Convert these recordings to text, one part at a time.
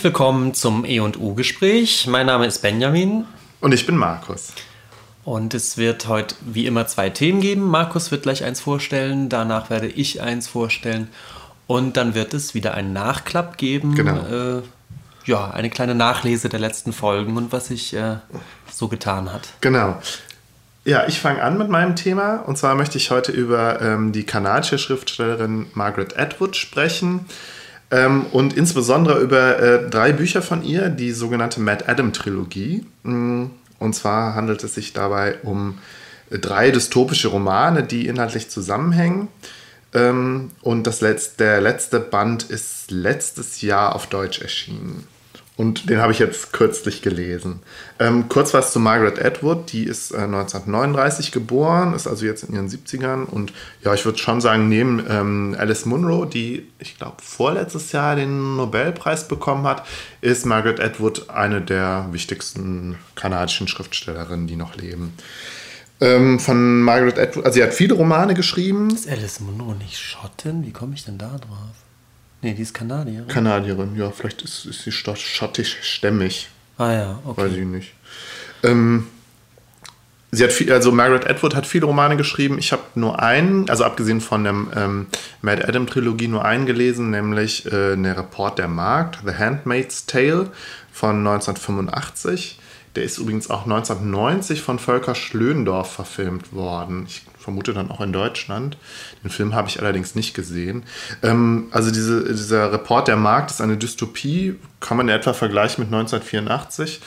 Herzlich willkommen zum E&U-Gespräch. Mein Name ist Benjamin. Und ich bin Markus. Und es wird heute wie immer zwei Themen geben. Markus wird gleich eins vorstellen, danach werde ich eins vorstellen. Und dann wird es wieder einen Nachklapp geben. Genau. Äh, ja, eine kleine Nachlese der letzten Folgen und was sich äh, so getan hat. Genau. Ja, ich fange an mit meinem Thema. Und zwar möchte ich heute über ähm, die kanadische Schriftstellerin Margaret Atwood sprechen. Ähm, und insbesondere über äh, drei Bücher von ihr, die sogenannte Matt Adam Trilogie. Mm, und zwar handelt es sich dabei um äh, drei dystopische Romane, die inhaltlich zusammenhängen. Ähm, und das letzte, der letzte Band ist letztes Jahr auf Deutsch erschienen. Und den habe ich jetzt kürzlich gelesen. Ähm, kurz was zu Margaret Atwood. Die ist äh, 1939 geboren, ist also jetzt in ihren 70ern. Und ja, ich würde schon sagen, neben ähm, Alice Munro, die ich glaube vorletztes Jahr den Nobelpreis bekommen hat, ist Margaret Atwood eine der wichtigsten kanadischen Schriftstellerinnen, die noch leben. Ähm, von Margaret Atwood, also sie hat viele Romane geschrieben. Ist Alice Munro nicht Schottin? Wie komme ich denn da drauf? Nee, die ist Kanadierin. Kanadierin, ja, vielleicht ist, ist sie schottisch-stämmig. Ah ja, okay. Weiß ich nicht. Ähm, sie hat viel, also Margaret Atwood hat viele Romane geschrieben. Ich habe nur einen, also abgesehen von der ähm, Mad Adam Trilogie, nur einen gelesen, nämlich äh, eine Report der Markt, The Handmaid's Tale von 1985. Der ist übrigens auch 1990 von Volker Schlöndorff verfilmt worden. Ich vermute dann auch in Deutschland. Den Film habe ich allerdings nicht gesehen. Ähm, also diese, dieser Report der Markt ist eine Dystopie, kann man in etwa vergleichen mit 1984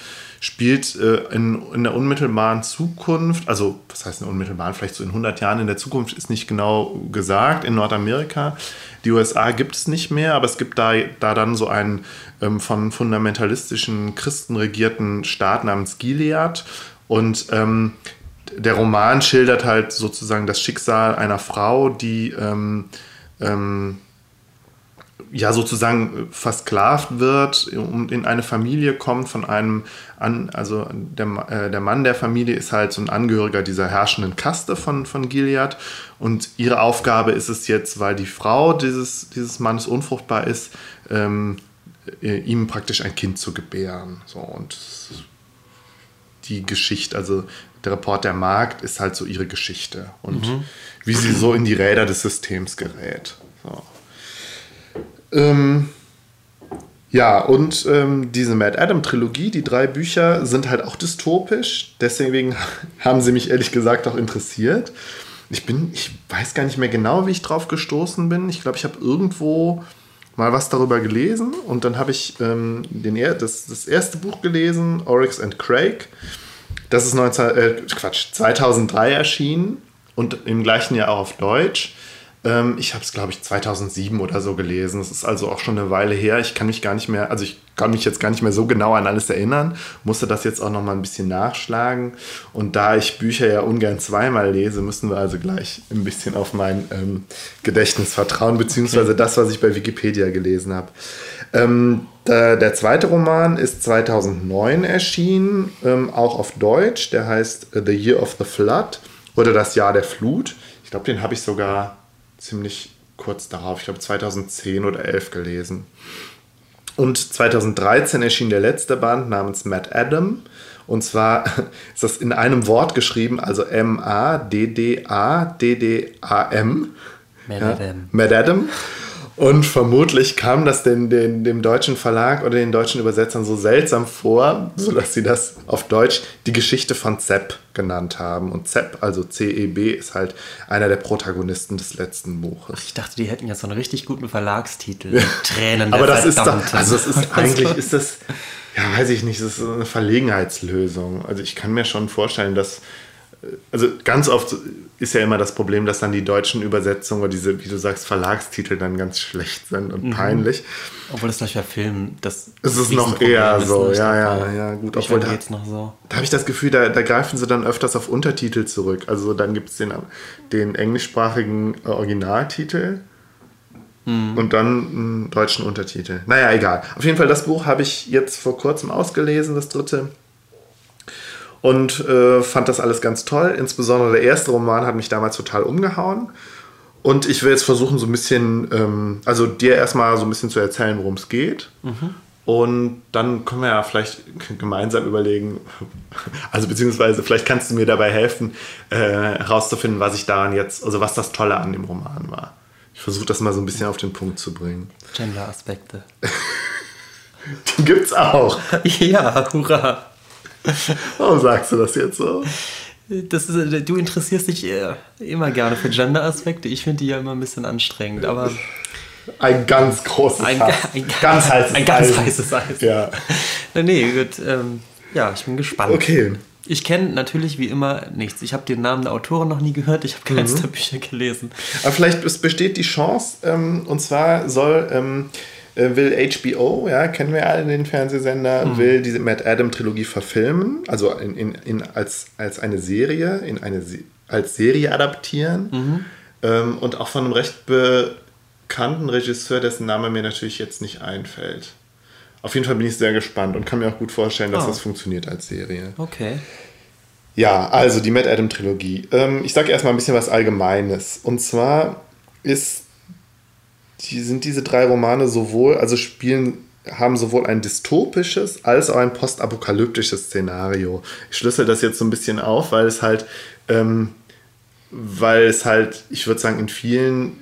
spielt äh, in, in der unmittelbaren Zukunft, also was heißt in der unmittelbaren, vielleicht so in 100 Jahren in der Zukunft ist nicht genau gesagt, in Nordamerika. Die USA gibt es nicht mehr, aber es gibt da, da dann so einen ähm, von fundamentalistischen Christen regierten Staat namens Gilead und ähm, der Roman schildert halt sozusagen das Schicksal einer Frau, die ähm, ähm, ja sozusagen versklavt wird und in eine Familie kommt von einem, an, also der, äh, der Mann der Familie ist halt so ein Angehöriger dieser herrschenden Kaste von, von Gilead und ihre Aufgabe ist es jetzt, weil die Frau dieses, dieses Mannes unfruchtbar ist, ähm, äh, ihm praktisch ein Kind zu gebären. So, und die Geschichte, also der Report der Markt ist halt so ihre Geschichte und mhm. wie sie so in die Räder des Systems gerät. So. Ähm, ja, und ähm, diese Mad Adam Trilogie, die drei Bücher, sind halt auch dystopisch. Deswegen haben sie mich ehrlich gesagt auch interessiert. Ich bin, ich weiß gar nicht mehr genau, wie ich drauf gestoßen bin. Ich glaube, ich habe irgendwo mal was darüber gelesen und dann habe ich ähm, den, das, das erste Buch gelesen, Oryx and Craig. Das ist 19, äh, Quatsch, 2003 erschienen und im gleichen Jahr auch auf Deutsch. Ähm, ich habe es, glaube ich, 2007 oder so gelesen. Das ist also auch schon eine Weile her. Ich kann mich gar nicht mehr, also ich kann mich jetzt gar nicht mehr so genau an alles erinnern. Musste das jetzt auch noch mal ein bisschen nachschlagen. Und da ich Bücher ja ungern zweimal lese, müssen wir also gleich ein bisschen auf mein ähm, Gedächtnis vertrauen, beziehungsweise okay. das, was ich bei Wikipedia gelesen habe. Ähm, der, der, zweite Roman ist 2009 erschienen, ähm, auch auf Deutsch. Der heißt The Year of the Flood oder Das Jahr der Flut. Ich glaube, den habe ich sogar ziemlich kurz darauf, ich glaube 2010 oder 11 gelesen. Und 2013 erschien der letzte Band namens Matt Adam. Und zwar ist das in einem Wort geschrieben, also M-A-D-D-A-D-D-A-M. Mad Adam. Mad Adam. Und vermutlich kam das den, den, dem deutschen Verlag oder den deutschen Übersetzern so seltsam vor, sodass sie das auf Deutsch die Geschichte von Zepp genannt haben. Und Zepp, also C-E-B, ist halt einer der Protagonisten des letzten Buches. Ich dachte, die hätten jetzt so einen richtig guten Verlagstitel. Tränen der Aber das ist doch, also das ist eigentlich, ist das, ja, weiß ich nicht, das ist eine Verlegenheitslösung. Also ich kann mir schon vorstellen, dass also ganz oft ist ja immer das Problem, dass dann die deutschen Übersetzungen oder diese, wie du sagst, Verlagstitel dann ganz schlecht sind und mhm. peinlich. Obwohl das gleich bei Filmen das ist es noch eher so, ne? ja, ja, ja, gut. Obwohl da, geht's noch so. Da habe ich das Gefühl, da, da greifen sie dann öfters auf Untertitel zurück. Also dann gibt es den, den englischsprachigen Originaltitel mhm. und dann einen deutschen Untertitel. Naja, egal. Auf jeden Fall, das Buch habe ich jetzt vor kurzem ausgelesen, das dritte und äh, fand das alles ganz toll. Insbesondere der erste Roman hat mich damals total umgehauen. Und ich will jetzt versuchen, so ein bisschen, ähm, also dir erstmal so ein bisschen zu erzählen, worum es geht. Mhm. Und dann können wir ja vielleicht gemeinsam überlegen, also beziehungsweise vielleicht kannst du mir dabei helfen, äh, herauszufinden, was ich daran jetzt, also was das Tolle an dem Roman war. Ich versuche das mal so ein bisschen auf den Punkt zu bringen. Gender-Aspekte. Die gibt's auch. ja, hurra. Warum sagst du das jetzt so? Das ist, du interessierst dich immer gerne für Gender-Aspekte. Ich finde die ja immer ein bisschen anstrengend, aber. Ein ganz großes Ein, Eis. ein, ganz heißes ein ganz Eisen. heißes Eis. Ja. Nee, gut. Ähm, ja, ich bin gespannt. Okay. Ich kenne natürlich wie immer nichts. Ich habe den Namen der Autorin noch nie gehört. Ich habe keins der Bücher gelesen. Aber vielleicht es besteht die Chance, ähm, und zwar soll, ähm, äh, will HBO, ja, kennen wir alle den Fernsehsender, will diese Matt Adam Trilogie verfilmen, also in, in, in, als, als eine Serie, in eine als Serie adaptieren ähm, und auch von einem recht bekannten Regisseur, dessen Name mir natürlich jetzt nicht einfällt. Auf jeden Fall bin ich sehr gespannt und kann mir auch gut vorstellen, dass Ah. das funktioniert als Serie. Okay. Ja, also die Matt Adam Trilogie. Ähm, ich sage erstmal ein bisschen was Allgemeines. Und zwar ist, die, sind diese drei Romane sowohl, also spielen, haben sowohl ein dystopisches als auch ein postapokalyptisches Szenario. Ich schlüssel das jetzt so ein bisschen auf, weil es halt, ähm, weil es halt, ich würde sagen, in vielen,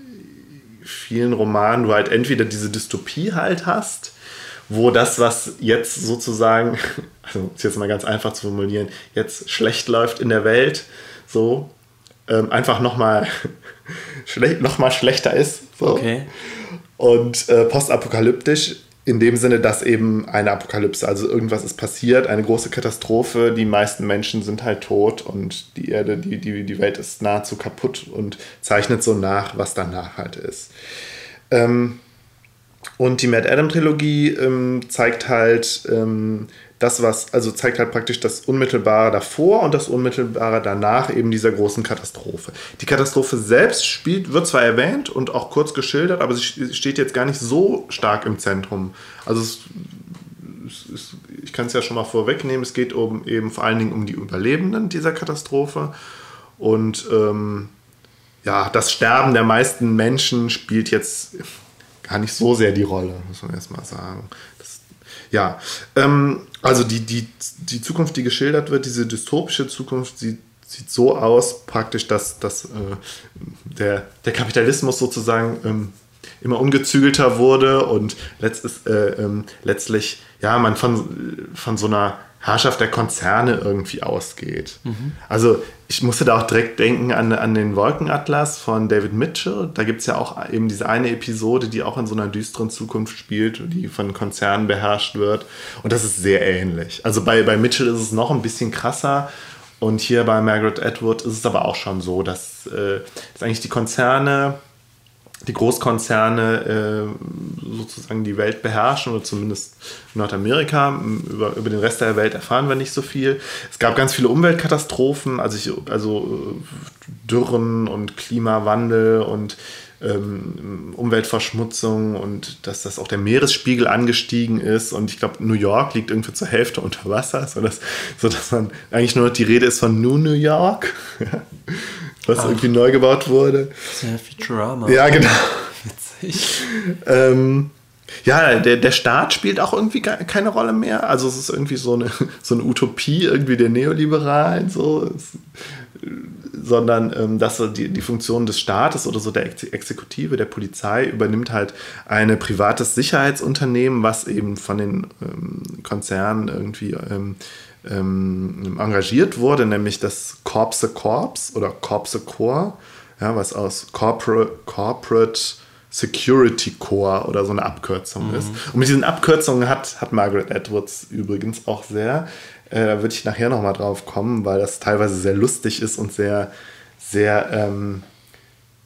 vielen Romanen du halt entweder diese Dystopie halt hast, wo das, was jetzt sozusagen, also ist jetzt mal ganz einfach zu formulieren, jetzt schlecht läuft in der Welt, so ähm, einfach nochmal schlecht, noch mal schlechter ist. So. Okay. Und äh, postapokalyptisch in dem Sinne, dass eben eine Apokalypse, also irgendwas ist passiert, eine große Katastrophe, die meisten Menschen sind halt tot und die Erde, die, die, die Welt ist nahezu kaputt und zeichnet so nach, was danach halt ist. Ähm, und die Mad Adam Trilogie ähm, zeigt halt ähm, das, was, also zeigt halt praktisch das Unmittelbare davor und das Unmittelbare danach eben dieser großen Katastrophe. Die Katastrophe selbst spielt, wird zwar erwähnt und auch kurz geschildert, aber sie steht jetzt gar nicht so stark im Zentrum. Also es, es, es, ich kann es ja schon mal vorwegnehmen, es geht um eben vor allen Dingen um die Überlebenden dieser Katastrophe und ähm, ja, das Sterben der meisten Menschen spielt jetzt gar nicht so sehr die Rolle, muss man erstmal sagen. Ja, ähm, also die, die, die Zukunft, die geschildert wird, diese dystopische Zukunft, sieht, sieht so aus, praktisch, dass, dass äh, der, der Kapitalismus sozusagen ähm, immer ungezügelter wurde und letzt, äh, ähm, letztlich, ja, man von, von so einer Herrschaft der Konzerne irgendwie ausgeht. Also ich musste da auch direkt denken an, an den Wolkenatlas von David Mitchell. Da gibt es ja auch eben diese eine Episode, die auch in so einer düsteren Zukunft spielt, die von Konzernen beherrscht wird. Und das ist sehr ähnlich. Also bei, bei Mitchell ist es noch ein bisschen krasser. Und hier bei Margaret Atwood ist es aber auch schon so, dass, äh, dass eigentlich die Konzerne die Großkonzerne äh, sozusagen die Welt beherrschen oder zumindest Nordamerika. Über, über den Rest der Welt erfahren wir nicht so viel. Es gab ganz viele Umweltkatastrophen, also, ich, also äh, Dürren und Klimawandel und ähm, Umweltverschmutzung und dass das auch der Meeresspiegel angestiegen ist. Und ich glaube, New York liegt irgendwie zur Hälfte unter Wasser, sodass, sodass man eigentlich nur noch die Rede ist von New New York, was Ach. irgendwie neu gebaut wurde. Sehr Futurama. Ja, genau. Witzig. Ähm, ja, der, der Staat spielt auch irgendwie keine Rolle mehr. Also es ist irgendwie so eine, so eine Utopie irgendwie der Neoliberalen, so. Es, sondern ähm, dass so die, die Funktion des Staates oder so der Ex Exekutive, der Polizei übernimmt halt ein privates Sicherheitsunternehmen, was eben von den ähm, Konzernen irgendwie ähm, ähm, engagiert wurde, nämlich das Corpse Corps oder Corpse Corps, ja, was aus Corporate, Corporate Security Corps oder so eine Abkürzung ist. Und mit diesen Abkürzungen hat, hat Margaret Edwards übrigens auch sehr. Äh, da würde ich nachher nochmal drauf kommen, weil das teilweise sehr lustig ist und sehr, sehr, ähm,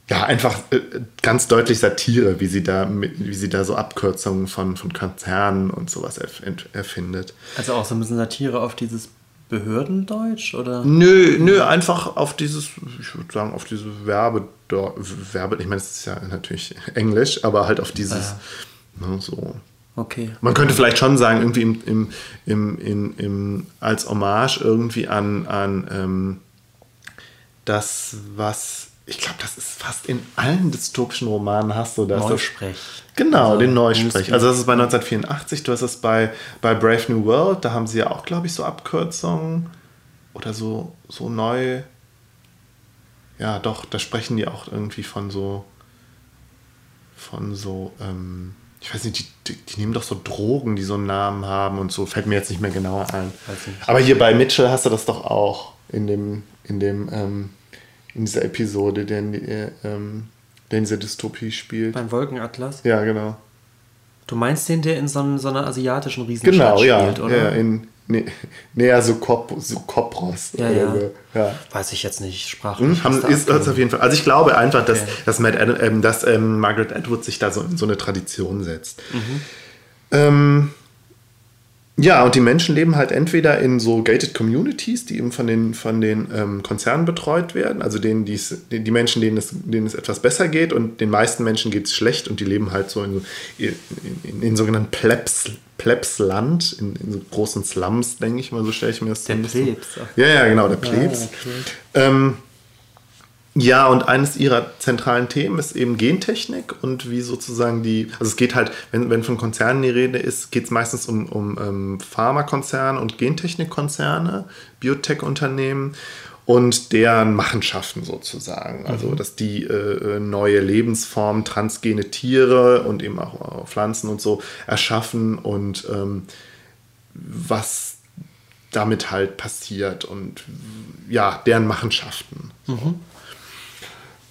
ja, einfach äh, ganz deutlich Satire, wie sie da, wie sie da so Abkürzungen von, von Konzernen und sowas erf erfindet. Also auch so ein bisschen Satire auf dieses Behördendeutsch oder? Nö, nö, einfach auf dieses, ich würde sagen, auf diese Werbe, Werbe, ich meine, es ist ja natürlich Englisch, aber halt auf dieses, ne, so. Okay. Man könnte vielleicht schon sagen, irgendwie im, im, im, im, im, als Hommage irgendwie an, an ähm, das, was ich glaube, das ist fast in allen dystopischen Romanen hast du das. Neusprech. Genau, Also, den Neusprech. Also das ist bei 1984, du hast es bei, bei Brave New World, da haben sie ja auch, glaube ich, so Abkürzungen oder so, so neu. Ja, doch, da sprechen die auch irgendwie von so, von so, ähm, ich weiß nicht, die, die, die nehmen doch so Drogen, die so einen Namen haben und so, fällt mir jetzt nicht mehr genauer ein. Aber hier bei Mitchell hast du das doch auch in dem, in dem, ähm, in dieser Episode, der in, äh, ähm, der in dieser Dystopie spielt. Beim Wolkenatlas. Ja, genau. Du meinst den, der in so, einer- so einer asiatischen Riesenstadt Genau, ja. spielt, oder? ja in, nee, näher so, Kop, so Kopros. Ja, oder ja. Ja. Weiß ich jetzt nicht, sprachlich. Hm, haben, ist das auf jeden Fall. Also ich glaube einfach, dass, Okay. dass, Matt ähm, dass ähm, Margaret Atwood sich da so in so eine Tradition setzt. Mhm. Ähm, ja, und die Menschen leben halt entweder in so gated Communities, die eben von den, von den ähm, Konzernen betreut werden, also denen, die, die Menschen, denen es, denen es etwas besser geht und den meisten Menschen geht es schlecht und die leben halt so in, so- in, in, in sogenannten Plebs, Plebsland, in, in so großen Slums, denke ich mal, so stelle ich mir das Der zumindest Plebs. Ja, ja, genau, der Plebs. okay. Ähm, ja, und eines ihrer zentralen Themen ist eben Gentechnik und wie sozusagen die, also es geht halt, wenn, wenn von Konzernen die Rede ist, geht es meistens um, um ähm, Pharmakonzerne und Gentechnikkonzerne, Biotech-Unternehmen und deren Machenschaften sozusagen. Also, dass die äh, neue Lebensformen, transgene Tiere und eben auch äh, Pflanzen und so erschaffen und ähm, was damit halt passiert und ja, deren Machenschaften.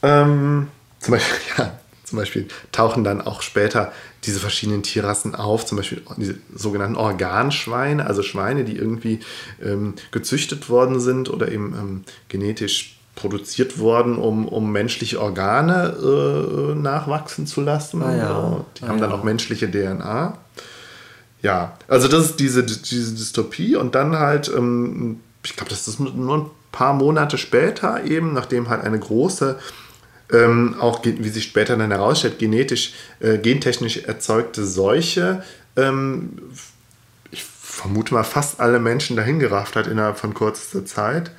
Ähm, zum, Beispiel, ja, zum Beispiel tauchen dann auch später diese verschiedenen Tierrassen auf, zum Beispiel diese sogenannten Organschweine, also Schweine, die irgendwie ähm, gezüchtet worden sind oder eben ähm, genetisch produziert worden, um, um menschliche Organe äh, nachwachsen zu lassen. Ah ja. So, Die Ah haben dann ja. auch menschliche DNA. Ja, also das ist diese, diese Dystopie und dann halt, ähm, ich glaube, das ist nur ein paar Monate später eben, nachdem halt eine große, ähm, auch wie sich später dann herausstellt, genetisch, äh, gentechnisch erzeugte Seuche, ähm, ich vermute mal fast alle Menschen dahin gerafft hat innerhalb von kürzester Zeit.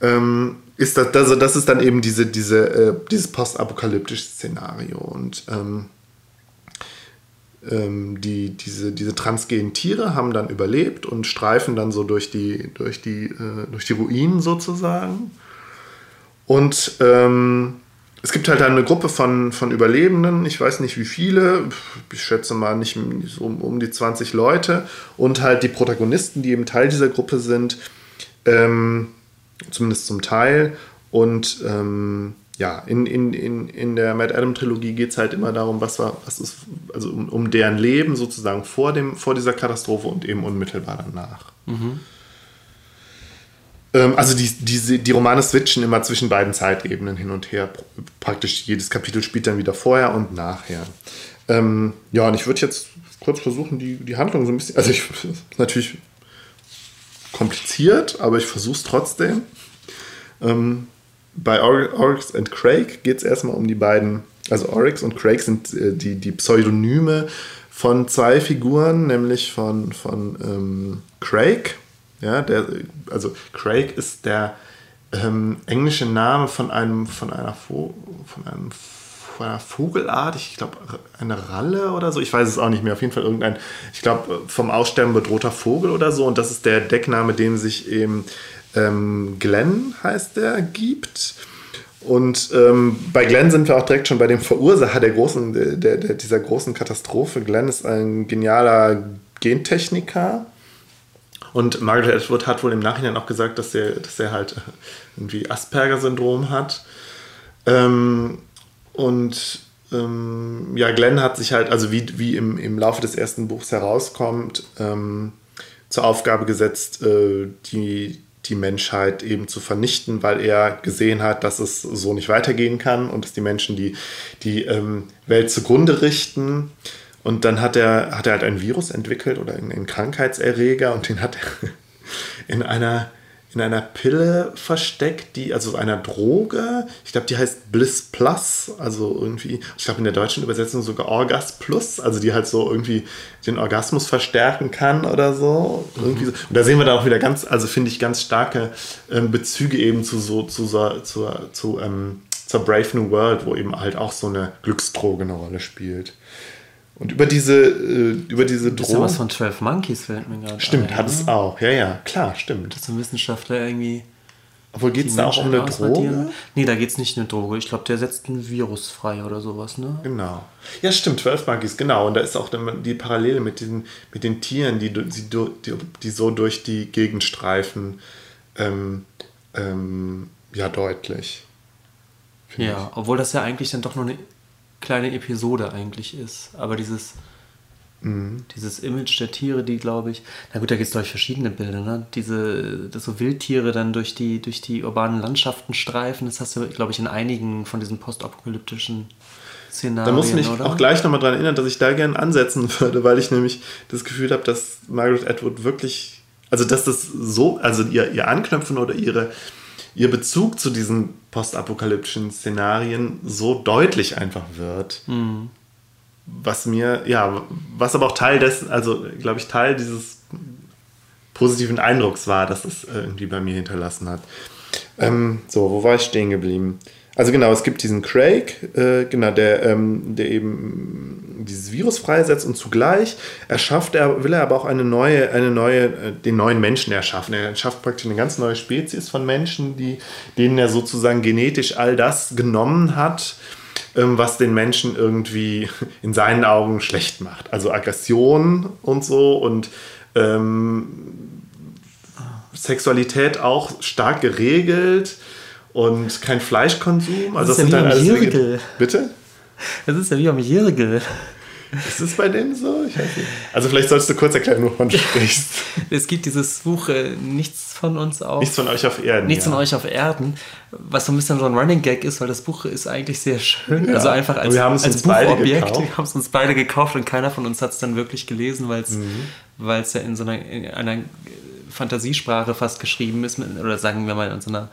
Ähm, ist das, also das ist dann eben diese, diese, äh, dieses postapokalyptische Szenario und ähm, ähm, die, diese, diese transgenen Tiere haben dann überlebt und streifen dann so durch die, durch die, äh, durch die Ruinen sozusagen. Und ähm, es gibt halt eine Gruppe von, von Überlebenden, ich weiß nicht wie viele, ich schätze mal nicht um, um die 20 Leute und halt die Protagonisten, die eben Teil dieser Gruppe sind, ähm, zumindest zum Teil. Und ähm, ja, in, in, in, in der Mad Adam Trilogie geht es halt immer darum, was war, was ist, also um, um deren Leben sozusagen vor, dem, vor dieser Katastrophe und eben unmittelbar danach. Ähm, also die, diese, die Romane switchen immer zwischen beiden Zeitebenen hin und her. Praktisch jedes Kapitel spielt dann wieder vorher und nachher. Ähm, ja, und ich würde jetzt kurz versuchen, die, die Handlung so ein bisschen, also ich natürlich kompliziert, aber ich versuche es trotzdem. Ähm, bei Or Oryx und Craig geht es erstmal um die beiden, also Oryx und Craig sind äh, die, die Pseudonyme von zwei Figuren, nämlich von, von ähm, Craig, ja, der, also Craig ist der ähm, englische Name von einem, von einer, Vo von einem von einer Vogelart, ich glaube eine Ralle oder so, ich weiß es auch nicht mehr, auf jeden Fall irgendein, ich glaube vom Aussterben bedrohter Vogel oder so und das ist der Deckname, dem sich eben ähm, Glenn heißt der, gibt. Und ähm, bei Glenn sind wir auch direkt schon bei dem Verursacher der großen, der, der, dieser großen Katastrophe. Glenn ist ein genialer Gentechniker. Und Margaret Atwood hat wohl im Nachhinein auch gesagt, dass er, dass halt irgendwie Asperger-Syndrom hat. Ähm, und ähm, ja, Glenn hat sich halt, also wie, wie im, im Laufe des ersten Buchs herauskommt, ähm, zur Aufgabe gesetzt, äh, die, die Menschheit eben zu vernichten, weil er gesehen hat, dass es so nicht weitergehen kann und dass die Menschen die, die ähm, Welt zugrunde richten. Und dann hat er, hat er halt ein Virus entwickelt oder einen Krankheitserreger und den hat er in einer, in einer Pille versteckt, die, also einer Droge, ich glaube, die heißt Bliss Plus, also irgendwie, ich glaube in der deutschen Übersetzung sogar Orgas Plus, also die halt so irgendwie den Orgasmus verstärken kann oder so. Irgendwie so. Und da sehen wir dann auch wieder ganz, also finde ich ganz starke ähm, Bezüge eben zu so, zu, so, zu, zu ähm, zur Brave New World, wo eben halt auch so eine Glücksdroge eine Rolle spielt. Und über diese, äh, über diese Das ist ja was von 12 Monkeys fällt mir gerade Stimmt, ein, hat es auch. Ja, ja, klar, stimmt. Dass ein Wissenschaftler irgendwie. Obwohl geht es da auch um eine Droge? Nee, da geht es nicht um eine Droge. Ich glaube, der setzt ein Virus frei oder sowas, ne? Genau. Ja, stimmt, 12 Monkeys, genau. Und da ist auch die Parallele mit, diesen, mit den Tieren, die, die, die, die so durch die Gegend streifen, ähm, ähm, ja, deutlich. Ja, obwohl das ja eigentlich dann doch nur eine kleine Episode eigentlich ist. Aber dieses, Mhm. dieses Image der Tiere, die glaube ich, na gut, da gibt es durch verschiedene Bilder, ne? Diese, dass so Wildtiere dann durch die, durch die urbanen Landschaften streifen, das hast du, glaube ich, in einigen von diesen postapokalyptischen Szenarien, Da muss ich mich oder? auch gleich nochmal dran erinnern, dass ich da gerne ansetzen würde, weil ich nämlich das Gefühl habe, dass Margaret Atwood wirklich, also dass das so, also ihr, ihr Anknüpfen oder ihre, ihr Bezug zu diesen postapokalyptischen Szenarien so deutlich einfach wird. Was mir, ja, was aber auch Teil dessen, also glaube ich, Teil dieses positiven Eindrucks war, dass es irgendwie bei mir hinterlassen hat. Ähm, so, wo war ich stehen geblieben? Also genau, es gibt diesen Craig, äh, genau, der, ähm, der eben dieses Virus freisetzt und zugleich erschafft er, will er aber auch eine neue, eine neue, äh, den neuen Menschen erschaffen. Er schafft praktisch eine ganz neue Spezies von Menschen, die, denen er sozusagen genetisch all das genommen hat, ähm, was den Menschen irgendwie in seinen Augen schlecht macht. Also Aggression und so und ähm, Sexualität auch stark geregelt und kein Fleischkonsum. Also Das ist ja wie am alles. Bitte? Das ist ja wie am Jirgel. Ist es bei denen so? Also vielleicht solltest du kurz erklären, wovon du sprichst. Es gibt dieses Buch äh, Nichts von uns auf. Nichts von euch auf Erden. Nichts ja. von euch auf Erden, was so ein bisschen so ein Running Gag ist, weil das Buch ist eigentlich sehr schön. Ja. Also einfach als, wir haben es als uns beide Buchobjekt. gekauft. Wir haben es uns beide gekauft und keiner von uns hat es dann wirklich gelesen, weil es Mhm. ja in so einer, in einer Fantasiesprache fast geschrieben ist, mit, oder sagen wir mal in so einer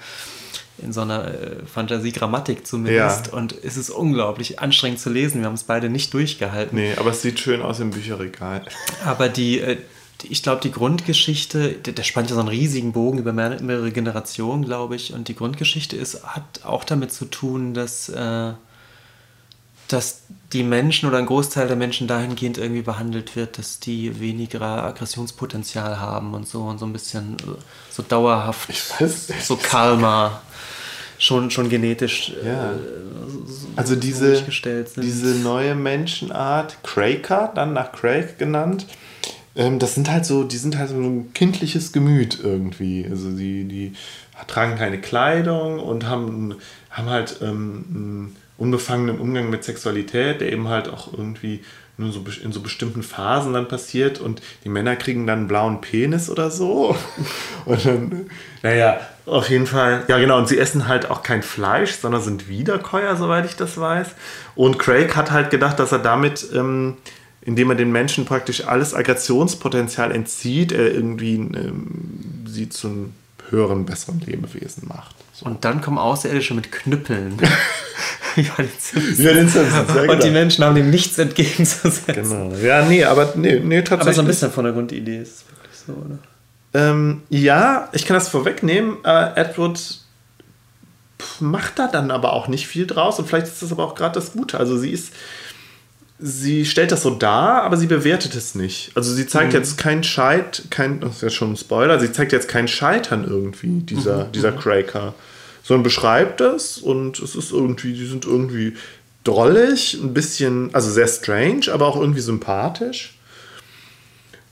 in so einer äh, Fantasiegrammatik zumindest. Ja. Und es ist unglaublich anstrengend zu lesen. Wir haben es beide nicht durchgehalten. Nee, aber es sieht schön aus im Bücherregal. Aber die, äh, ich glaube, die Grundgeschichte, der, der spannt ja so einen riesigen Bogen über mehr- mehrere Generationen, glaube ich. Und die Grundgeschichte ist, hat auch damit zu tun, dass, äh, dass die Menschen oder ein Großteil der Menschen dahingehend irgendwie behandelt wird, dass die weniger Aggressionspotenzial haben und so und so ein bisschen äh, so dauerhaft, so kalmer, schon, schon genetisch äh, Ja. Also so diese, durchgestellt sind. diese neue Menschenart, Craker, dann nach Craig genannt, ähm, das sind halt so, die sind halt so ein kindliches Gemüt irgendwie. Also die, die tragen keine Kleidung und haben, haben halt ähm, unbefangenen Umgang mit Sexualität, der eben halt auch irgendwie nur so in so bestimmten Phasen dann passiert und die Männer kriegen dann einen blauen Penis oder so. Und dann, naja, auf jeden Fall, ja genau, und sie essen halt auch kein Fleisch, sondern sind Wiederkäuer, soweit ich das weiß. Und Craig hat halt gedacht, dass er damit, ähm, indem er den Menschen praktisch alles Aggressionspotenzial entzieht, er irgendwie ähm, sie zu einem höheren, besseren Lebewesen macht. So. Und dann kommen Außerirdische mit Knüppeln. Bei den Simpsons. Ja, den Simpsons, ja, Und die genau. Menschen haben dem nichts entgegenzusetzen. Genau. Ja, nee, aber nee, nee tatsächlich. Aber so ein bisschen von der Grundidee ist es wirklich so, oder? Ähm, ja, ich kann das vorwegnehmen. Äh, Edward macht da dann aber auch nicht viel draus und vielleicht ist das aber auch gerade das Gute. Also sie ist, sie stellt das so dar, aber sie bewertet es nicht. Also sie zeigt jetzt kein Scheit, kein, das ist ja schon ein Spoiler, sie zeigt jetzt kein Scheitern irgendwie, dieser, dieser Cracker, sondern beschreibt es und es ist irgendwie, die sind irgendwie drollig, ein bisschen, also sehr strange, aber auch irgendwie sympathisch.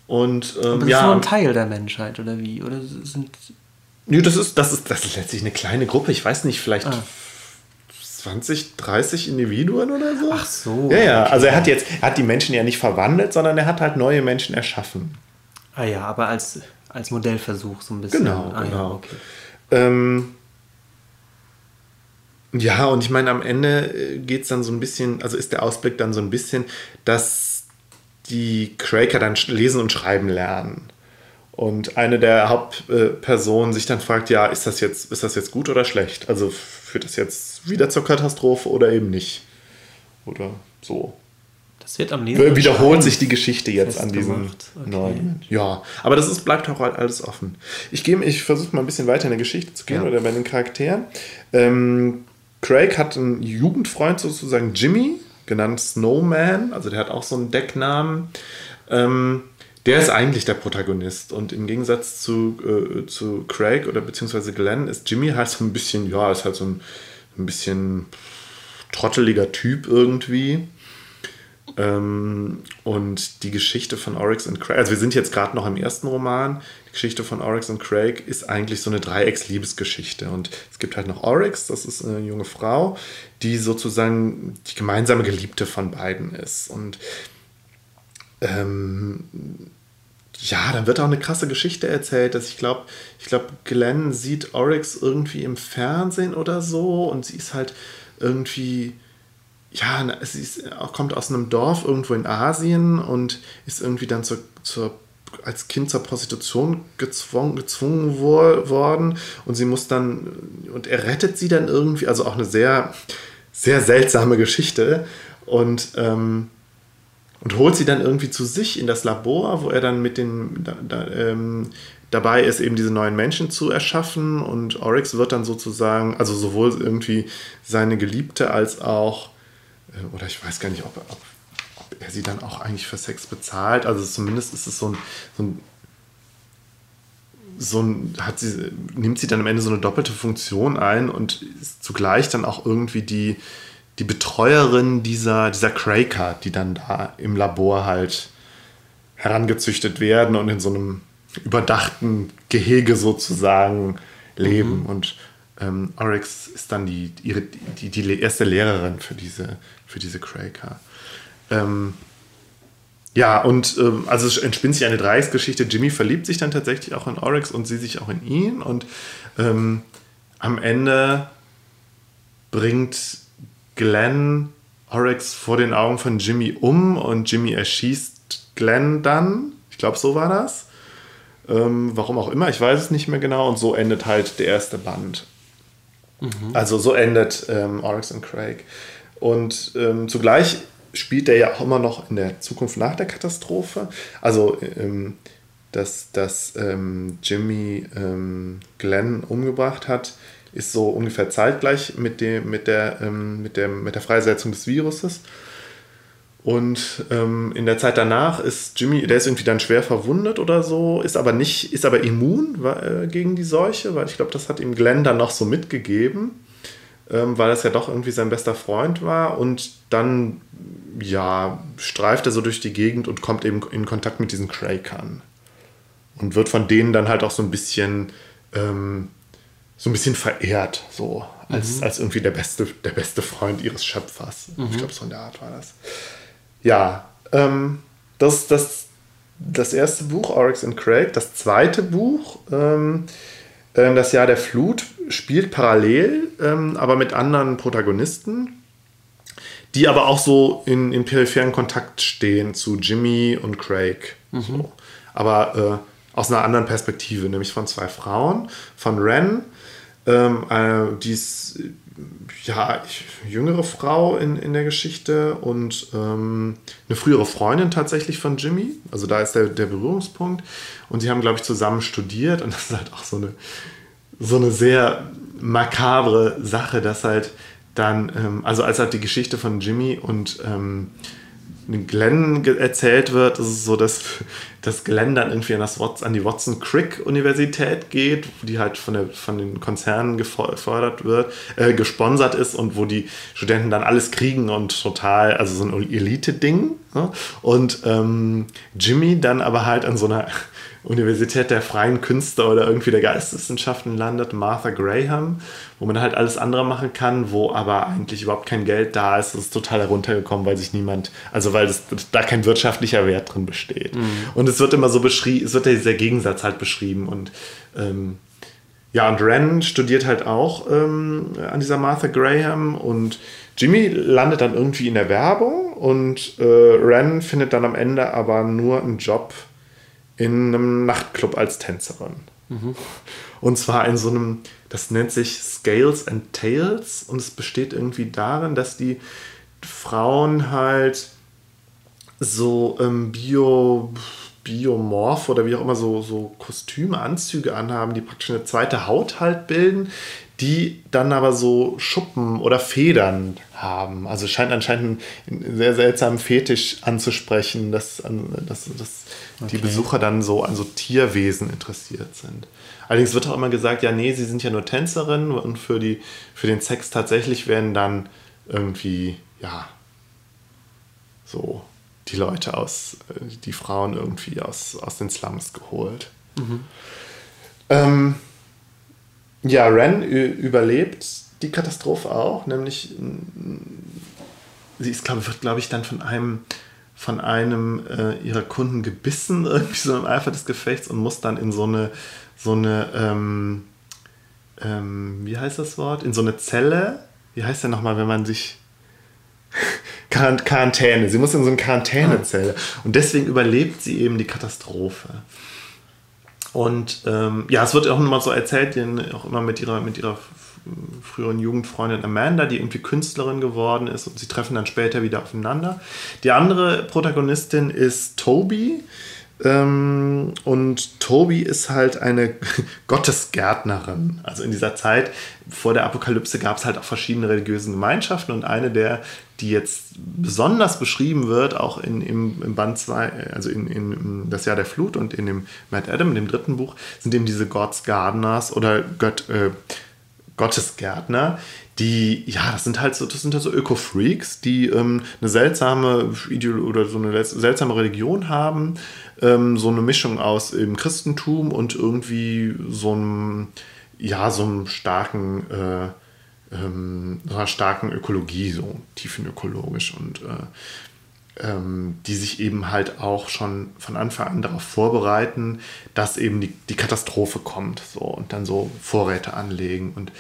Und ähm, Aber das ja, ist nur ein Teil der Menschheit, oder wie? Oder sind. Nee, das ist, das, ist, das ist letztlich eine kleine Gruppe. Ich weiß nicht, vielleicht Ah. 20, 30 Individuen oder so. Ach so, Ja, ja. okay. Also er hat jetzt, er hat die Menschen ja nicht verwandelt, sondern er hat halt neue Menschen erschaffen. Ah ja, aber als, als Modellversuch so ein bisschen. Genau, ah, Ja, genau. okay. Ähm, ja, und ich meine, am Ende geht es dann so ein bisschen, also ist der Ausblick dann so ein bisschen, dass die Cracker dann lesen und schreiben lernen. Und eine der Hauptpersonen sich dann fragt, ja, ist das jetzt, ist das jetzt gut oder schlecht? Also führt das jetzt wieder zur Katastrophe oder eben nicht? Oder so. Das wird am Lesen. Wiederholt sich die Geschichte jetzt an diesem. Okay. neuen. Ja, aber das ist, bleibt auch alles offen. Ich, gehe- ich versuche mal ein bisschen weiter in der Geschichte zu gehen Ja. oder bei den Charakteren. Ähm, Craig hat einen Jugendfreund sozusagen, Jimmy, genannt Snowman, also der hat auch so einen Decknamen. Ähm, der ist eigentlich der Protagonist. Und im Gegensatz zu, äh, zu Craig oder beziehungsweise Glenn ist Jimmy halt so ein bisschen, ja, ist halt so ein, ein bisschen trotteliger Typ irgendwie. Ähm, und die Geschichte von Oryx und Craig, also wir sind jetzt gerade noch im ersten Roman, Geschichte von Oryx und Craig ist eigentlich so eine Dreiecks-Liebesgeschichte. Und es gibt halt noch Oryx, das ist eine junge Frau, die sozusagen die gemeinsame Geliebte von beiden ist. Und ähm, ja, dann wird auch eine krasse Geschichte erzählt, dass ich glaube, ich glaube, Glenn sieht Oryx irgendwie im Fernsehen oder so und sie ist halt irgendwie ja, sie ist, kommt aus einem Dorf irgendwo in Asien und ist irgendwie dann zur, zur, als Kind zur Prostitution gezwungen, gezwungen wo, worden. Und sie muss dann, und er rettet sie dann irgendwie, also auch eine sehr, sehr seltsame Geschichte. Und, ähm, und holt sie dann irgendwie zu sich in das Labor, wo er dann mit den, da, da, ähm, dabei ist, eben diese neuen Menschen zu erschaffen. Und Oryx wird dann sozusagen, also sowohl irgendwie seine Geliebte als auch äh, oder ich weiß gar nicht, ob, ob, er sie dann auch eigentlich für Sex bezahlt. Also zumindest ist es so ein, so ein, so ein hat sie, nimmt sie dann am Ende so eine doppelte Funktion ein und ist zugleich dann auch irgendwie die, die Betreuerin dieser, dieser Craker, die dann da im Labor halt herangezüchtet werden und in so einem überdachten Gehege sozusagen leben. Mhm. Und ähm, Oryx ist dann die, ihre, die, die erste Lehrerin für diese, für diese Craker. Ähm, ja, und ähm, also es entspinnt sich eine Dreiecksgeschichte. Jimmy verliebt sich dann tatsächlich auch in Oryx und sie sich auch in ihn. Und ähm, am Ende bringt Glenn Oryx vor den Augen von Jimmy um und Jimmy erschießt Glenn dann. Ich glaube, so war das. Ähm, warum auch immer, ich weiß es nicht mehr genau. Und so endet halt der erste Band. Mhm. Also so endet ähm, Oryx und Craig. Und ähm, zugleich spielt er ja auch immer noch in der Zukunft nach der Katastrophe. Also, ähm, dass, dass ähm, Jimmy ähm, Glenn umgebracht hat, ist so ungefähr zeitgleich mit, dem, mit, der, ähm, mit, der, mit der Freisetzung des Viruses. Und ähm, in der Zeit danach ist Jimmy, der ist irgendwie dann schwer verwundet oder so, ist aber nicht, ist aber immun äh, gegen die Seuche, weil ich glaube, das hat ihm Glenn dann noch so mitgegeben, ähm, weil das ja doch irgendwie sein bester Freund war. Und dann, ja, streift er so durch die Gegend und kommt eben in Kontakt mit diesen Krakern. Und wird von denen dann halt auch so ein bisschen, ähm, so ein bisschen verehrt, so als, mhm. als irgendwie der beste, der beste Freund ihres Schöpfers. Mhm. Ich glaube, so in der Art war das. Ja, ähm, das ist das, das erste Buch, Oryx and Craig. Das zweite Buch, ähm, äh, Das Jahr der Flut, spielt parallel, ähm, aber mit anderen Protagonisten, die aber auch so in, in peripheren Kontakt stehen zu Jimmy und Craig. Mhm. So. Aber äh, aus einer anderen Perspektive, nämlich von zwei Frauen, von Ren, ähm, äh, die ist ja, jüngere Frau in, in der Geschichte und ähm, eine frühere Freundin tatsächlich von Jimmy. Also da ist der, der Berührungspunkt. Und sie haben, glaube ich, zusammen studiert und das ist halt auch so eine, so eine sehr makabre Sache, dass halt dann, ähm, also als halt die Geschichte von Jimmy und ähm, Glenn erzählt wird, ist es so, dass, dass Glenn dann irgendwie an, das, an die Watson Crick Universität geht, die halt von, der, von den Konzernen gefördert wird, äh, gesponsert ist und wo die Studenten dann alles kriegen und total, also so ein Elite-Ding. Ne? Und ähm, Jimmy dann aber halt an so einer Universität der freien Künste oder irgendwie der Geisteswissenschaften landet, Martha Graham, wo man halt alles andere machen kann, wo aber eigentlich überhaupt kein Geld da ist. Das ist total heruntergekommen, weil sich niemand, also weil das, da kein wirtschaftlicher Wert drin besteht. Mhm. Und es wird immer so beschrieben, es wird ja dieser Gegensatz halt beschrieben und ähm, ja, und Ren studiert halt auch ähm, an dieser Martha Graham und Jimmy landet dann irgendwie in der Werbung und äh, Ren findet dann am Ende aber nur einen Job in einem Nachtclub als Tänzerin. Mhm. Und zwar in so einem, das nennt sich Scales and Tails und es besteht irgendwie darin, dass die Frauen halt so ähm, Bio, Biomorph oder wie auch immer so, so Kostüme, Anzüge anhaben, die praktisch eine zweite Haut halt bilden, die dann aber so Schuppen oder Federn haben. Also scheint anscheinend einen sehr seltsamen Fetisch anzusprechen, dass, dass, dass okay. die Besucher dann so an so Tierwesen interessiert sind. Allerdings wird auch immer gesagt, ja, nee, sie sind ja nur Tänzerinnen und für, die, für den Sex tatsächlich werden dann irgendwie, ja, so die Leute aus, die Frauen irgendwie aus, aus den Slums geholt. Mhm. Ähm, ja, Ren überlebt die Katastrophe auch, nämlich sie ist, glaube wird, glaube ich, dann von einem von einem äh, ihrer Kunden gebissen, irgendwie so im Eifer des Gefechts und muss dann in so eine, so eine, ähm, ähm, wie heißt das Wort? In so eine Zelle. Wie heißt der nochmal, wenn man sich. Quarantäne. Sie muss in so eine Quarantänezelle. Und deswegen überlebt sie eben die Katastrophe. Und ähm, ja, es wird auch immer so erzählt, auch immer mit ihrer, mit ihrer früheren Jugendfreundin Amanda, die irgendwie Künstlerin geworden ist und sie treffen dann später wieder aufeinander. Die andere Protagonistin ist Toby. Ähm, und Toby ist halt eine Gottesgärtnerin. Also in dieser Zeit vor der Apokalypse gab es halt auch verschiedene religiöse Gemeinschaften und eine der, die jetzt besonders beschrieben wird, auch in, im, im Band 2, also in, in, Das Jahr der Flut und in dem Matt Adam, dem dritten Buch, sind eben diese God's Gardeners oder Gott, äh, Gottesgärtner, die, ja, das sind halt so, das sind halt so Öko-Freaks, die ähm, eine seltsame Ideologie oder so eine seltsame Religion haben, ähm, so eine Mischung aus im Christentum und irgendwie so einem, ja, so einem starken, äh, ähm, so einer starken Ökologie, so tiefenökologisch und äh, ähm, die sich eben halt auch schon von Anfang an darauf vorbereiten, dass eben die, die Katastrophe kommt so und dann so Vorräte anlegen. Und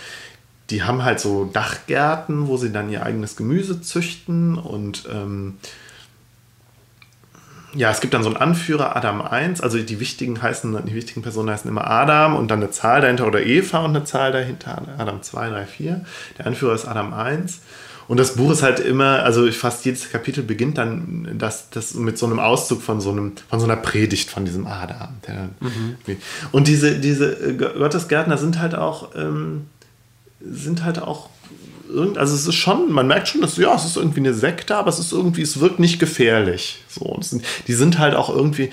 die haben halt so Dachgärten, wo sie dann ihr eigenes Gemüse züchten und ähm, ja, es gibt dann so einen Anführer, Adam 1, also die wichtigen heißen, die wichtigen Personen heißen immer Adam und dann eine Zahl dahinter oder Eva und eine Zahl dahinter, Adam 2, 3, 4. Der Anführer ist Adam 1. Und das Buch ist halt immer, also fast jedes Kapitel beginnt dann das, das mit so einem Auszug von so, einem, von so einer Predigt von diesem Adam. Mhm. Und diese, diese Gottesgärtner sind halt auch, ähm, sind halt auch also es ist schon, man merkt schon, dass ja, es ist irgendwie eine Sekte, aber es ist irgendwie, es wirkt nicht gefährlich. So, sind, die sind halt auch irgendwie,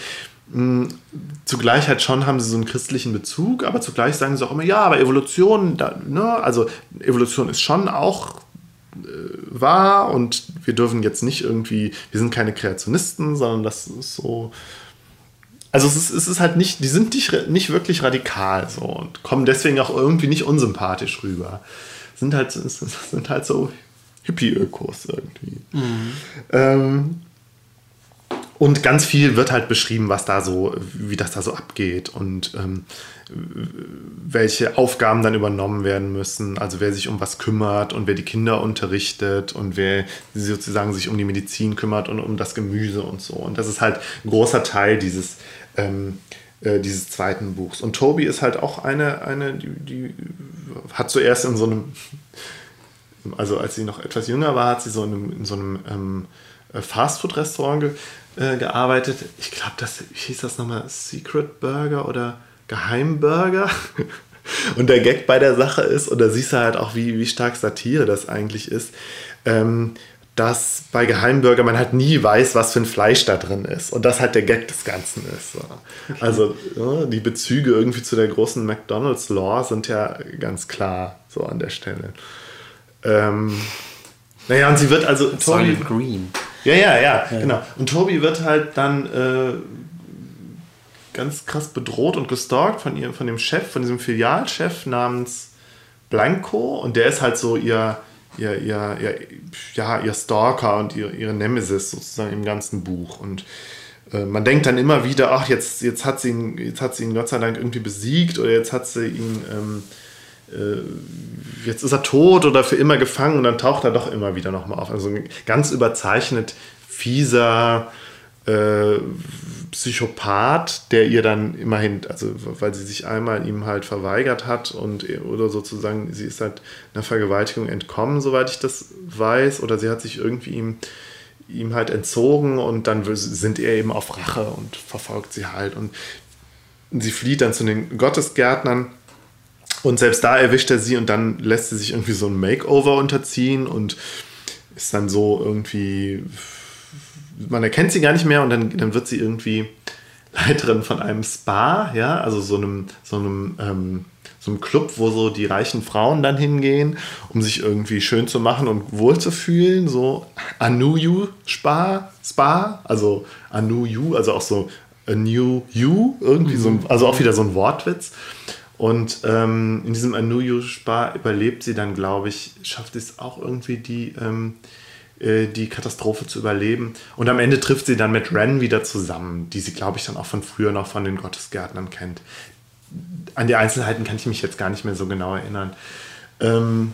mh, hm, zugleich halt schon haben sie so einen christlichen Bezug, aber zugleich sagen sie auch immer, ja, aber Evolution, da, ne, also Evolution ist schon auch äh, wahr und wir dürfen jetzt nicht irgendwie, wir sind keine Kreationisten, sondern das ist so, also es ist, es ist halt nicht, die sind nicht, nicht wirklich radikal so und kommen deswegen auch irgendwie nicht unsympathisch rüber sind halt, sind halt so Hippie-Ökos irgendwie. Mhm. Ähm, und ganz viel wird halt beschrieben, was da so, wie das da so abgeht und ähm, welche Aufgaben dann übernommen werden müssen. Also wer sich um was kümmert und wer die Kinder unterrichtet und wer sozusagen sich um die Medizin kümmert und um das Gemüse und so. Und das ist halt ein großer Teil dieses ähm, äh, dieses zweiten Buchs. Und Toby ist halt auch eine, eine die, die hat zuerst in so einem, also als sie noch etwas jünger war, hat sie so in, einem, in so einem ähm, äh, Fastfood-Restaurant ge, äh, gearbeitet. Ich glaube, das hieß das nochmal Secret Burger oder Geheimburger. Und der Gag bei der Sache ist, und da siehst du halt auch, wie, wie stark Satire das eigentlich ist, ähm, dass bei Geheimburger man halt nie weiß, was für ein Fleisch da drin ist. Und das halt der Gag des Ganzen ist. So. Okay. Also ja, die Bezüge irgendwie zu der großen McDonalds-Law sind ja ganz klar so an der Stelle. Ähm, naja, und sie wird also. Toby, Green. Ja, ja, ja, ja, genau. Und Toby wird halt dann äh, ganz krass bedroht und gestalkt von, ihr, von dem Chef, von diesem Filialchef namens Blanco. Und der ist halt so ihr ihr, ihr, ihr, ja, ihr Stalker und ihr, ihre Nemesis sozusagen im ganzen Buch. Und äh, man denkt dann immer wieder, ach, jetzt, jetzt, hat sie ihn, jetzt hat sie ihn Gott sei Dank irgendwie besiegt oder jetzt hat sie ihn, ähm, äh, jetzt ist er tot oder für immer gefangen und dann taucht er doch immer wieder nochmal auf. Also ganz überzeichnet fieser, äh, Psychopath, der ihr dann immerhin, also weil sie sich einmal ihm halt verweigert hat und oder sozusagen, sie ist halt einer Vergewaltigung entkommen, soweit ich das weiß, oder sie hat sich irgendwie ihm ihm halt entzogen und dann sind er eben auf Rache und verfolgt sie halt und sie flieht dann zu den Gottesgärtnern und selbst da erwischt er sie und dann lässt sie sich irgendwie so ein Makeover unterziehen und ist dann so irgendwie, man erkennt sie gar nicht mehr und dann, dann wird sie irgendwie Leiterin von einem Spa, ja, also so einem, so einem, ähm, so einem Club, wo so die reichen Frauen dann hingehen, um sich irgendwie schön zu machen und wohl zu fühlen, so Anuyu Spa, Spa, also Anuyu, also auch so a new you, irgendwie so, mhm. also auch wieder so ein Wortwitz. Und ähm, in diesem Anuyu Spa überlebt sie dann, glaube ich, schafft es auch irgendwie die, ähm, äh, die Katastrophe zu überleben. Und am Ende trifft sie dann mit Ren wieder zusammen, die sie, glaube ich, dann auch von früher noch von den Gottesgärtnern kennt. An die Einzelheiten kann ich mich jetzt gar nicht mehr so genau erinnern. Ähm,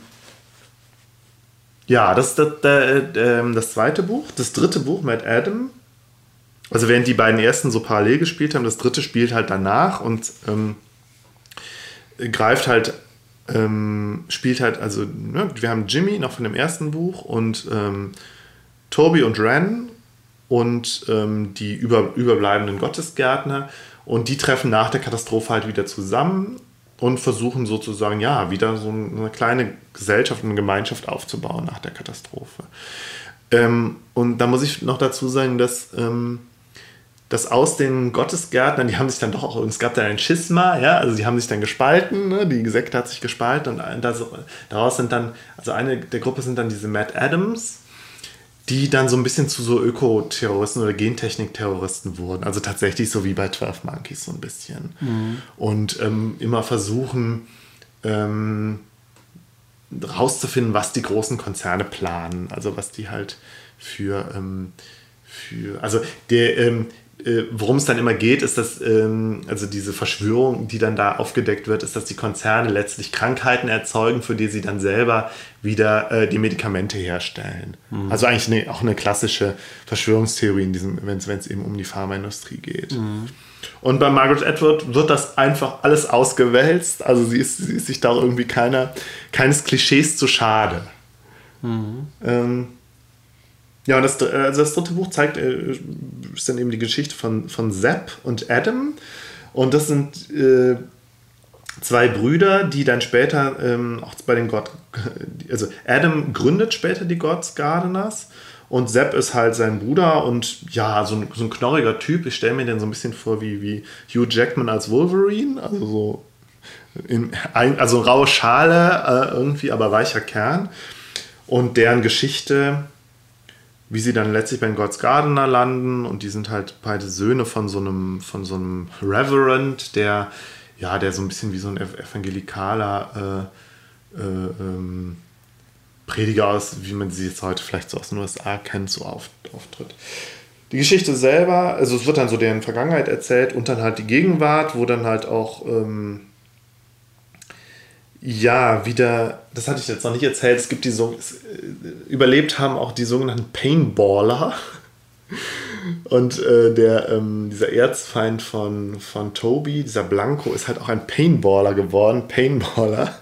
ja, das ist das, das, ähm, das, zweite Buch. Das dritte Buch, Matt Adam. Also während die beiden ersten so parallel gespielt haben, das dritte spielt halt danach und ähm, greift halt ähm, spielt halt, also, ne, wir haben Jimmy noch von dem ersten Buch und ähm, Toby und Ren und ähm, die über, überbleibenden Gottesgärtner und die treffen nach der Katastrophe halt wieder zusammen und versuchen sozusagen, ja, wieder so eine kleine Gesellschaft, eine Gemeinschaft aufzubauen nach der Katastrophe. Ähm, und da muss ich noch dazu sagen, dass ähm, dass aus den Gottesgärtnern, die haben sich dann doch auch, es gab dann ein Schisma, ja, also die haben sich dann gespalten, ne? die Sekte hat sich gespalten und das, daraus sind dann, also eine der Gruppe sind dann diese Matt Adams, die dann so ein bisschen zu so Ökoterroristen oder Gentechnik-Terroristen wurden. Also tatsächlich so wie bei 12 Monkeys so ein bisschen. Mhm. Und ähm, immer versuchen, ähm, rauszufinden, was die großen Konzerne planen. Also was die halt für, ähm, für also der, ähm, äh, worum es dann immer geht, ist, dass ähm, also diese Verschwörung, die dann da aufgedeckt wird, ist, dass die Konzerne letztlich Krankheiten erzeugen, für die sie dann selber wieder äh, die Medikamente herstellen. Mhm. Also eigentlich eine, auch eine klassische Verschwörungstheorie, wenn es eben um die Pharmaindustrie geht. Mhm. Und bei Margaret Atwood wird das einfach alles ausgewälzt. Also sie ist, sie ist sich da irgendwie keiner, keines Klischees zu schade. Mhm. Ähm, ja, und das, also das dritte Buch zeigt, äh, ist dann eben die Geschichte von, von Sepp und Adam. Und das sind äh, zwei Brüder, die dann später ähm, auch bei den God, also Adam gründet später die Gods Gardeners und Sepp ist halt sein Bruder und ja, so ein, so ein knorriger Typ. Ich stelle mir den so ein bisschen vor wie, wie Hugh Jackman als Wolverine, also so in, also raue Schale äh, irgendwie, aber weicher Kern. Und deren Geschichte wie sie dann letztlich bei den God's Gardener landen und die sind halt beide Söhne von so einem, von so einem Reverend, der, ja, der so ein bisschen wie so ein evangelikaler äh, äh, ähm, Prediger aus, wie man sie jetzt heute vielleicht so aus den USA kennt, so auf, auftritt. Die Geschichte selber, also es wird dann so deren Vergangenheit erzählt und dann halt die Gegenwart, wo dann halt auch ähm, ja, wieder, das hatte ich jetzt noch nicht erzählt, es gibt die so, äh, überlebt haben auch die sogenannten Painballer. Und äh, der, ähm, dieser Erzfeind von, von Toby, dieser Blanco, ist halt auch ein Painballer geworden. Painballer.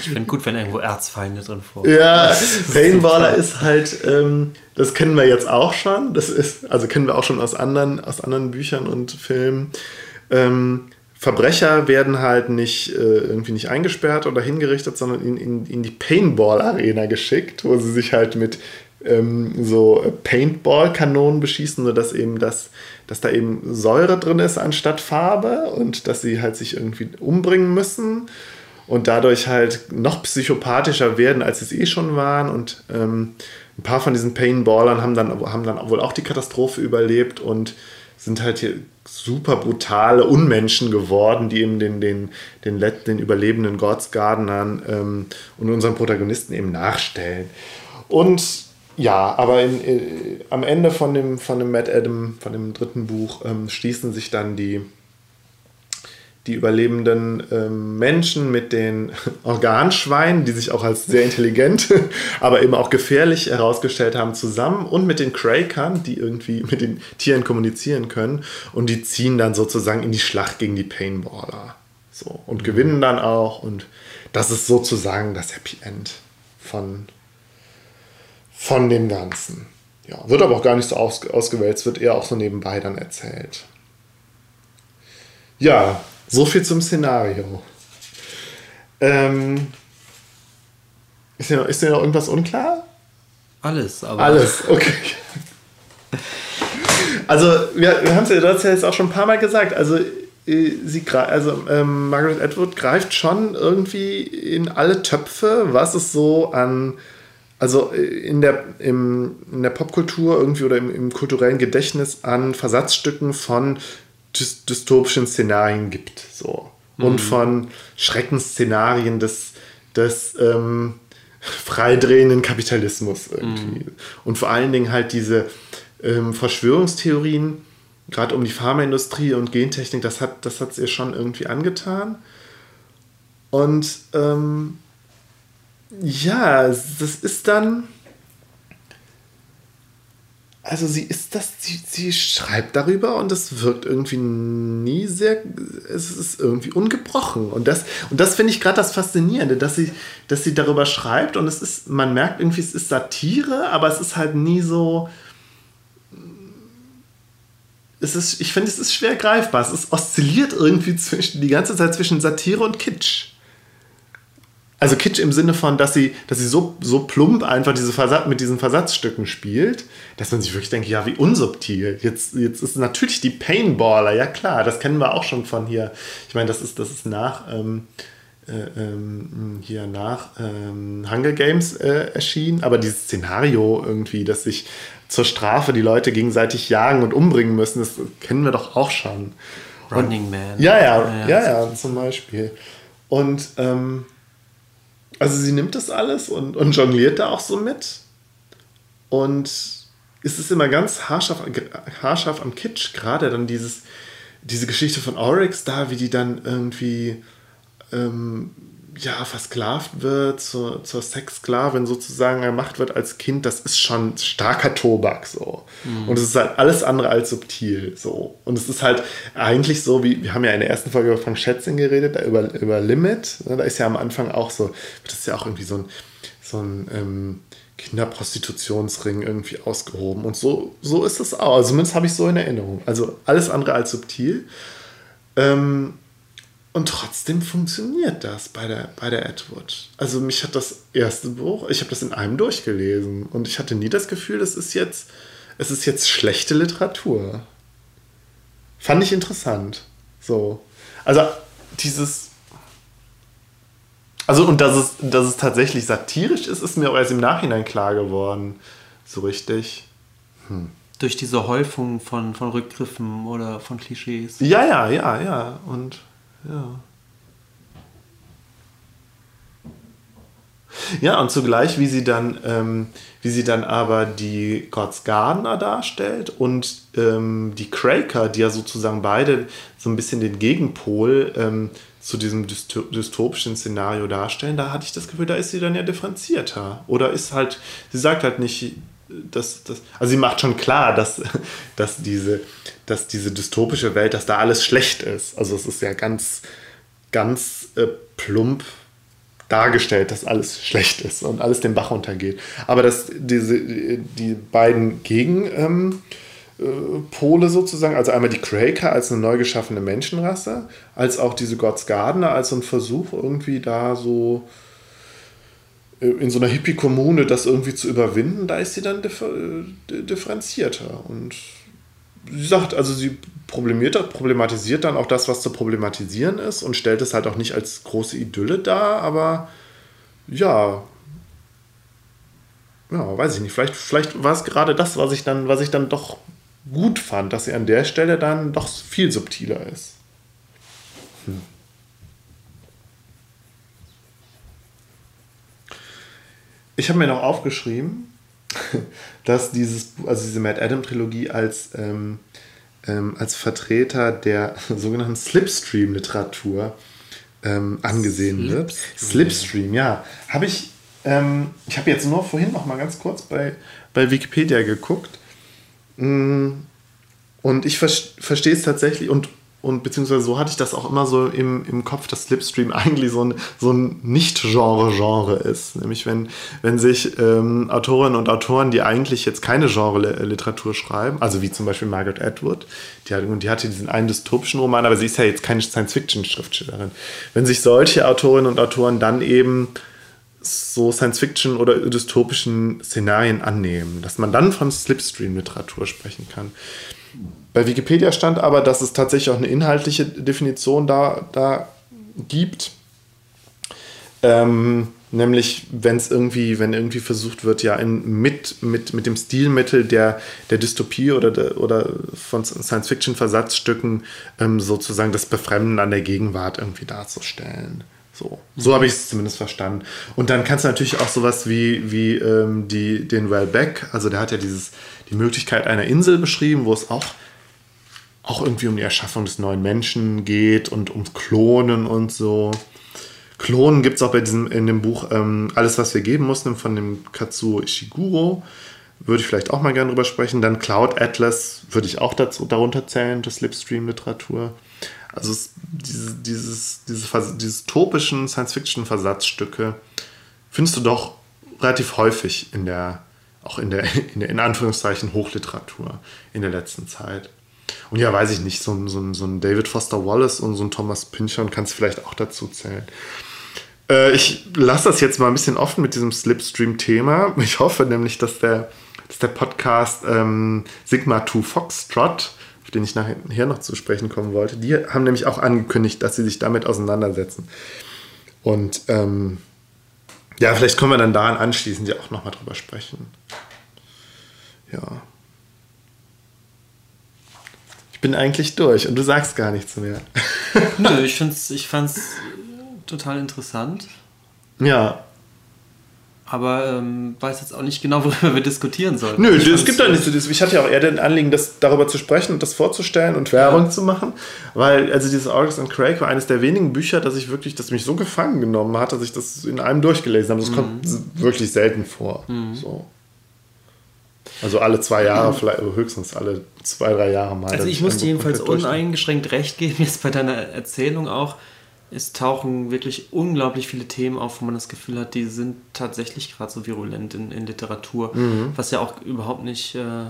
Ich finde gut, wenn irgendwo Erzfeinde drin vorkommen. Ja, Painballer ist halt, ähm, das kennen wir jetzt auch schon. Das ist, also kennen wir auch schon aus anderen, aus anderen Büchern und Filmen. Ähm, Verbrecher werden halt nicht äh, irgendwie nicht eingesperrt oder hingerichtet, sondern in, in, in die Paintball-Arena geschickt, wo sie sich halt mit ähm, so Paintball-Kanonen beschießen, nur dass eben das, dass da eben Säure drin ist anstatt Farbe und dass sie halt sich irgendwie umbringen müssen und dadurch halt noch psychopathischer werden, als sie es eh schon waren. Und ähm, ein paar von diesen Paintballern haben dann, haben dann wohl auch die Katastrophe überlebt und sind halt hier super brutale Unmenschen geworden, die eben den, den, den, den überlebenden Gods Gardenern ähm, und unseren Protagonisten eben nachstellen. Und ja, aber in, in, äh, am Ende von dem, von dem Matt Adam, von dem dritten Buch, ähm, schließen sich dann die, die überlebenden ähm, Menschen mit den Organschweinen, die sich auch als sehr intelligent, aber eben auch gefährlich herausgestellt haben, zusammen und mit den Krakern, die irgendwie mit den Tieren kommunizieren können und die ziehen dann sozusagen in die Schlacht gegen die Painballer. So, und mhm. gewinnen dann auch und das ist sozusagen das Happy End von, von dem Ganzen. ja, wird aber auch gar nicht so aus, ausgewählt, es wird eher auch so nebenbei dann erzählt. Ja, so viel zum Szenario. Ähm, ist, dir noch, ist dir noch irgendwas unklar? Alles, aber. Alles, okay. Also, wir, wir haben es ja, du hast ja jetzt auch schon ein paar Mal gesagt. Also, äh, sie, also ähm, Margaret Atwood greift schon irgendwie in alle Töpfe, was es so an, also äh, in der, im, in der Popkultur irgendwie oder im, im kulturellen Gedächtnis an Versatzstücken von dystopischen Szenarien gibt. So. Und mhm. von Schreckensszenarien des, des ähm, freidrehenden Kapitalismus irgendwie. Mhm. Und vor allen Dingen halt diese ähm, Verschwörungstheorien, gerade um die Pharmaindustrie und Gentechnik, das hat das hat ihr schon irgendwie angetan. Und ähm, ja, das ist dann. Also sie ist das, sie, sie schreibt darüber und es wirkt irgendwie nie sehr, es ist irgendwie ungebrochen. Und das, und das finde ich gerade das Faszinierende, dass sie, dass sie darüber schreibt und es ist, man merkt irgendwie, es ist Satire, aber es ist halt nie so, es ist, ich finde, es ist schwer greifbar. Es ist, oszilliert irgendwie zwischen, die ganze Zeit zwischen Satire und Kitsch. Also Kitsch im Sinne von, dass sie, dass sie so, so plump einfach diese Versatz, mit diesen Versatzstücken spielt, dass man sich wirklich denkt, ja, wie unsubtil. Jetzt, jetzt ist natürlich die Painballer, ja klar, das kennen wir auch schon von hier. Ich meine, das ist, das ist nach, ähm, äh, ähm, hier nach ähm, Hunger Games äh, erschienen, aber dieses Szenario irgendwie, dass sich zur Strafe die Leute gegenseitig jagen und umbringen müssen. Das kennen wir doch auch schon. Running und, Man. Ja, ja, ja, ja, ja, zum Beispiel. Und ähm, also sie nimmt das alles und, und jongliert da auch so mit. Und es ist immer ganz haarscharf, haarscharf am Kitsch, gerade dann dieses, diese Geschichte von Oryx da, wie die dann irgendwie ähm, ja, versklavt wird, zur, zur Sexsklavin sozusagen gemacht wird als Kind, das ist schon starker Tobak so. Mhm. Und es ist halt alles andere als subtil so. Und es ist halt eigentlich so, wie wir haben ja in der ersten Folge von Schätzing geredet, über, über Limit. Ne, da ist ja am Anfang auch so, das ist ja auch irgendwie so ein, so ein ähm, Kinderprostitutionsring irgendwie ausgehoben. Und so, so ist es auch. Also zumindest habe ich so in Erinnerung. Also alles andere als subtil. Ähm, und trotzdem funktioniert das bei der, bei der Edward. Also mich hat das erste Buch, ich habe das in einem durchgelesen und ich hatte nie das Gefühl, das ist jetzt, es ist jetzt schlechte Literatur. Fand ich interessant. So. Also dieses. Also, und dass es, dass es tatsächlich satirisch ist, ist mir auch erst im Nachhinein klar geworden. So richtig. Hm. Durch diese Häufung von, von Rückgriffen oder von Klischees. Ja, ja, ja, ja. Und ja. Ja, und zugleich, wie sie dann, ähm, wie sie dann aber die God's Gardener darstellt und ähm, die Craker, die ja sozusagen beide so ein bisschen den Gegenpol ähm, zu diesem dystopischen Szenario darstellen, da hatte ich das Gefühl, da ist sie dann ja differenzierter. Oder ist halt, sie sagt halt nicht, dass, dass also sie macht schon klar, dass, dass, diese, dass diese dystopische Welt, dass da alles schlecht ist. Also es ist ja ganz, ganz äh, plump dargestellt, dass alles schlecht ist und alles den Bach runtergeht. Aber dass diese, die beiden Gegenpole ähm, äh, sozusagen, also einmal die Craker als eine neu geschaffene Menschenrasse, als auch diese God's Gardener als so ein Versuch irgendwie da so in so einer Hippie-Kommune das irgendwie zu überwinden, da ist sie dann äh, differenzierter. Und sie sagt, also sie problematisiert dann auch das, was zu problematisieren ist und stellt es halt auch nicht als große Idylle dar, aber ja, ja, weiß ich nicht, vielleicht, vielleicht war es gerade das, was ich dann, was ich dann doch gut fand, dass sie an der Stelle dann doch viel subtiler ist. Hm. Ich habe mir noch aufgeschrieben, dass dieses, also diese Matt Adam Trilogie als, ähm, ähm, als Vertreter der sogenannten Slipstream-Literatur ähm, angesehen Slipstream. wird. Slipstream, ja. Habe ich, ähm, ich habe jetzt nur vorhin noch mal ganz kurz bei, bei Wikipedia geguckt. Mm, und ich ver verstehe es tatsächlich und und beziehungsweise so hatte ich das auch immer so im, im Kopf, dass Slipstream eigentlich so ein, so ein Nicht-Genre-Genre ist. Nämlich wenn, wenn sich ähm, Autorinnen und Autoren, die eigentlich jetzt keine Genre-Literatur schreiben, also wie zum Beispiel Margaret Atwood, die, hat, die hatte diesen einen dystopischen Roman, aber sie ist ja jetzt keine Science-Fiction-Schriftstellerin. Wenn sich solche Autorinnen und Autoren dann eben so Science-Fiction oder dystopischen Szenarien annehmen, dass man dann von Slipstream-Literatur sprechen kann. Bei Wikipedia stand aber, dass es tatsächlich auch eine inhaltliche Definition da, da gibt. Ähm, nämlich, wenn es irgendwie, wenn irgendwie versucht wird, ja in, mit, mit, mit dem Stilmittel der, der Dystopie oder, der, oder von Science-Fiction-Versatzstücken ähm, sozusagen das Befremden an der Gegenwart irgendwie darzustellen. So, so habe ich es zumindest verstanden. Und dann kannst du natürlich auch sowas wie, wie ähm, die, den Wellbeck, also der hat ja dieses, die Möglichkeit einer Insel beschrieben, wo es auch, auch irgendwie um die Erschaffung des neuen Menschen geht und ums Klonen und so. Klonen gibt es auch bei diesem, in dem Buch ähm, Alles, was wir geben mussten, von dem Katsuo Ishiguro. Würde ich vielleicht auch mal gerne drüber sprechen. Dann Cloud Atlas würde ich auch dazu, darunter zählen, das Slipstream-Literatur. Also es, diese, dieses, diese, diese topischen Science-Fiction-Versatzstücke findest du doch relativ häufig in der, auch in der, in der, in Anführungszeichen, Hochliteratur in der letzten Zeit. Und ja, weiß ich nicht, so, so, so ein David Foster Wallace und so ein Thomas Pynchon kannst du vielleicht auch dazu zählen. Äh, ich lasse das jetzt mal ein bisschen offen mit diesem Slipstream-Thema. Ich hoffe nämlich, dass der, dass der Podcast ähm, Sigma 2 Foxtrot auf den ich nachher noch zu sprechen kommen wollte, die haben nämlich auch angekündigt, dass sie sich damit auseinandersetzen. Und ähm, ja, vielleicht können wir dann daran anschließend ja auch nochmal drüber sprechen. Ja. Ich bin eigentlich durch und du sagst gar nichts mehr. Nö, ich, find's, ich fand's total interessant. Ja, aber ähm, weiß jetzt auch nicht genau, worüber wir diskutieren sollen. Nö, es gibt da nichts zu diskutieren. Ich hatte ja auch eher den Anliegen, das, darüber zu sprechen und das vorzustellen und Werbung ja. zu machen, weil also dieses August and Craig war eines der wenigen Bücher, das ich wirklich, das mich so gefangen genommen hat, dass ich das in einem durchgelesen habe. Das mhm. kommt wirklich selten vor. Mhm. So. Also alle zwei Jahre, vielleicht höchstens alle zwei, drei Jahre mal. Also ich muss dir jedenfalls uneingeschränkt recht geben, jetzt bei deiner Erzählung auch es tauchen wirklich unglaublich viele Themen auf, wo man das Gefühl hat, die sind tatsächlich gerade so virulent in, in Literatur, mhm. was ja auch überhaupt nicht äh,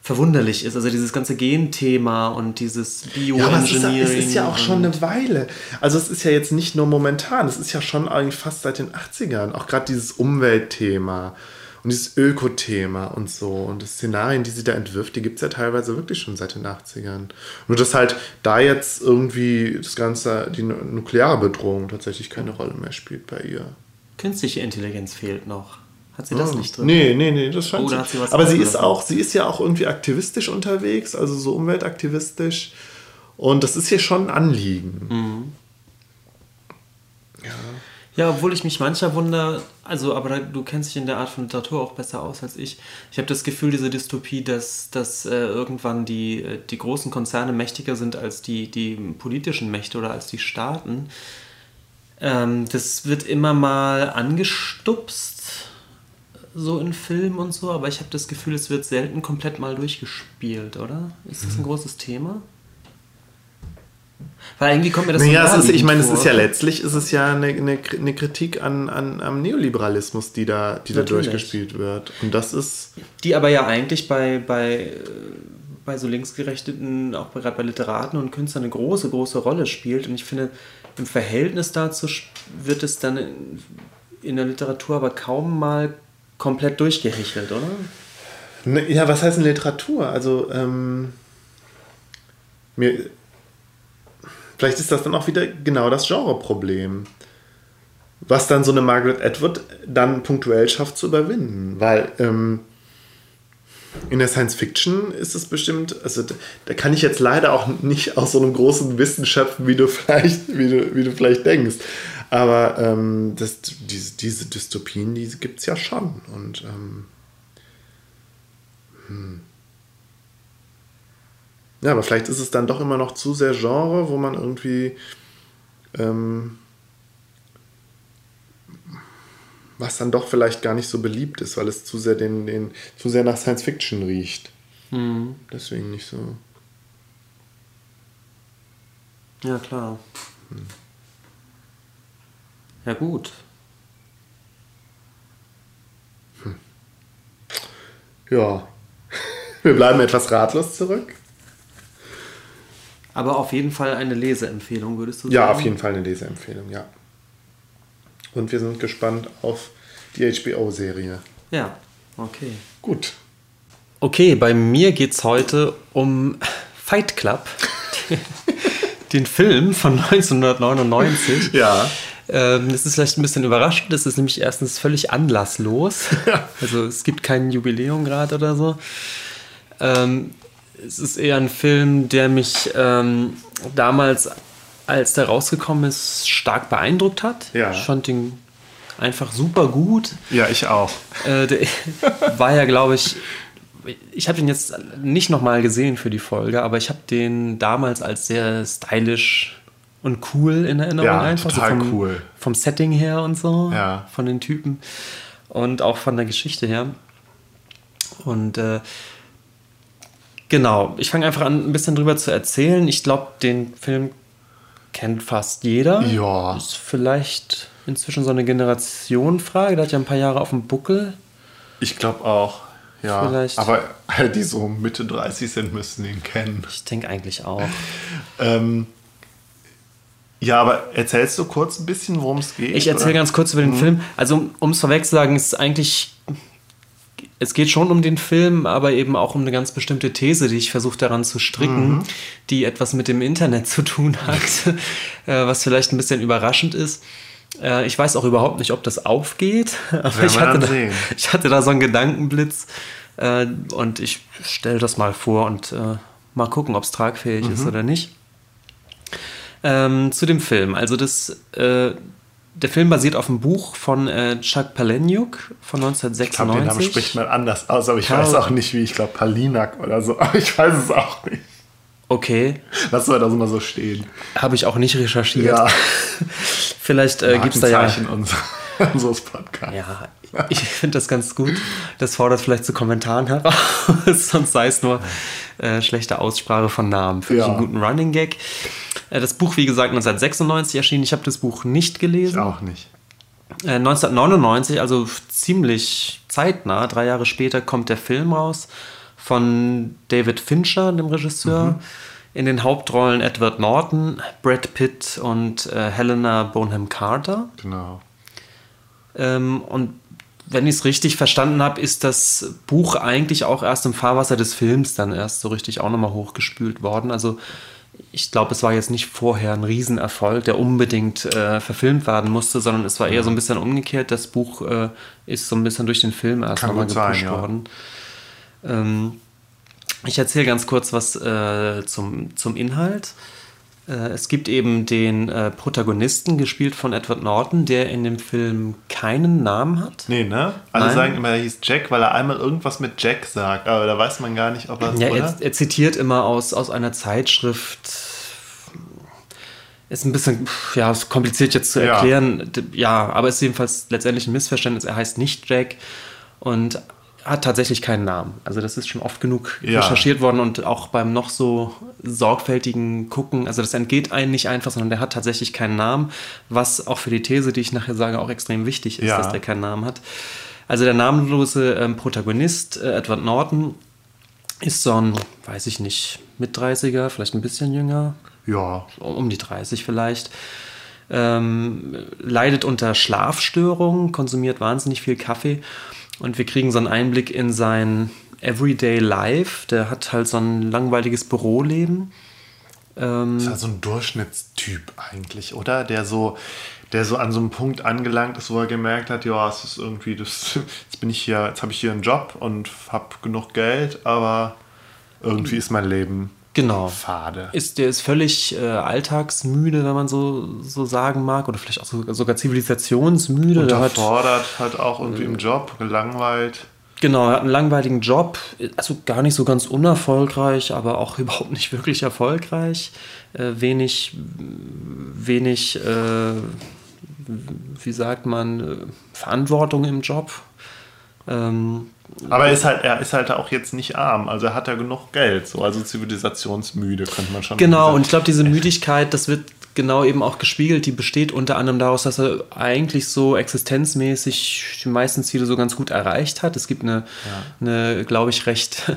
verwunderlich ist. Also dieses ganze Genthema und dieses Bioengineering. Ja, es, ist, es ist ja auch schon eine Weile. Also es ist ja jetzt nicht nur momentan, es ist ja schon eigentlich fast seit den 80ern, auch gerade dieses Umweltthema und dieses Öko-Thema und so und die Szenarien, die sie da entwirft, die gibt es ja teilweise wirklich schon seit den 80ern. Nur dass halt da jetzt irgendwie das Ganze, die nukleare Bedrohung tatsächlich keine Rolle mehr spielt bei ihr. Künstliche Intelligenz fehlt noch. Hat sie das oh. nicht drin? Nee, nee, nee, das scheint Oder hat sie was Aber sie ist auch, sie ist ja auch irgendwie aktivistisch unterwegs, also so umweltaktivistisch. Und das ist hier schon ein Anliegen. Mhm. Ja. Ja, obwohl ich mich mancher wunder, also, aber du kennst dich in der Art von Literatur auch besser aus als ich. Ich habe das Gefühl, diese Dystopie, dass, dass äh, irgendwann die, äh, die großen Konzerne mächtiger sind als die, die politischen Mächte oder als die Staaten. Ähm, das wird immer mal angestupst, so in Filmen und so, aber ich habe das Gefühl, es wird selten komplett mal durchgespielt, oder? Ist das ein mhm. großes Thema? Weil irgendwie kommt mir das naja, so es ist, ich meine, es ist ja letztlich ist es ja eine, eine, eine Kritik an, an, am Neoliberalismus, die da, die da durchgespielt wird. Und das ist. Die aber ja eigentlich bei, bei, bei so linksgerechteten, auch gerade bei Literaten und Künstlern eine große, große Rolle spielt. Und ich finde, im Verhältnis dazu wird es dann in, in der Literatur aber kaum mal komplett durchgehechelt, oder? Ne, ja, was heißt in Literatur? Also, ähm, mir Vielleicht ist das dann auch wieder genau das Genreproblem. Was dann so eine Margaret Atwood dann punktuell schafft zu überwinden. Weil ähm, in der Science Fiction ist es bestimmt, also da, kann ich jetzt leider auch nicht aus so einem großen Wissen schöpfen, wie du vielleicht, wie du, wie du vielleicht denkst. Aber ähm, das, diese, diese Dystopien, die gibt es ja schon. Und ähm, hm. Ja, aber vielleicht ist es dann doch immer noch zu sehr Genre, wo man irgendwie ähm, was dann doch vielleicht gar nicht so beliebt ist, weil es zu sehr den, den zu sehr nach Science Fiction riecht. Mhm. Deswegen nicht so. Ja, klar. Ja, gut. Ja. Wir bleiben etwas ratlos zurück. Aber auf jeden Fall eine Leseempfehlung, würdest du sagen? Ja, auf jeden Fall eine Leseempfehlung, ja. Und wir sind gespannt auf die HBO-Serie. Ja, okay. Gut. Okay, bei mir geht es heute um Fight Club, den Film von 1999. Ja. Ähm, das ist vielleicht ein bisschen überraschend. Das ist nämlich erstens völlig anlasslos. Ja. Also es gibt kein Jubiläum gerade oder so. Ähm, es ist eher ein Film, der mich ähm, damals, als der rausgekommen ist, stark beeindruckt hat. Ja. Ich fand ihn einfach super gut. Ja, ich auch. Äh, der war ja, glaube ich, ich habe den jetzt nicht nochmal gesehen für die Folge, aber ich habe den damals als sehr stylisch und cool in Erinnerung Ja, einfach. total vom, cool. Vom Setting her und so, Ja. von den Typen und auch von der Geschichte her. Und äh, genau, ich fange einfach an, ein bisschen drüber zu erzählen. Ich glaube, den Film kennt fast jeder. Ja. Ist vielleicht inzwischen so eine Generationenfrage. Der hat ja ein paar Jahre auf dem Buckel. Ich glaube auch. Ja. Vielleicht. Aber alle, die so Mitte 30 sind, müssen ihn kennen. Ich denke eigentlich auch. Ähm, ja, aber erzählst du kurz ein bisschen, worum es geht? Ich erzähle ganz kurz über den Film. Also, um es vorweg zu sagen, ist es eigentlich. Es geht schon um den Film, aber eben auch um eine ganz bestimmte These, die ich versuche daran zu stricken, die etwas mit dem Internet zu tun hat, äh, was vielleicht ein bisschen überraschend ist. Äh, Ich weiß auch überhaupt nicht, ob das aufgeht, aber ich hatte, da, ich hatte da so einen Gedankenblitz äh, und ich stelle das mal vor und mal gucken, ob es tragfähig ist oder nicht. Ähm, zu dem Film. Also das, äh, der Film basiert auf einem Buch von äh, Chuck Palahniuk von Ich glaube, den Namen 1996. spricht man anders aus, aber ich Karl- weiß auch nicht, wie. Ich glaube, Palinak oder so. Aber ich weiß es auch nicht. Okay, Lassen wir das mal so stehen. habe ich auch nicht recherchiert. Ja. Vielleicht äh, gibt es da ja. Unser, unseres Podcasts. Ja, ich finde das ganz gut. Das fordert vielleicht zu Kommentaren heraus, sonst sei es nur äh, schlechte Aussprache von Namen. Finde ich Ja. einen guten Running Gag. Äh, das Buch, wie gesagt, 1996 erschienen. Ich habe das Buch nicht gelesen. Ich auch nicht. Äh, 1999, also ziemlich zeitnah, drei Jahre später, kommt der Film raus von David Fincher, dem Regisseur. In den Hauptrollen Edward Norton, Brad Pitt und äh, Helena Bonham Carter. Genau. Ähm, und wenn ich es richtig verstanden habe, ist das Buch eigentlich auch erst im Fahrwasser des Films dann erst so richtig auch nochmal hochgespült worden. Also ich glaube, es war jetzt nicht vorher ein Riesenerfolg, der unbedingt äh, verfilmt werden musste, sondern es war eher so ein bisschen umgekehrt. Das Buch äh, ist so ein bisschen durch den Film erst nochmal gut sein, gepusht ja. worden. Ähm, ich erzähle ganz kurz was äh, zum, zum Inhalt. Äh, es gibt eben den äh, Protagonisten, gespielt von Edward Norton, der in dem Film keinen Namen hat. Nee, ne? Alle Nein. sagen immer, er hieß Jack, weil er einmal irgendwas mit Jack sagt. Aber da weiß man gar nicht, ob er Ja, oder? er, er zitiert immer aus, aus einer Zeitschrift. Ist ein bisschen ja, ist kompliziert jetzt zu Ja. erklären. D- Ja, aber ist jedenfalls letztendlich ein Missverständnis. Er heißt nicht Jack und hat tatsächlich keinen Namen. Also das ist schon oft genug Ja. recherchiert worden und auch beim noch so sorgfältigen Gucken, also das entgeht einem nicht einfach, sondern der hat tatsächlich keinen Namen, was auch für die These, die ich nachher sage, auch extrem wichtig ist, Ja. dass der keinen Namen hat. Also der namenlose ähm, Protagonist, äh, Edward Norton, ist so ein, weiß ich nicht, mit 30er, vielleicht ein bisschen jünger, Ja. um die 30 vielleicht. Ähm, leidet unter Schlafstörungen, konsumiert wahnsinnig viel Kaffee und wir kriegen so einen Einblick in sein Everyday Life. Der hat halt so ein langweiliges Büroleben. Ähm, ist halt so ein Durchschnittstyp eigentlich, oder? Der so, der so an so einem Punkt angelangt ist, wo er gemerkt hat, ja, es ist irgendwie, das, jetzt bin ich hier, jetzt habe ich hier einen Job und habe genug Geld, aber irgendwie ist mein Leben genau. fade. Ist, der ist völlig äh, alltagsmüde, wenn man so, so sagen mag, oder vielleicht auch so, sogar zivilisationsmüde. Der hat, Unterfordert, halt auch irgendwie im Job, gelangweilt. Genau, er hat einen langweiligen Job, also gar nicht so ganz unerfolgreich, aber auch überhaupt nicht wirklich erfolgreich. Äh, wenig, wenig, äh, wie sagt man, äh, Verantwortung im Job. Ähm, aber er ist halt, er ist halt auch jetzt nicht arm, also er hat ja genug Geld, so also zivilisationsmüde könnte man schon. Genau, und ich glaube, diese Müdigkeit, das wird genau eben auch gespiegelt, die besteht unter anderem daraus, dass er eigentlich so existenzmäßig die meisten Ziele so ganz gut erreicht hat. Es gibt eine, ja. eine glaube ich, recht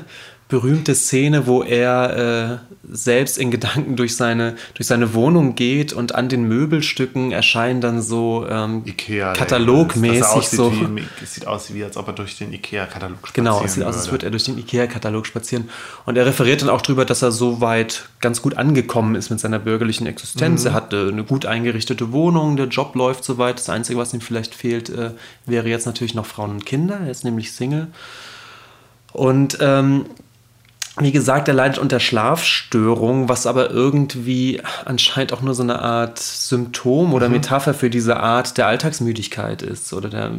berühmte Szene, wo er äh, selbst in Gedanken durch seine, durch seine Wohnung geht und an den Möbelstücken erscheinen dann so ähm, Ikea, katalogmäßig das, so. Wie, es sieht aus wie, als ob er durch den Ikea-Katalog spazieren Genau, es sieht aus, als würde er durch den Ikea-Katalog spazieren. Und er referiert dann auch darüber, dass er so weit ganz gut angekommen ist mit seiner bürgerlichen Existenz. Mhm. Er hat äh, eine gut eingerichtete Wohnung, der Job läuft soweit. Das Einzige, was ihm vielleicht fehlt, äh, wäre jetzt natürlich noch Frauen und Kinder. Er ist nämlich Single. Und ähm, wie gesagt, er leidet unter Schlafstörungen, was aber irgendwie anscheinend auch nur so eine Art Symptom oder mhm. Metapher für diese Art der Alltagsmüdigkeit ist oder der,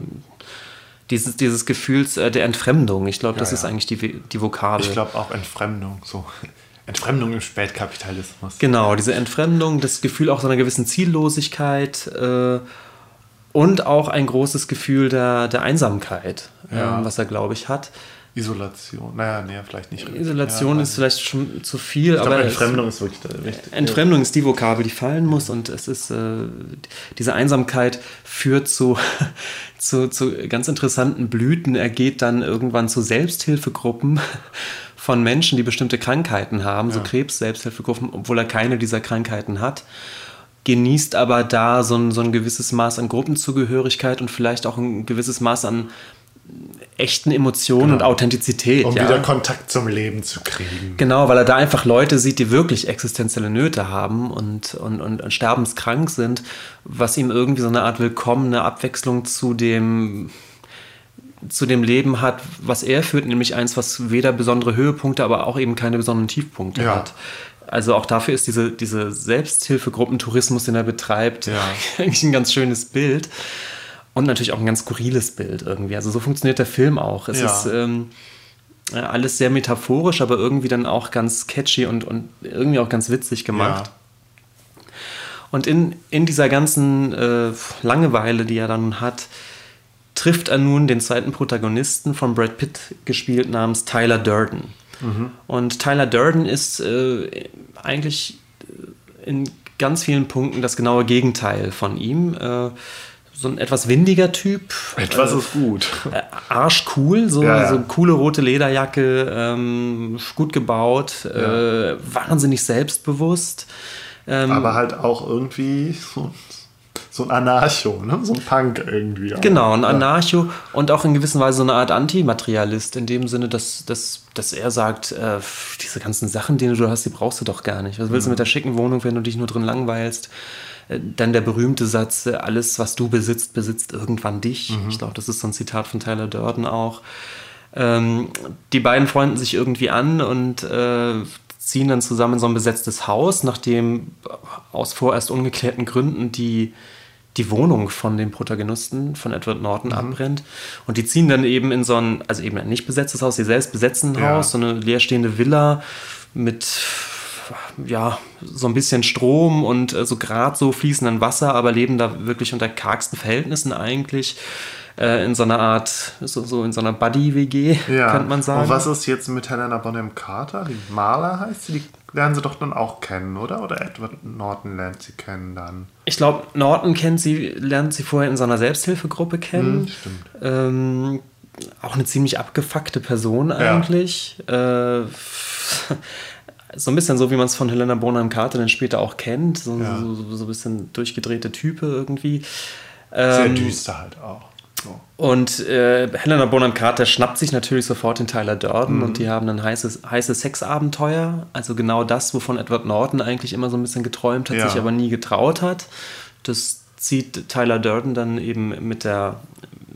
dieses, dieses Gefühls äh, der Entfremdung. Ich glaube, ja, das ja. ist eigentlich die, die Vokabel. Ich glaube auch Entfremdung, so. Entfremdung im Spätkapitalismus. Genau, diese Entfremdung, das Gefühl auch so einer gewissen Ziellosigkeit äh, und auch ein großes Gefühl der, der Einsamkeit, ja. äh, was er, glaube ich, hat. Isolation. Naja, nee, vielleicht nicht. Isolation ja, ist vielleicht schon zu viel, ich aber. Glaub, Entfremdung ist wirklich wichtig. Entfremdung ist die Vokabel, die fallen muss und es ist, äh, diese Einsamkeit führt zu, zu, zu ganz interessanten Blüten. Er geht dann irgendwann zu Selbsthilfegruppen von Menschen, die bestimmte Krankheiten haben, ja. so Krebs-Selbsthilfegruppen, obwohl er keine dieser Krankheiten hat genießt aber da so ein, so ein gewisses Maß an Gruppenzugehörigkeit und vielleicht auch ein gewisses Maß an echten Emotionen genau. und Authentizität. Um ja. wieder Kontakt zum Leben zu kriegen. Genau, weil er da einfach Leute sieht, die wirklich existenzielle Nöte haben und, und, und, und sterbenskrank sind, was ihm irgendwie so eine Art willkommene Abwechslung zu dem zu dem Leben hat, was er führt, nämlich eins, was weder besondere Höhepunkte, aber auch eben keine besonderen Tiefpunkte ja. hat. Also auch dafür ist diese, diese Selbsthilfegruppentourismus, den er betreibt, ja. eigentlich ein ganz schönes Bild. Und natürlich auch ein ganz skurriles Bild irgendwie. Also so funktioniert der Film auch. Es ja. ist ähm, alles sehr metaphorisch, aber irgendwie dann auch ganz catchy und, und irgendwie auch ganz witzig gemacht. Ja. Und in, in dieser ganzen äh, Langeweile, die er dann hat, trifft er nun den zweiten Protagonisten von Brad Pitt gespielt namens Tyler Durden. Mhm. Und Tyler Durden ist äh, eigentlich in ganz vielen Punkten das genaue Gegenteil von ihm. Äh, so ein etwas windiger Typ. Etwas äh, ist gut. Äh, arschcool, so, ja, ja. so eine coole rote Lederjacke, ähm, gut gebaut, ja. äh, wahnsinnig selbstbewusst. Ähm, Aber halt auch irgendwie so, so ein Anarcho, ne? so ein Punk irgendwie. Auch. Genau, ein Anarcho und auch in gewisser Weise so eine Art Antimaterialist, in dem Sinne, dass, dass, dass er sagt, äh, diese ganzen Sachen, die du hast, die brauchst du doch gar nicht. Was willst mhm. du mit der schicken Wohnung, wenn du dich nur drin langweilst? Dann der berühmte Satz, äh, alles, was du besitzt, besitzt irgendwann dich. Mhm. Ich glaube, das ist so ein Zitat von Tyler Durden auch. Ähm, die beiden freunden sich irgendwie an und äh, ziehen dann zusammen in so ein besetztes Haus, nachdem aus vorerst ungeklärten Gründen die, die Wohnung von dem Protagonisten, von Edward Norton, mhm. abbrennt. Und die ziehen dann eben in so ein, also eben ein nicht besetztes Haus, sie selbst besetzen ein ja. Haus, so eine leerstehende Villa mit ja, so ein bisschen Strom und äh, so gerade so fließenden Wasser, aber leben da wirklich unter kargsten Verhältnissen eigentlich. Äh, in so einer Art, so, so in so einer Buddy-WG, ja. könnte man sagen. Und was ist jetzt mit Helena Bonham Carter? Die Maler heißt sie? Die lernen sie doch dann auch kennen, oder? Oder Edward Norton lernt sie kennen dann? Ich glaube, Norton kennt sie, lernt sie vorher in so einer Selbsthilfegruppe kennen. Hm, stimmt. Ähm, auch eine ziemlich abgefuckte Person eigentlich. Ja. Äh, so ein bisschen so, wie man es von Helena Bonham Carter dann später auch kennt. So, ja. so, so, ein bisschen durchgedrehte Type irgendwie. Sehr ähm, düster halt auch. So. Und äh, Helena Bonham Carter schnappt sich natürlich sofort den Tyler Durden mhm. und die haben ein heißes, heißes Sexabenteuer. Also genau das, wovon Edward Norton eigentlich immer so ein bisschen geträumt hat, ja. sich aber nie getraut hat. Das zieht Tyler Durden dann eben mit der,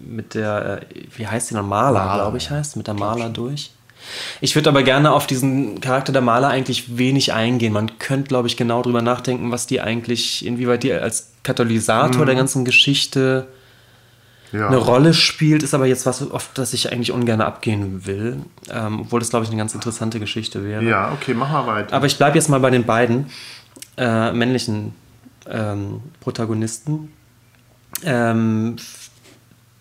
mit der, äh, wie heißt die noch, Maler, Maler. glaube ich, heißt, mit der Maler durch. Ich würde aber gerne auf diesen Charakter der Maler eigentlich wenig eingehen. Man könnte, glaube ich, genau drüber nachdenken, was die eigentlich, inwieweit die als Katalysator mhm. der ganzen Geschichte ja. eine Rolle spielt, ist aber jetzt was, auf das ich eigentlich ungern abgehen will. Ähm, obwohl das, glaube ich, eine ganz interessante Geschichte wäre. Ja, okay, mach mal weiter. Aber ich bleibe jetzt mal bei den beiden äh, männlichen ähm, Protagonisten. Ähm, äh,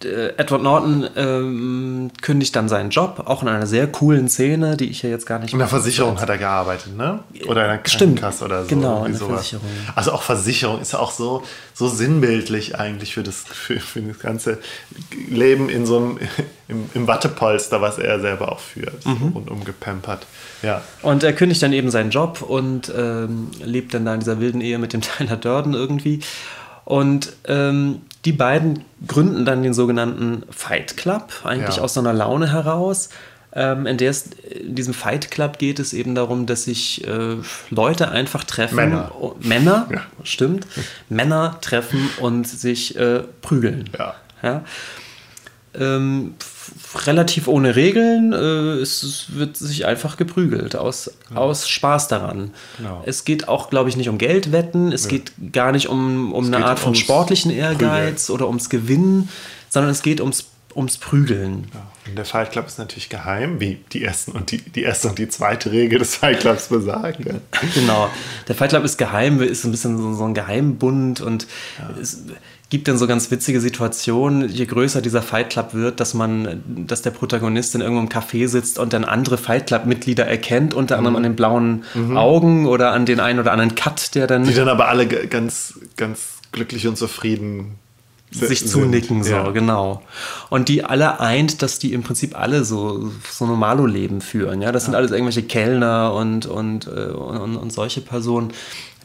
Edward Norton ähm, kündigt dann seinen Job, auch in einer sehr coolen Szene, die ich ja jetzt gar nicht. In der Versicherung hat er gearbeitet, ne? Oder in der Stimmt. Krankenkasse oder so. Genau, in der sowas. Versicherung. Also auch Versicherung ist ja auch so, so sinnbildlich eigentlich für das, für, für das ganze Leben in so einem, im, im Wattepolster, was er selber auch führt. Mhm. So rundum gepampert. Ja. Und er kündigt dann eben seinen Job und ähm, lebt dann da in dieser wilden Ehe mit dem Tyler Durden irgendwie. Und ähm, die beiden gründen dann den sogenannten Fight Club, eigentlich Ja. aus so einer Laune heraus. Ähm, in, es, in diesem Fight Club geht es eben darum, dass sich äh, Leute einfach treffen. Männer. Oh, Männer, Ja. stimmt. Männer treffen und sich äh, prügeln. Ja. Ja. Ähm, relativ ohne Regeln. Äh, es, wird sich einfach geprügelt aus, aus Spaß daran. Genau. Es geht auch, glaube ich, nicht um Geldwetten. Es geht gar nicht um, um eine Art von sportlichen Ehrgeiz oder ums Gewinnen, sondern es geht ums, ums Prügeln. Ja. Und der Fight Club ist natürlich geheim, wie die, ersten und die, die erste und die zweite Regel des Fight Clubs besagt. Ja. Genau. Der Fight Club ist geheim, ist ein bisschen so, so ein Geheimbund und es gibt dann so ganz witzige Situationen, je größer dieser Fight Club wird, dass man, dass der Protagonist in irgendeinem Café sitzt und dann andere Fight Club-Mitglieder erkennt, unter anderem an den blauen Augen oder an den einen oder anderen Cut, der dann Die dann aber alle ganz, ganz glücklich und zufrieden sich zunicken, so, Ja. genau. Und die alle eint, dass die im Prinzip alle so, so Normalo-Leben führen. Ja, das sind alles irgendwelche Kellner und, und, äh, und, und solche Personen,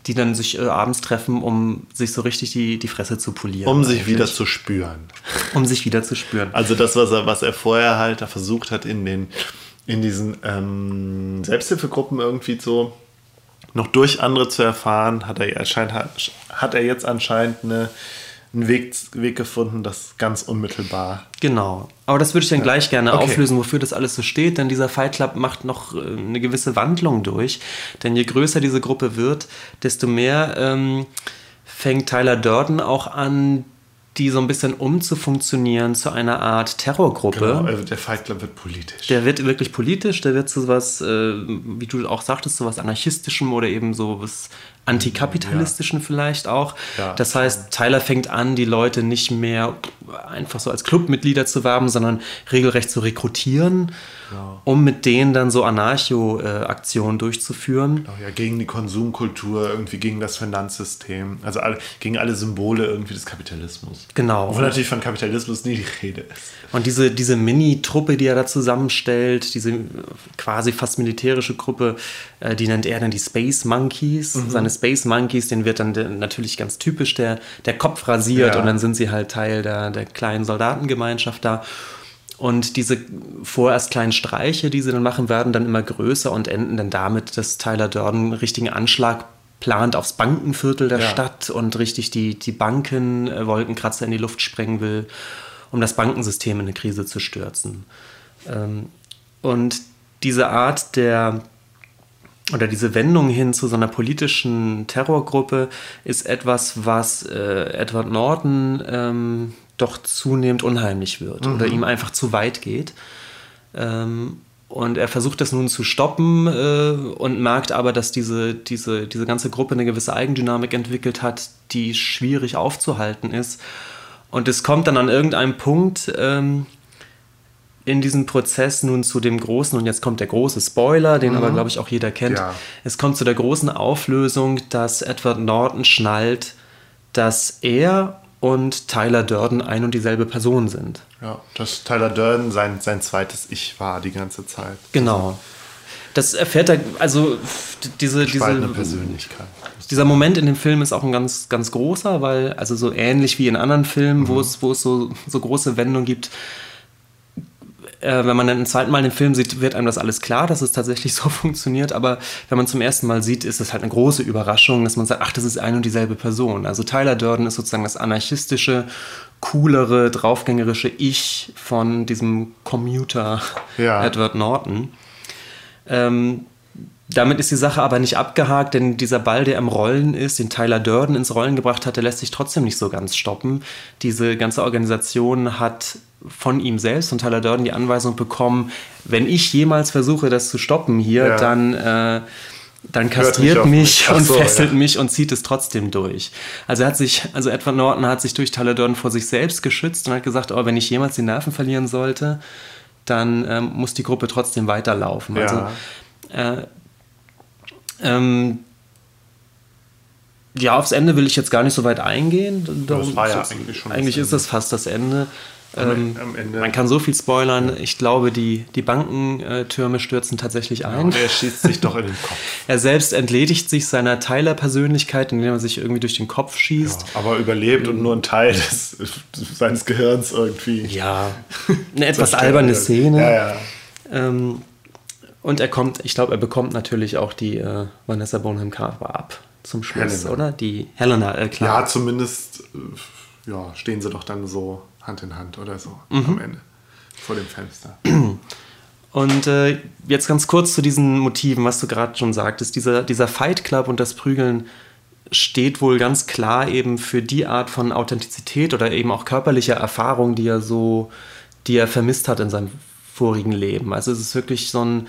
die dann sich äh, abends treffen, um sich so richtig die, die Fresse zu polieren. Um sich eigentlich. wieder zu spüren. Um sich wieder zu spüren. Also das, was er, was er vorher halt da versucht hat in den in diesen ähm, Selbsthilfegruppen irgendwie so noch durch andere zu erfahren, hat er, anscheinend, hat, hat er jetzt anscheinend eine, einen Weg, Weg gefunden, das ganz unmittelbar. Genau. Aber das würde ich dann gleich gerne Okay. auflösen, wofür das alles so steht, denn dieser Fight Club macht noch äh, eine gewisse Wandlung durch. Denn je größer diese Gruppe wird, desto mehr ähm, fängt Tyler Durden auch an, die so ein bisschen umzufunktionieren zu einer Art Terrorgruppe. Genau, also der Fight Club wird politisch. Der wird wirklich politisch, der wird zu was, äh, wie du auch sagtest, zu was anarchistischem oder eben so was antikapitalistischen vielleicht auch. Ja. Das heißt, Tyler fängt an, die Leute nicht mehr einfach so als Clubmitglieder zu werben, sondern regelrecht zu rekrutieren, um mit denen dann so Anarcho-Aktionen durchzuführen. Genau, ja, gegen die Konsumkultur, irgendwie gegen das Finanzsystem, also alle, gegen alle Symbole irgendwie des Kapitalismus. Genau. Obwohl natürlich von Kapitalismus nie die Rede ist. Und diese, diese Mini-Truppe, die er da zusammenstellt, diese quasi fast militärische Gruppe, äh, die nennt er dann die Space Monkeys. Seine Space Monkeys, den wird dann der, natürlich ganz typisch der, der Kopf rasiert Ja. und dann sind sie halt Teil der, der kleinen Soldatengemeinschaft da. Und diese vorerst kleinen Streiche, die sie dann machen, werden dann immer größer und enden dann damit, dass Tyler Durden einen richtigen Anschlag plant aufs Bankenviertel der Ja. Stadt und richtig die, die Banken, äh, Wolkenkratzer in die Luft sprengen will, um das Bankensystem in eine Krise zu stürzen. Ähm, und diese Art der oder diese Wendung hin zu so einer politischen Terrorgruppe ist etwas, was äh, Edward Norton ähm, doch zunehmend unheimlich wird oder ihm einfach zu weit geht. Ähm, und er versucht das nun zu stoppen äh, und merkt aber, dass diese, diese, diese ganze Gruppe eine gewisse Eigendynamik entwickelt hat, die schwierig aufzuhalten ist. Und es kommt dann an irgendeinem Punkt ähm, in diesem Prozess nun zu dem großen, und jetzt kommt der große Spoiler, den aber, glaube ich, auch jeder kennt. Ja. Es kommt zu der großen Auflösung, dass Edward Norton schnallt, dass er und Tyler Durden ein und dieselbe Person sind. Ja, dass Tyler Durden sein, sein zweites Ich war die ganze Zeit. Genau. Das erfährt er, also diese, diese, Spaltende Persönlichkeit. dieser Moment in dem Film ist auch ein ganz, ganz großer, weil, also so ähnlich wie in anderen Filmen, wo es, wo es so, so große Wendungen gibt, äh, wenn man dann ein zweites Mal den Film sieht, wird einem das alles klar, dass es tatsächlich so funktioniert. Aber wenn man zum ersten Mal sieht, ist es halt eine große Überraschung, dass man sagt, ach, das ist ein und dieselbe Person. Also Tyler Durden ist sozusagen das anarchistische, coolere, draufgängerische Ich von diesem Commuter Ja. Edward Norton. Ähm, damit ist die Sache aber nicht abgehakt, denn dieser Ball, der am Rollen ist, den Tyler Durden ins Rollen gebracht hat, der lässt sich trotzdem nicht so ganz stoppen. Diese ganze Organisation hat von ihm selbst, von Tyler Durden, die Anweisung bekommen, wenn ich jemals versuche, das zu stoppen hier, Ja. dann, äh, dann kastriert mich, mich und so, fesselt ja. mich und zieht es trotzdem durch. Also er hat sich, also Edward Norton hat sich durch Tyler Durden vor sich selbst geschützt und hat gesagt, oh, wenn ich jemals die Nerven verlieren sollte, dann ähm, muss die Gruppe trotzdem weiterlaufen. Ja. Also äh, ähm, ja, aufs Ende will ich jetzt gar nicht so weit eingehen. Darum, das war ja eigentlich schon. Eigentlich ist das fast das Ende. Ähm, man kann so viel spoilern. Ich glaube, die, die Bankentürme stürzen tatsächlich ein. Ja, er schießt sich doch in den Kopf. er selbst entledigt sich seiner Tyler-Persönlichkeit, indem er sich irgendwie durch den Kopf schießt. Ja, aber überlebt und nur ein Teil des, seines Gehirns irgendwie. Ja, eine etwas alberne Szene. Ja, ja. Ähm, und er kommt, ich glaube, er bekommt natürlich auch die äh, Vanessa Bonham Carver ab zum Schluss, Helena. oder? Die Helena, äh, klar. Ja, zumindest äh, ja, stehen sie doch dann so Hand in Hand oder so mhm. am Ende vor dem Fenster. Und äh, jetzt ganz kurz zu diesen Motiven, was du gerade schon sagtest. Dieser, dieser Fight Club und das Prügeln steht wohl ganz klar eben für die Art von Authentizität oder eben auch körperlicher Erfahrung, die er so, die er vermisst hat in seinem vorigen Leben. Also es ist wirklich so ein,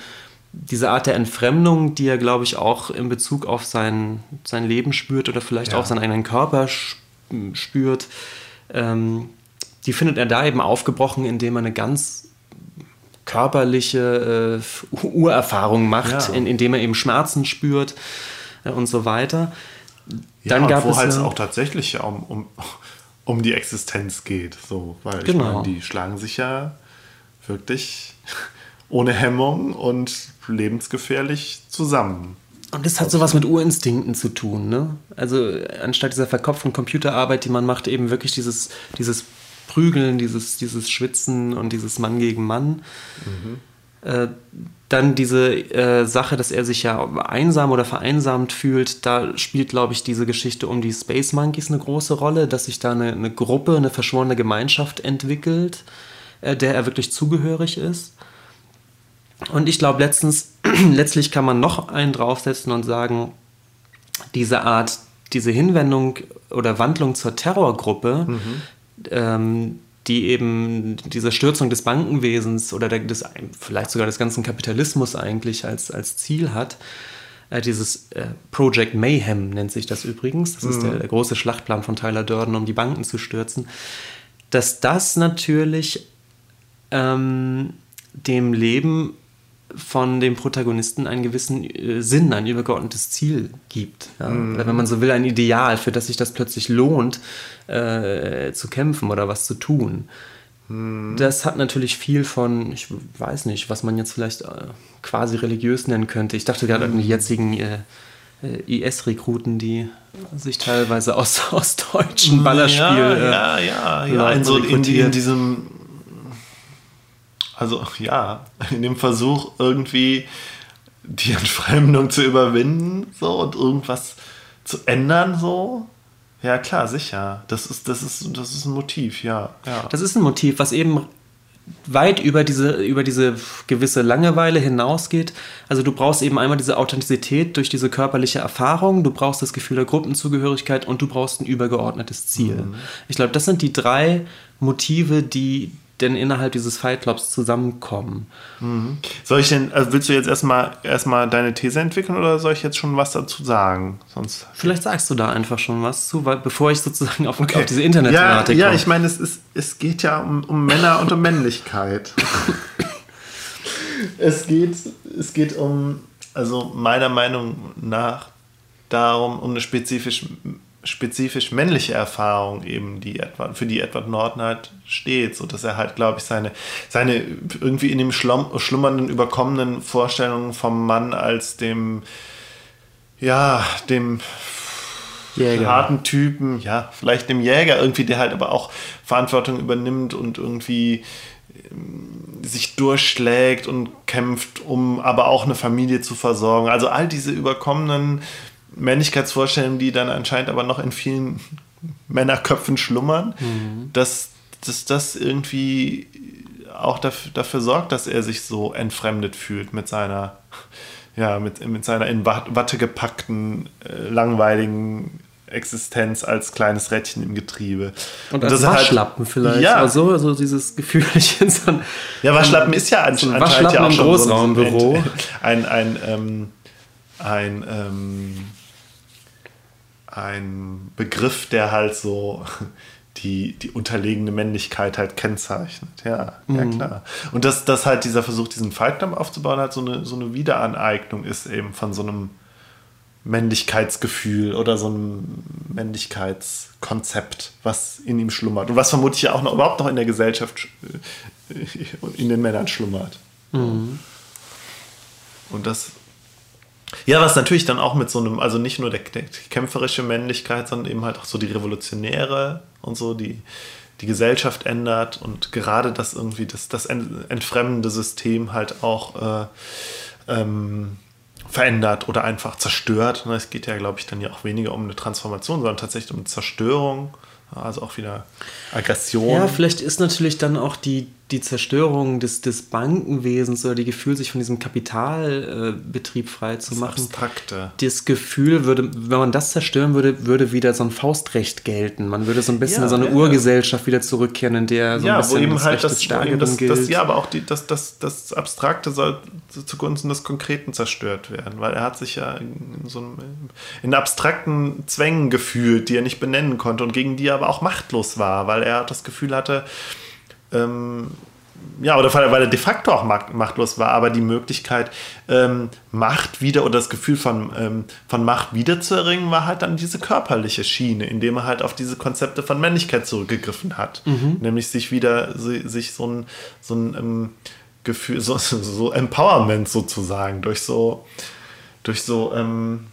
diese Art der Entfremdung, die er, glaube ich, auch in Bezug auf sein, sein Leben spürt oder vielleicht ja. auch seinen eigenen Körper spürt, ähm, die findet er da eben aufgebrochen, indem er eine ganz körperliche äh, Urerfahrung macht, ja. in, indem er eben Schmerzen spürt äh, und so weiter. Dann ja, gab wo es halt auch tatsächlich um, um, um die Existenz geht. So, weil genau. ich meine, die schlagen sich ja wirklich ohne Hemmung und lebensgefährlich zusammen. Und das hat sowas mit Urinstinkten zu tun, ne? Also anstatt dieser verkopften Computerarbeit, die man macht, eben wirklich dieses, dieses Prügeln, dieses, dieses Schwitzen und dieses Mann gegen Mann. Mhm. Äh, dann diese äh, Sache, dass er sich ja einsam oder vereinsamt fühlt, da spielt, glaube ich, diese Geschichte um die Space Monkeys eine große Rolle, dass sich da eine, eine Gruppe, eine verschworene Gemeinschaft entwickelt, äh, der er wirklich zugehörig ist. Und ich glaube, letztlich kann man noch einen draufsetzen und sagen, diese Art, diese Hinwendung oder Wandlung zur Terrorgruppe, mhm ähm, die eben diese Stürzung des Bankenwesens oder der, des, vielleicht sogar des ganzen Kapitalismus eigentlich als, als Ziel hat. Äh, dieses äh, Project Mayhem nennt sich das übrigens. Das mhm. ist der, der, große Schlachtplan von Tyler Durden, um die Banken zu stürzen. Dass das natürlich ähm, dem Leben von dem Protagonisten einen gewissen äh, Sinn, ein übergeordnetes Ziel gibt. Ja? Mhm. Wenn man so will, ein Ideal, für das sich das plötzlich lohnt, äh, zu kämpfen oder was zu tun. Mhm. Das hat natürlich viel von, ich weiß nicht, was man jetzt vielleicht äh, quasi religiös nennen könnte. Ich dachte gerade mhm. an die jetzigen äh, äh IS-Rekruten, die sich teilweise aus, aus deutschen Ballerspielen. Ja, ja, ja, ja. In, so, in, in diesem also ja, in dem Versuch irgendwie die Entfremdung zu überwinden so und irgendwas zu ändern so. Ja, klar, sicher. Das ist, das ist, das ist ein Motiv, ja, ja. Das ist ein Motiv, was eben weit über diese, über diese gewisse Langeweile hinausgeht. Also du brauchst eben einmal diese Authentizität durch diese körperliche Erfahrung, du brauchst das Gefühl der Gruppenzugehörigkeit und du brauchst ein übergeordnetes Ziel. Mhm. Ich glaube, das sind die drei Motive, die denn innerhalb dieses Fight Clubs zusammenkommen. Mhm. Soll ich denn, also willst du jetzt erstmal erstmal deine These entwickeln oder soll ich jetzt schon was dazu sagen? Sonst Vielleicht sagst du da einfach schon was zu, weil, bevor ich sozusagen auf, okay. auf diese Internetthematik ja, komme. Ja, ich meine, es, ist, es geht ja um, um Männer und um Männlichkeit. es, geht, es geht um, also meiner Meinung nach, darum, um eine spezifisch spezifisch männliche Erfahrung eben, die Edward, für die Edward Norton halt steht, so dass er halt, glaube ich, seine, seine irgendwie in dem schlummernden, überkommenen Vorstellungen vom Mann als dem, ja, dem Jäger. harten Typen, ja, vielleicht dem Jäger irgendwie, der halt aber auch Verantwortung übernimmt und irgendwie ähm, sich durchschlägt und kämpft, um aber auch eine Familie zu versorgen. Also all diese überkommenen Männlichkeitsvorstellungen, die dann anscheinend aber noch in vielen Männerköpfen schlummern, mhm. dass, dass das irgendwie auch dafür, dafür sorgt, dass er sich so entfremdet fühlt mit seiner, ja, mit, mit seiner in Watte gepackten, äh, langweiligen Existenz als kleines Rädchen im Getriebe. Und, als halt Waschlappen halt, vielleicht. Ja. Also, also dieses Gefühl. So ein, ja, Waschlappen ist ja anscheinend Waschlappen ja auch im Großraumbüro. ein, ein, ein, ein ähm, ein, ähm, ein Begriff, der halt so die, die unterlegene Männlichkeit halt kennzeichnet. Ja, mhm. ja klar. Und dass, dass halt dieser Versuch, diesen Fight aufzubauen, halt so eine, so eine Wiederaneignung ist eben von so einem Männlichkeitsgefühl oder so einem Männlichkeitskonzept, was in ihm schlummert und was vermutlich ja auch noch überhaupt noch in der Gesellschaft äh, in den Männern schlummert. Mhm. Und das, ja, was natürlich dann auch mit so einem, also nicht nur der, der kämpferische Männlichkeit, sondern eben halt auch so die revolutionäre und so, die die Gesellschaft ändert und gerade das irgendwie, das, das entfremdende System halt auch äh, ähm, verändert oder einfach zerstört. Ne, es geht ja, glaube ich, dann ja auch weniger um eine Transformation, sondern tatsächlich um Zerstörung. Also auch wieder Aggression. Ja, vielleicht ist natürlich dann auch die, die Zerstörung des, des Bankenwesens oder die Gefühl, sich von diesem Kapitalbetrieb äh, frei zu das machen. Abstrakte. Das Gefühl würde, wenn man das zerstören würde, würde wieder so ein Faustrecht gelten. Man würde so ein bisschen ja, in so eine ja, Urgesellschaft wieder zurückkehren, in der so ja, ein bisschen wo eben das halt das, Stärkeren das, gilt. Das, ja, aber auch die, das, das, das Abstrakte soll zugunsten des Konkreten zerstört werden, weil er hat sich ja in so einem, in abstrakten Zwängen gefühlt, die er nicht benennen konnte und gegen die er aber auch machtlos war, weil er das Gefühl hatte, ähm, ja, oder weil er de facto auch machtlos war, aber die Möglichkeit, ähm, Macht wieder oder das Gefühl von, ähm, von Macht wiederzuerringen, war halt dann diese körperliche Schiene, indem er halt auf diese Konzepte von Männlichkeit zurückgegriffen hat. Mhm. Nämlich sich wieder, sich so ein, so ein ähm, Gefühl, so, so Empowerment sozusagen, durch so, durch so, ähm,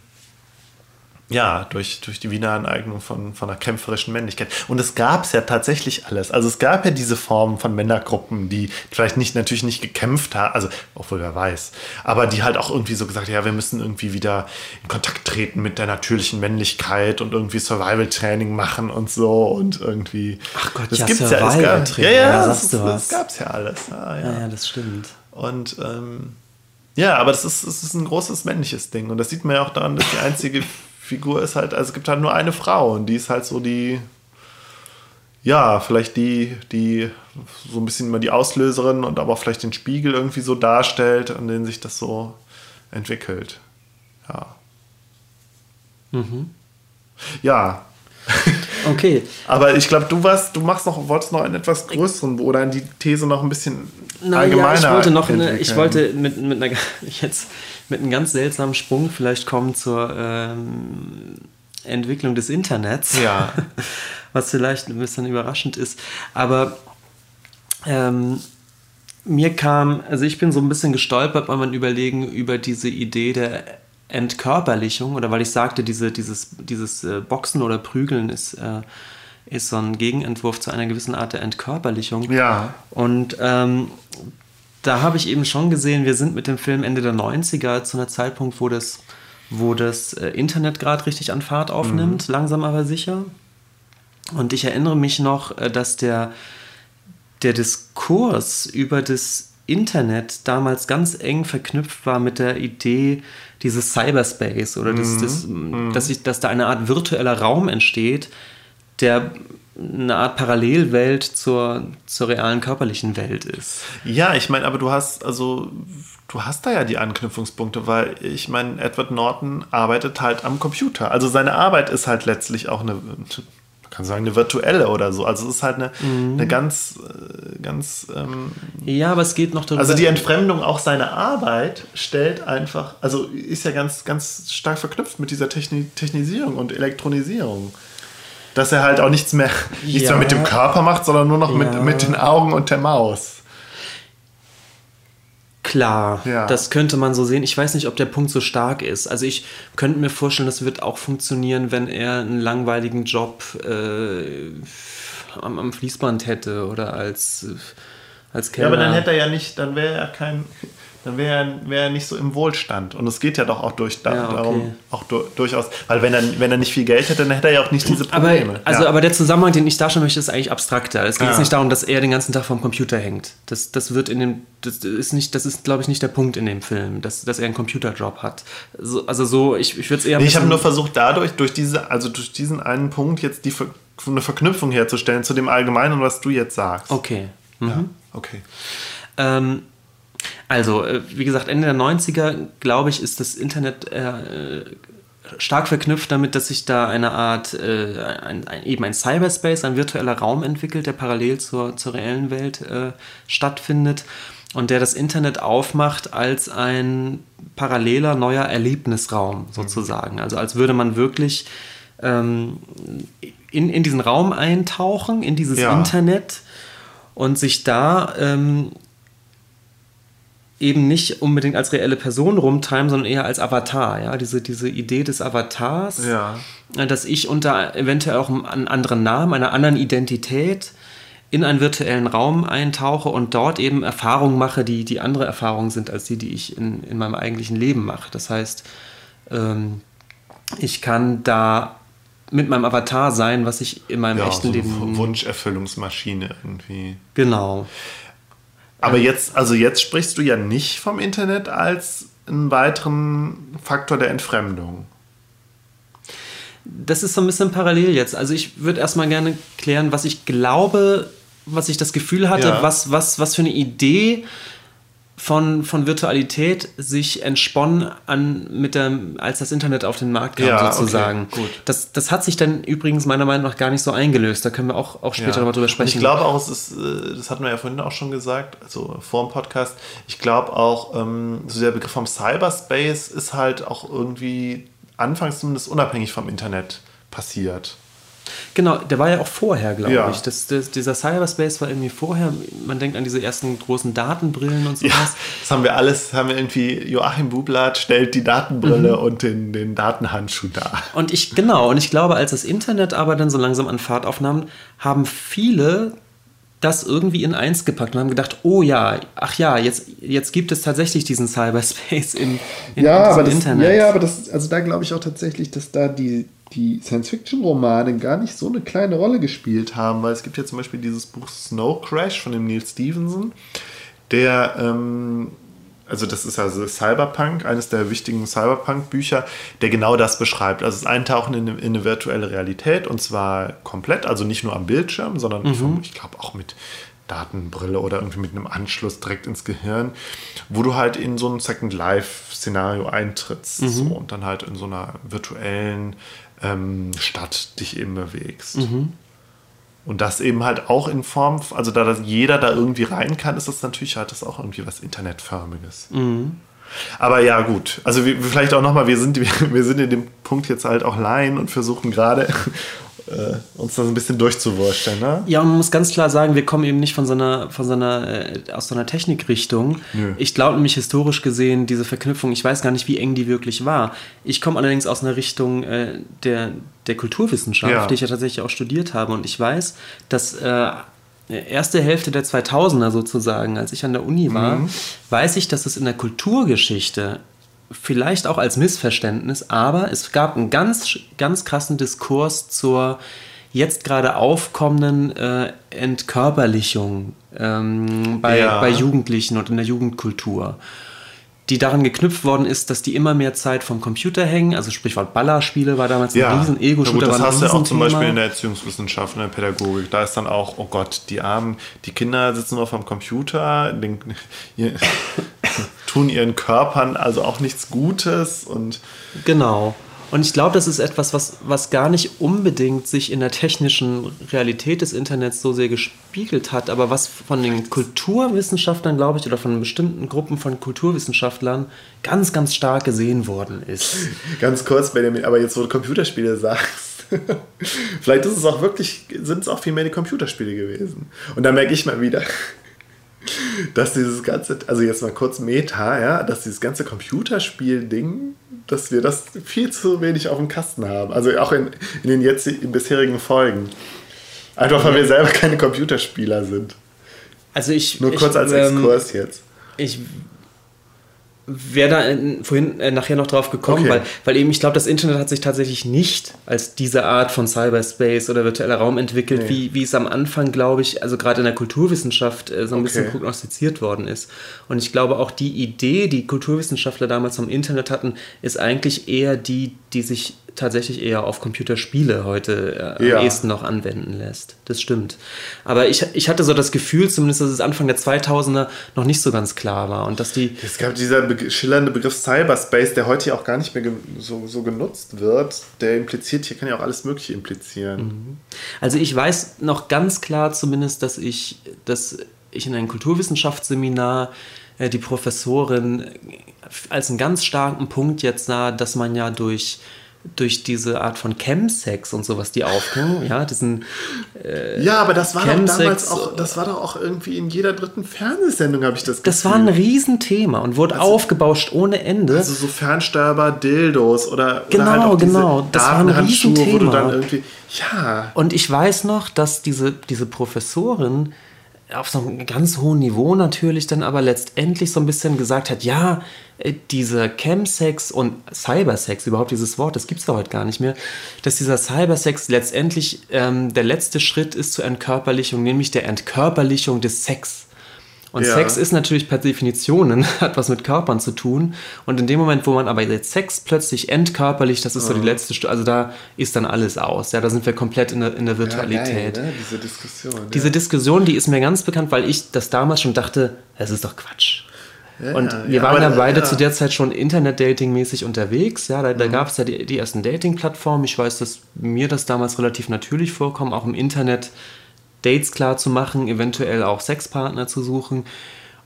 ja, durch, durch die Wiederaneignung von, von einer kämpferischen Männlichkeit. Und es gab es ja tatsächlich alles. Also es gab ja diese Formen von Männergruppen, die vielleicht nicht natürlich nicht gekämpft haben, also obwohl wer weiß, aber die halt auch irgendwie so gesagt, ja, wir müssen irgendwie wieder in Kontakt treten mit der natürlichen Männlichkeit und irgendwie Survival-Training machen und so und irgendwie. Ach Gott, das ja, gibt's ja, es gab, ja, ja, ja, das, das, das gab es ja alles. Ah, ja. ja, das stimmt. Und ähm, ja, aber das ist, das ist ein großes männliches Ding. Und das sieht man ja auch daran, dass die einzige Figur ist halt, also es gibt halt nur eine Frau und die ist halt so die, ja, vielleicht die, die so ein bisschen immer die Auslöserin und aber auch vielleicht den Spiegel irgendwie so darstellt, an dem sich das so entwickelt. Ja. Mhm. Ja. Okay. aber ich glaube, du warst, du machst noch, wolltest noch einen etwas größeren oder die These noch ein bisschen Na, allgemeiner. Ja, ich wollte noch eine, ich wollte mit, mit einer jetzt mit einem ganz seltsamen Sprung vielleicht kommen zur ähm, Entwicklung des Internets. Ja. Was vielleicht ein bisschen überraschend ist. Aber ähm, mir kam, also ich bin so ein bisschen gestolpert beim Überlegen über diese Idee der Entkörperlichung oder weil ich sagte, diese, dieses, dieses äh, Boxen oder Prügeln ist, äh, ist so ein Gegenentwurf zu einer gewissen Art der Entkörperlichung. Ja. Und ähm, da habe ich eben schon gesehen, wir sind mit dem Film Ende der 90er zu einem Zeitpunkt, wo das, wo das äh, Internet gerade richtig an Fahrt aufnimmt, mhm. langsam aber sicher. Und ich erinnere mich noch, äh, dass der, der Diskurs über das Internet damals ganz eng verknüpft war mit der Idee dieses Cyberspace oder das, mhm. das, mhm. dass, ich, dass da eine Art virtueller Raum entsteht, der eine Art Parallelwelt zur, zur realen körperlichen Welt ist. Ja, ich meine, aber du hast, also du hast da ja die Anknüpfungspunkte, weil ich meine, Edward Norton arbeitet halt am Computer. Also seine Arbeit ist halt letztlich auch eine, man kann sagen, eine virtuelle oder so. Also es ist halt eine, mhm. eine ganz, äh, ganz. Ähm, ja, aber es geht noch darüber. Also die Entfremdung auch seiner Arbeit stellt einfach, also ist ja ganz, ganz stark verknüpft mit dieser Techni Technisierung und Elektronisierung dass er halt auch nichts mehr, nichts ja. mehr mit dem Körper macht, sondern nur noch ja. mit, mit den Augen und der Maus. Klar, ja. das könnte man so sehen. Ich weiß nicht, ob der Punkt so stark ist. Also ich könnte mir vorstellen, das wird auch funktionieren, wenn er einen langweiligen Job äh, am, am, Fließband hätte oder als, als Kellner. Ja, aber dann hätte er ja nicht, dann wäre er kein, dann wäre er, wär er nicht so im Wohlstand. Und es geht ja doch auch durch, da, ja, okay. darum, auch du, durchaus, weil wenn er, wenn er nicht viel Geld hätte, dann hätte er ja auch nicht diese Probleme. Aber, also, ja. aber der Zusammenhang, den ich darstellen möchte, ist eigentlich abstrakter. Es geht ja. jetzt nicht darum, dass er den ganzen Tag vorm Computer hängt. Das, das wird in dem, das ist nicht, das ist, glaube ich, nicht der Punkt in dem Film, dass, dass er einen Computerjob hat. Also, also so, ich, ich würde es eher. Nee, ich habe nur versucht, dadurch, durch diese, also durch diesen einen Punkt jetzt die eine Verknüpfung herzustellen zu dem Allgemeinen, was du jetzt sagst. Okay. Mhm. Ja, okay. Ähm, Also, äh, wie gesagt, Ende der 90er, glaube ich, ist das Internet äh, stark verknüpft damit, dass sich da eine Art, äh, ein, ein, eben ein Cyberspace, ein virtueller Raum entwickelt, der parallel zur, zur reellen Welt äh, stattfindet und der das Internet aufmacht als ein paralleler neuer Erlebnisraum sozusagen. Also als würde man wirklich ähm, in, in diesen Raum eintauchen, in dieses ja. Internet und sich da ähm, eben nicht unbedingt als reelle Person rumtreiben, sondern eher als Avatar. Ja? Diese, diese Idee des Avatars, ja. dass ich unter eventuell auch einem anderen Namen, einer anderen Identität in einen virtuellen Raum eintauche und dort eben Erfahrungen mache, die, die andere Erfahrungen sind als die, die ich in, in meinem eigentlichen Leben mache. Das heißt, ähm, ich kann da mit meinem Avatar sein, was ich in meinem ja, echten so Leben. Wunscherfüllungsmaschine irgendwie. Genau. Aber jetzt, also jetzt sprichst du ja nicht vom Internet als einen weiteren Faktor der Entfremdung. Das ist so ein bisschen parallel jetzt. Also ich würde erstmal gerne klären, was ich glaube, was ich das Gefühl hatte, ja. was, was, was für eine Idee von, von Virtualität sich entsponnen an mit der, als das Internet auf den Markt kam, ja, sozusagen. Okay. Das, das hat sich dann übrigens meiner Meinung nach gar nicht so eingelöst. Da können wir auch, auch später ja. nochmal drüber sprechen. Und ich glaube auch, es ist, äh, das hatten wir ja vorhin auch schon gesagt, also vor dem Podcast, ich glaube auch, ähm, so der Begriff vom Cyberspace ist halt auch irgendwie anfangs zumindest unabhängig vom Internet passiert. Genau, der war ja auch vorher, glaube ja. ich. Das, das, dieser Cyberspace war irgendwie vorher. Man denkt an diese ersten großen Datenbrillen und sowas. Ja, das haben wir alles, haben wir irgendwie, Joachim Bublatt stellt die Datenbrille mhm. und den, den Datenhandschuh dar. Und ich, genau, und ich glaube, als das Internet aber dann so langsam an Fahrt aufnahm, haben viele das irgendwie in eins gepackt und haben gedacht, oh ja, ach ja, jetzt, jetzt gibt es tatsächlich diesen Cyberspace in, in ja, aber das, Internet. Ja, ja, aber das, also da glaube ich auch tatsächlich, dass da die, die Science-Fiction-Romane gar nicht so eine kleine Rolle gespielt haben, weil es gibt ja zum Beispiel dieses Buch Snow Crash von dem Neil Stevenson, der, ähm, also das ist also Cyberpunk, eines der wichtigen Cyberpunk-Bücher, der genau das beschreibt. Also das Eintauchen in eine, in eine, virtuelle Realität und zwar komplett, also nicht nur am Bildschirm, sondern mhm. ich glaube auch mit Datenbrille oder irgendwie mit einem Anschluss direkt ins Gehirn, wo du halt in so ein Second Life-Szenario eintrittst mhm. so, und dann halt in so einer virtuellen ähm, Stadt dich eben bewegst. Mhm. Und das eben halt auch in Form, also da jeder da irgendwie rein kann, ist das natürlich halt das auch irgendwie was Internetförmiges. Mhm. Aber ja, gut. Also wir, vielleicht auch nochmal, wir sind, wir, wir sind in dem Punkt jetzt halt auch Laien und versuchen gerade äh, uns das ein bisschen durchzuwursteln. Ne? Ja, und man muss ganz klar sagen, wir kommen eben nicht von so einer, von so einer, äh, aus so einer Technikrichtung. Nö. Ich glaube nämlich historisch gesehen, diese Verknüpfung, ich weiß gar nicht, wie eng die wirklich war. Ich komme allerdings aus einer Richtung äh, der, der Kulturwissenschaft, ja. die ich ja tatsächlich auch studiert habe. Und ich weiß, dass äh, erste Hälfte der 2000er sozusagen, als ich an der Uni war, mhm. weiß ich, dass es in der Kulturgeschichte vielleicht auch als Missverständnis, aber es gab einen ganz, ganz krassen Diskurs zur jetzt gerade aufkommenden äh, Entkörperlichung ähm, bei, ja. bei Jugendlichen und in der Jugendkultur die daran geknüpft worden ist, dass die immer mehr Zeit vom Computer hängen. Also Sprichwort Ballerspiele war damals ja. ein riesen Ego-Shooter. Das hast du auch zum Beispiel in der Erziehungswissenschaft, in der Pädagogik. Da ist dann auch, oh Gott, die armen, die Kinder sitzen nur vom Computer, den, tun ihren Körpern also auch nichts Gutes und genau. Und ich glaube, das ist etwas, was, was gar nicht unbedingt sich in der technischen Realität des Internets so sehr gespiegelt hat, aber was von den Kulturwissenschaftlern, glaube ich, oder von bestimmten Gruppen von Kulturwissenschaftlern ganz, ganz stark gesehen worden ist. Ganz kurz, Benjamin, aber jetzt, wo du Computerspiele sagst, vielleicht ist es auch wirklich, sind es auch viel mehr die Computerspiele gewesen. Und da merke ich mal wieder, dass dieses ganze, also jetzt mal kurz Meta, ja, dass dieses ganze Computerspiel-Ding, dass wir das viel zu wenig auf dem Kasten haben. Also auch in, in den jetzt in bisherigen Folgen. Einfach weil wir selber keine Computerspieler sind. Also ich. Nur kurz ich, als ähm, Exkurs ähm, jetzt. Ich wäre da vorhin äh, nachher noch drauf gekommen, Okay. weil, weil eben ich glaube, das Internet hat sich tatsächlich nicht als diese Art von Cyberspace oder virtueller Raum entwickelt, Nee. wie, wie es am Anfang, glaube ich, also gerade in der Kulturwissenschaft äh, so ein bisschen Okay. prognostiziert worden ist. Und ich glaube auch die Idee, die Kulturwissenschaftler damals vom Internet hatten, ist eigentlich eher die, die sich tatsächlich eher auf Computerspiele heute äh, Ja. am ehesten noch anwenden lässt. Das stimmt. Aber ich, ich hatte so das Gefühl, zumindest, dass es Anfang der 2000er noch nicht so ganz klar war und dass die Es gab dieser be schillernde Begriff Cyberspace, der heute ja auch gar nicht mehr so, so genutzt wird. Der impliziert, hier kann ja auch alles Mögliche implizieren. Also ich weiß noch ganz klar zumindest, dass ich, dass ich in einem Kulturwissenschaftsseminar äh, die Professorin als einen ganz starken Punkt jetzt sah, dass man ja durch durch diese Art von Chemsex und sowas, die aufkommen, ja, diesen, Ja, aber das war doch Chemsex, damals auch, das war doch auch irgendwie in jeder dritten Fernsehsendung, habe ich das Gefühl. das war ein Riesenthema und wurde aufgebauscht ohne Ende. Also so fernsteuerbar Dildos oder, Genau, oder halt auch genau. Das war ein Datenhandschuhe, wo du Riesenthema. dann irgendwie, ja, Und ich weiß noch, dass diese, diese Professorin auf so einem ganz hohen Niveau natürlich dann aber letztendlich so ein bisschen gesagt hat, ja, äh, dieser Chemsex und Cybersex, überhaupt dieses Wort, das gibt es ja heute gar nicht mehr, dass dieser Cybersex letztendlich ähm, der letzte Schritt ist zur Entkörperlichung, nämlich der Entkörperlichung des Sex. Und Ja. Sex ist natürlich per Definition, hat was mit Körpern zu tun. Und in dem Moment, wo man aber jetzt Sex plötzlich entkörperlicht, das ist so die letzte Stufe, also da ist dann alles aus. Ja, da sind wir komplett in der, in der Virtualität. Ja, geil, ne? diese Diskussion. Diese Diskussion, die ist mir ganz bekannt, weil ich das damals schon dachte, es ist doch Quatsch. Und ja, wir ja, waren ja beide ja. zu der Zeit schon Internet-Dating-mäßig unterwegs. Ja, da, Mhm. da gab es ja die, die ersten Dating-Plattformen. Ich weiß, dass mir das damals relativ natürlich vorkam, auch im Internet Dates klar zu machen, eventuell auch Sexpartner zu suchen.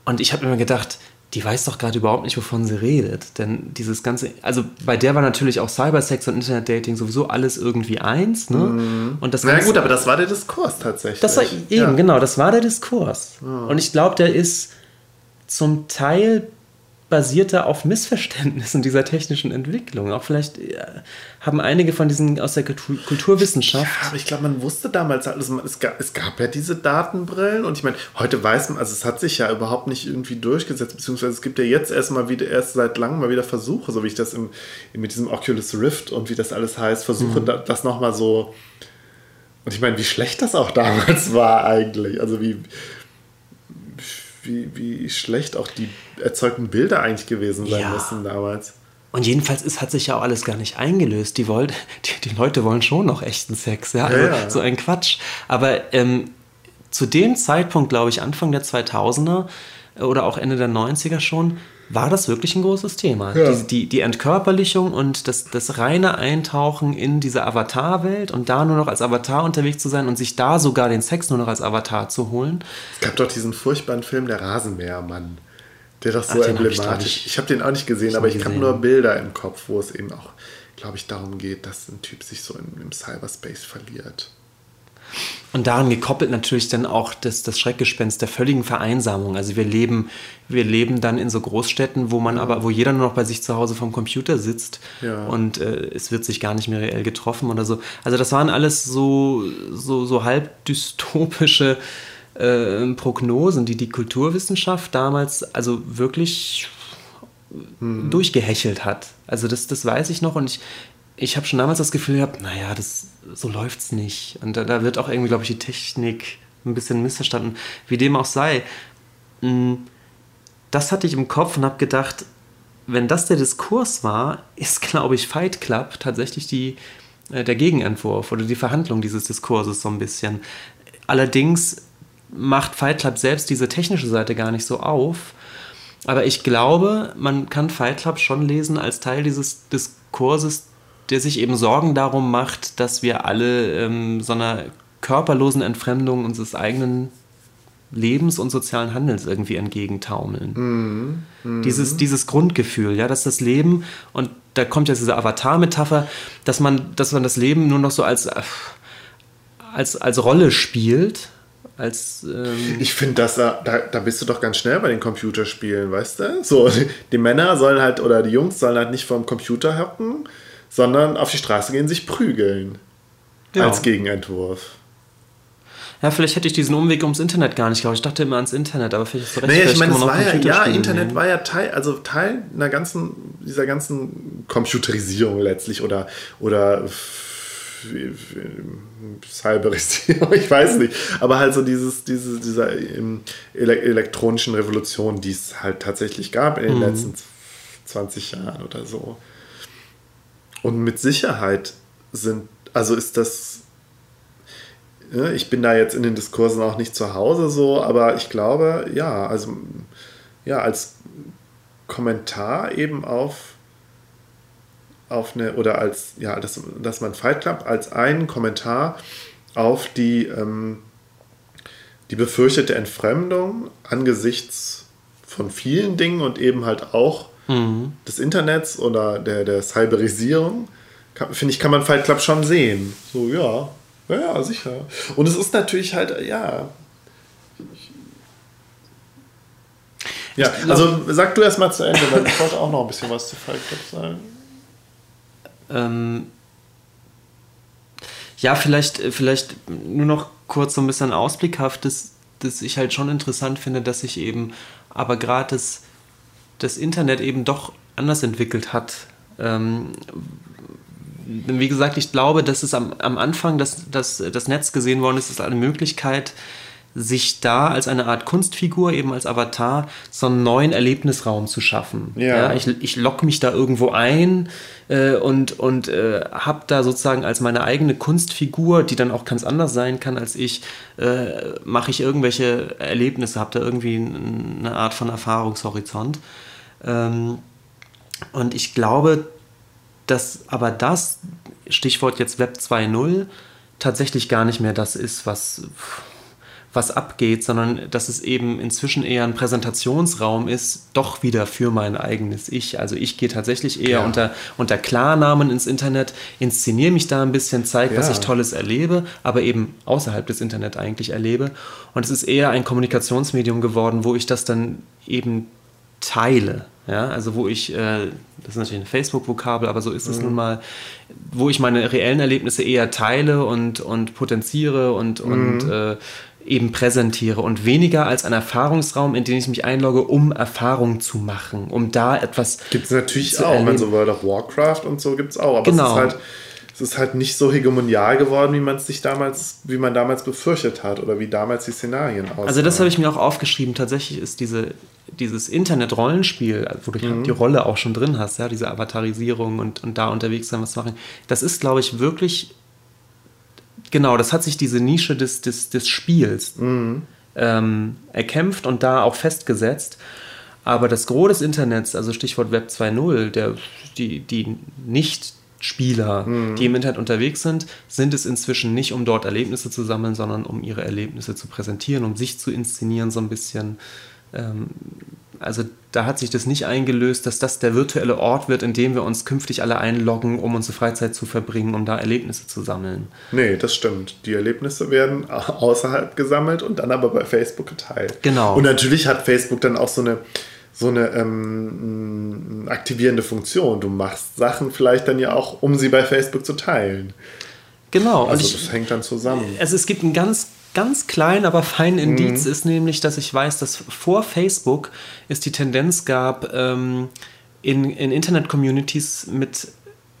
Und ich habe mir gedacht, die weiß doch gerade überhaupt nicht, wovon sie redet. Denn dieses ganze, also bei der war natürlich auch Cybersex und Internet-Dating sowieso alles irgendwie eins. Ne? Und das Mhm. Na Ganze- gut, aber das war der Diskurs tatsächlich. das war eben, ja. genau, das war der Diskurs. Und ich glaube, der ist zum Teil basierte auf Missverständnissen dieser technischen Entwicklung. Auch vielleicht äh, haben einige von diesen aus der Kultur Kulturwissenschaft. Ja, aber ich glaube, man wusste damals alles. man- Es gab, es gab ja diese Datenbrillen und ich meine, heute weiß man, also es hat sich ja überhaupt nicht irgendwie durchgesetzt, beziehungsweise es gibt ja jetzt erstmal wieder, erst seit langem mal wieder Versuche, so wie ich das im, mit diesem Oculus Rift und wie das alles heißt, versuche da, das nochmal so. Und ich meine, wie schlecht das auch damals war eigentlich. Also wie, wie, wie schlecht auch die erzeugten Bilder eigentlich gewesen sein Ja. müssen damals. Und jedenfalls ist, hat sich ja auch alles gar nicht eingelöst. Die, wollt, die, die Leute wollen schon noch echten Sex. Ja? Also Ja. So ein Quatsch. Aber ähm, zu dem Zeitpunkt, glaube ich, Anfang der 2000er oder auch Ende der 90er schon, war das wirklich ein großes Thema. Ja. Die, die, die Entkörperlichung und das, das reine Eintauchen in diese Avatar-Welt und da nur noch als Avatar unterwegs zu sein und sich da sogar den Sex nur noch als Avatar zu holen. Es gab doch diesen furchtbaren Film Der Rasenmähermann. Der doch so Ach, den hab ich, emblematisch. ich, Ich, habe den auch nicht gesehen, nicht aber ich habe nur Bilder im Kopf, wo es eben auch, glaube ich, darum geht, dass ein Typ sich so im, im Cyberspace verliert. Und daran gekoppelt natürlich dann auch das, das Schreckgespenst der völligen Vereinsamung. Also wir leben, wir leben dann in so Großstädten, wo man aber, wo jeder nur noch bei sich zu Hause vom Computer sitzt Ja. und äh, es wird sich gar nicht mehr reell getroffen oder so. Also das waren alles so, so, so halb dystopische äh, Prognosen, die die Kulturwissenschaft damals also wirklich durchgehechelt hat. Also das, das weiß ich noch und ich, ich habe schon damals das Gefühl gehabt, naja, das, so läuft's nicht. Und da, da wird auch irgendwie, glaube ich, die Technik ein bisschen missverstanden. Wie dem auch sei. mh, Das hatte ich im Kopf und habe gedacht, wenn das der Diskurs war, ist, glaube ich, Fight Club tatsächlich die, äh, der Gegenentwurf oder die Verhandlung dieses Diskurses so ein bisschen. Allerdings macht Fight Club selbst diese technische Seite gar nicht so auf. Aber ich glaube, man kann Fight Club schon lesen als Teil dieses Diskurses, der sich eben Sorgen darum macht, dass wir alle ähm, so einer körperlosen Entfremdung unseres eigenen Lebens und sozialen Handelns irgendwie entgegentaumeln. Dieses, dieses Grundgefühl, ja, dass das Leben, und da kommt jetzt diese Avatar-Metapher, dass man, dass man das Leben nur noch so als, als, als Rolle spielt, als ähm, Ich finde, dass da, da, da bist du doch ganz schnell bei den Computerspielen, weißt du? So, die Männer sollen halt, oder die Jungs sollen halt nicht vorm Computer hocken, sondern auf die Straße gehen, sich prügeln. Ja. Als Gegenentwurf. Ja, vielleicht hätte ich diesen Umweg ums Internet gar nicht gehabt. Ich dachte immer ans Internet, aber vielleicht ist so recht. Naja, ich meine, es war ja, ja Internet nehmen. war ja Teil, also Teil einer ganzen, dieser ganzen Computerisierung letztlich oder, oder Cyberisierung, ich weiß nicht. Aber halt so dieses, diese, dieser ähm, elektronischen Revolution, die es halt tatsächlich gab in den mhm. letzten 20 Jahren oder so. Und mit Sicherheit sind, also ist das ich bin da jetzt in den Diskursen auch nicht zu Hause so, aber ich glaube, ja, also ja, als Kommentar eben auf, auf eine, oder als, ja, dass, dass man Fight Club als einen Kommentar auf die, ähm, die befürchtete Entfremdung angesichts von vielen Dingen und eben halt auch mhm. des Internets oder der, der Cyberisierung, finde ich, kann man Fight Club schon sehen. So, ja, ja, sicher. Und es ist natürlich halt, ja. Ja, also sag du erst mal zu Ende, weil ich wollte auch noch ein bisschen was zu Fight Club sagen. Ähm, ja, vielleicht, vielleicht nur noch kurz so ein bisschen ausblickhaft, dass, dass ich halt schon interessant finde, dass sich eben aber gerade das, das Internet eben doch anders entwickelt hat. Ähm, wie gesagt, ich glaube, dass es am, am Anfang das, das, das Netz gesehen worden ist, ist eine Möglichkeit, sich da als eine Art Kunstfigur, eben als Avatar, so einen neuen Erlebnisraum zu schaffen. Ja. ja ich ich logge mich da irgendwo ein äh, und, und äh, habe da sozusagen als meine eigene Kunstfigur, die dann auch ganz anders sein kann als ich, äh, mache ich irgendwelche Erlebnisse, habe da irgendwie eine Art von Erfahrungshorizont. Ähm, und ich glaube, dass aber das, Stichwort jetzt Web 2.0, tatsächlich gar nicht mehr das ist, was, was abgeht, sondern dass es eben inzwischen eher ein Präsentationsraum ist, doch wieder für mein eigenes Ich. Also ich gehe tatsächlich eher ja. unter, unter Klarnamen ins Internet, inszeniere mich da ein bisschen, zeige, ja. was ich Tolles erlebe, aber eben außerhalb des Internet eigentlich erlebe. Und es ist eher ein Kommunikationsmedium geworden, wo ich das dann eben teile. Ja, also wo ich, äh, das ist natürlich ein Facebook-Vokabel, aber so ist es mhm. nun mal, wo ich meine reellen Erlebnisse eher teile und, und potenziere und, mhm. und äh, eben präsentiere und weniger als ein Erfahrungsraum, in den ich mich einlogge, um Erfahrungen zu machen, um da etwas. Gibt es natürlich auch, erleben. also World of Warcraft und so gibt es auch, aber genau. es ist halt es ist halt nicht so hegemonial geworden, wie man es sich damals, wie man damals befürchtet hat oder wie damals die Szenarien aussahen. Also das habe ich mir auch aufgeschrieben. Tatsächlich ist diese, dieses Internet-Rollenspiel, wo du mhm. die Rolle auch schon drin hast, ja, diese Avatarisierung und, und da unterwegs sein, was machen, das ist, glaube ich, wirklich, genau, das hat sich diese Nische des, des, des Spiels mhm. ähm, erkämpft und da auch festgesetzt. Aber das Gros des Internets, also Stichwort Web 2.0, die, die nicht Spieler, mhm. die im Internet unterwegs sind, sind es inzwischen nicht, um dort Erlebnisse zu sammeln, sondern um ihre Erlebnisse zu präsentieren, um sich zu inszenieren so ein bisschen. Ähm, also da hat sich das nicht eingelöst, dass das der virtuelle Ort wird, in dem wir uns künftig alle einloggen, um unsere Freizeit zu verbringen, um da Erlebnisse zu sammeln. Nee, das stimmt. Die Erlebnisse werden außerhalb gesammelt und dann aber bei Facebook geteilt. Genau. Und natürlich hat Facebook dann auch so eine so eine ähm, aktivierende Funktion. Du machst Sachen vielleicht dann ja auch, um sie bei Facebook zu teilen. Genau. Also ich, das hängt dann zusammen. Also es gibt einen ganz, ganz kleinen, aber feinen Indiz, mhm. ist nämlich, dass ich weiß, dass vor Facebook es die Tendenz gab, ähm, in, in Internet-Communities mit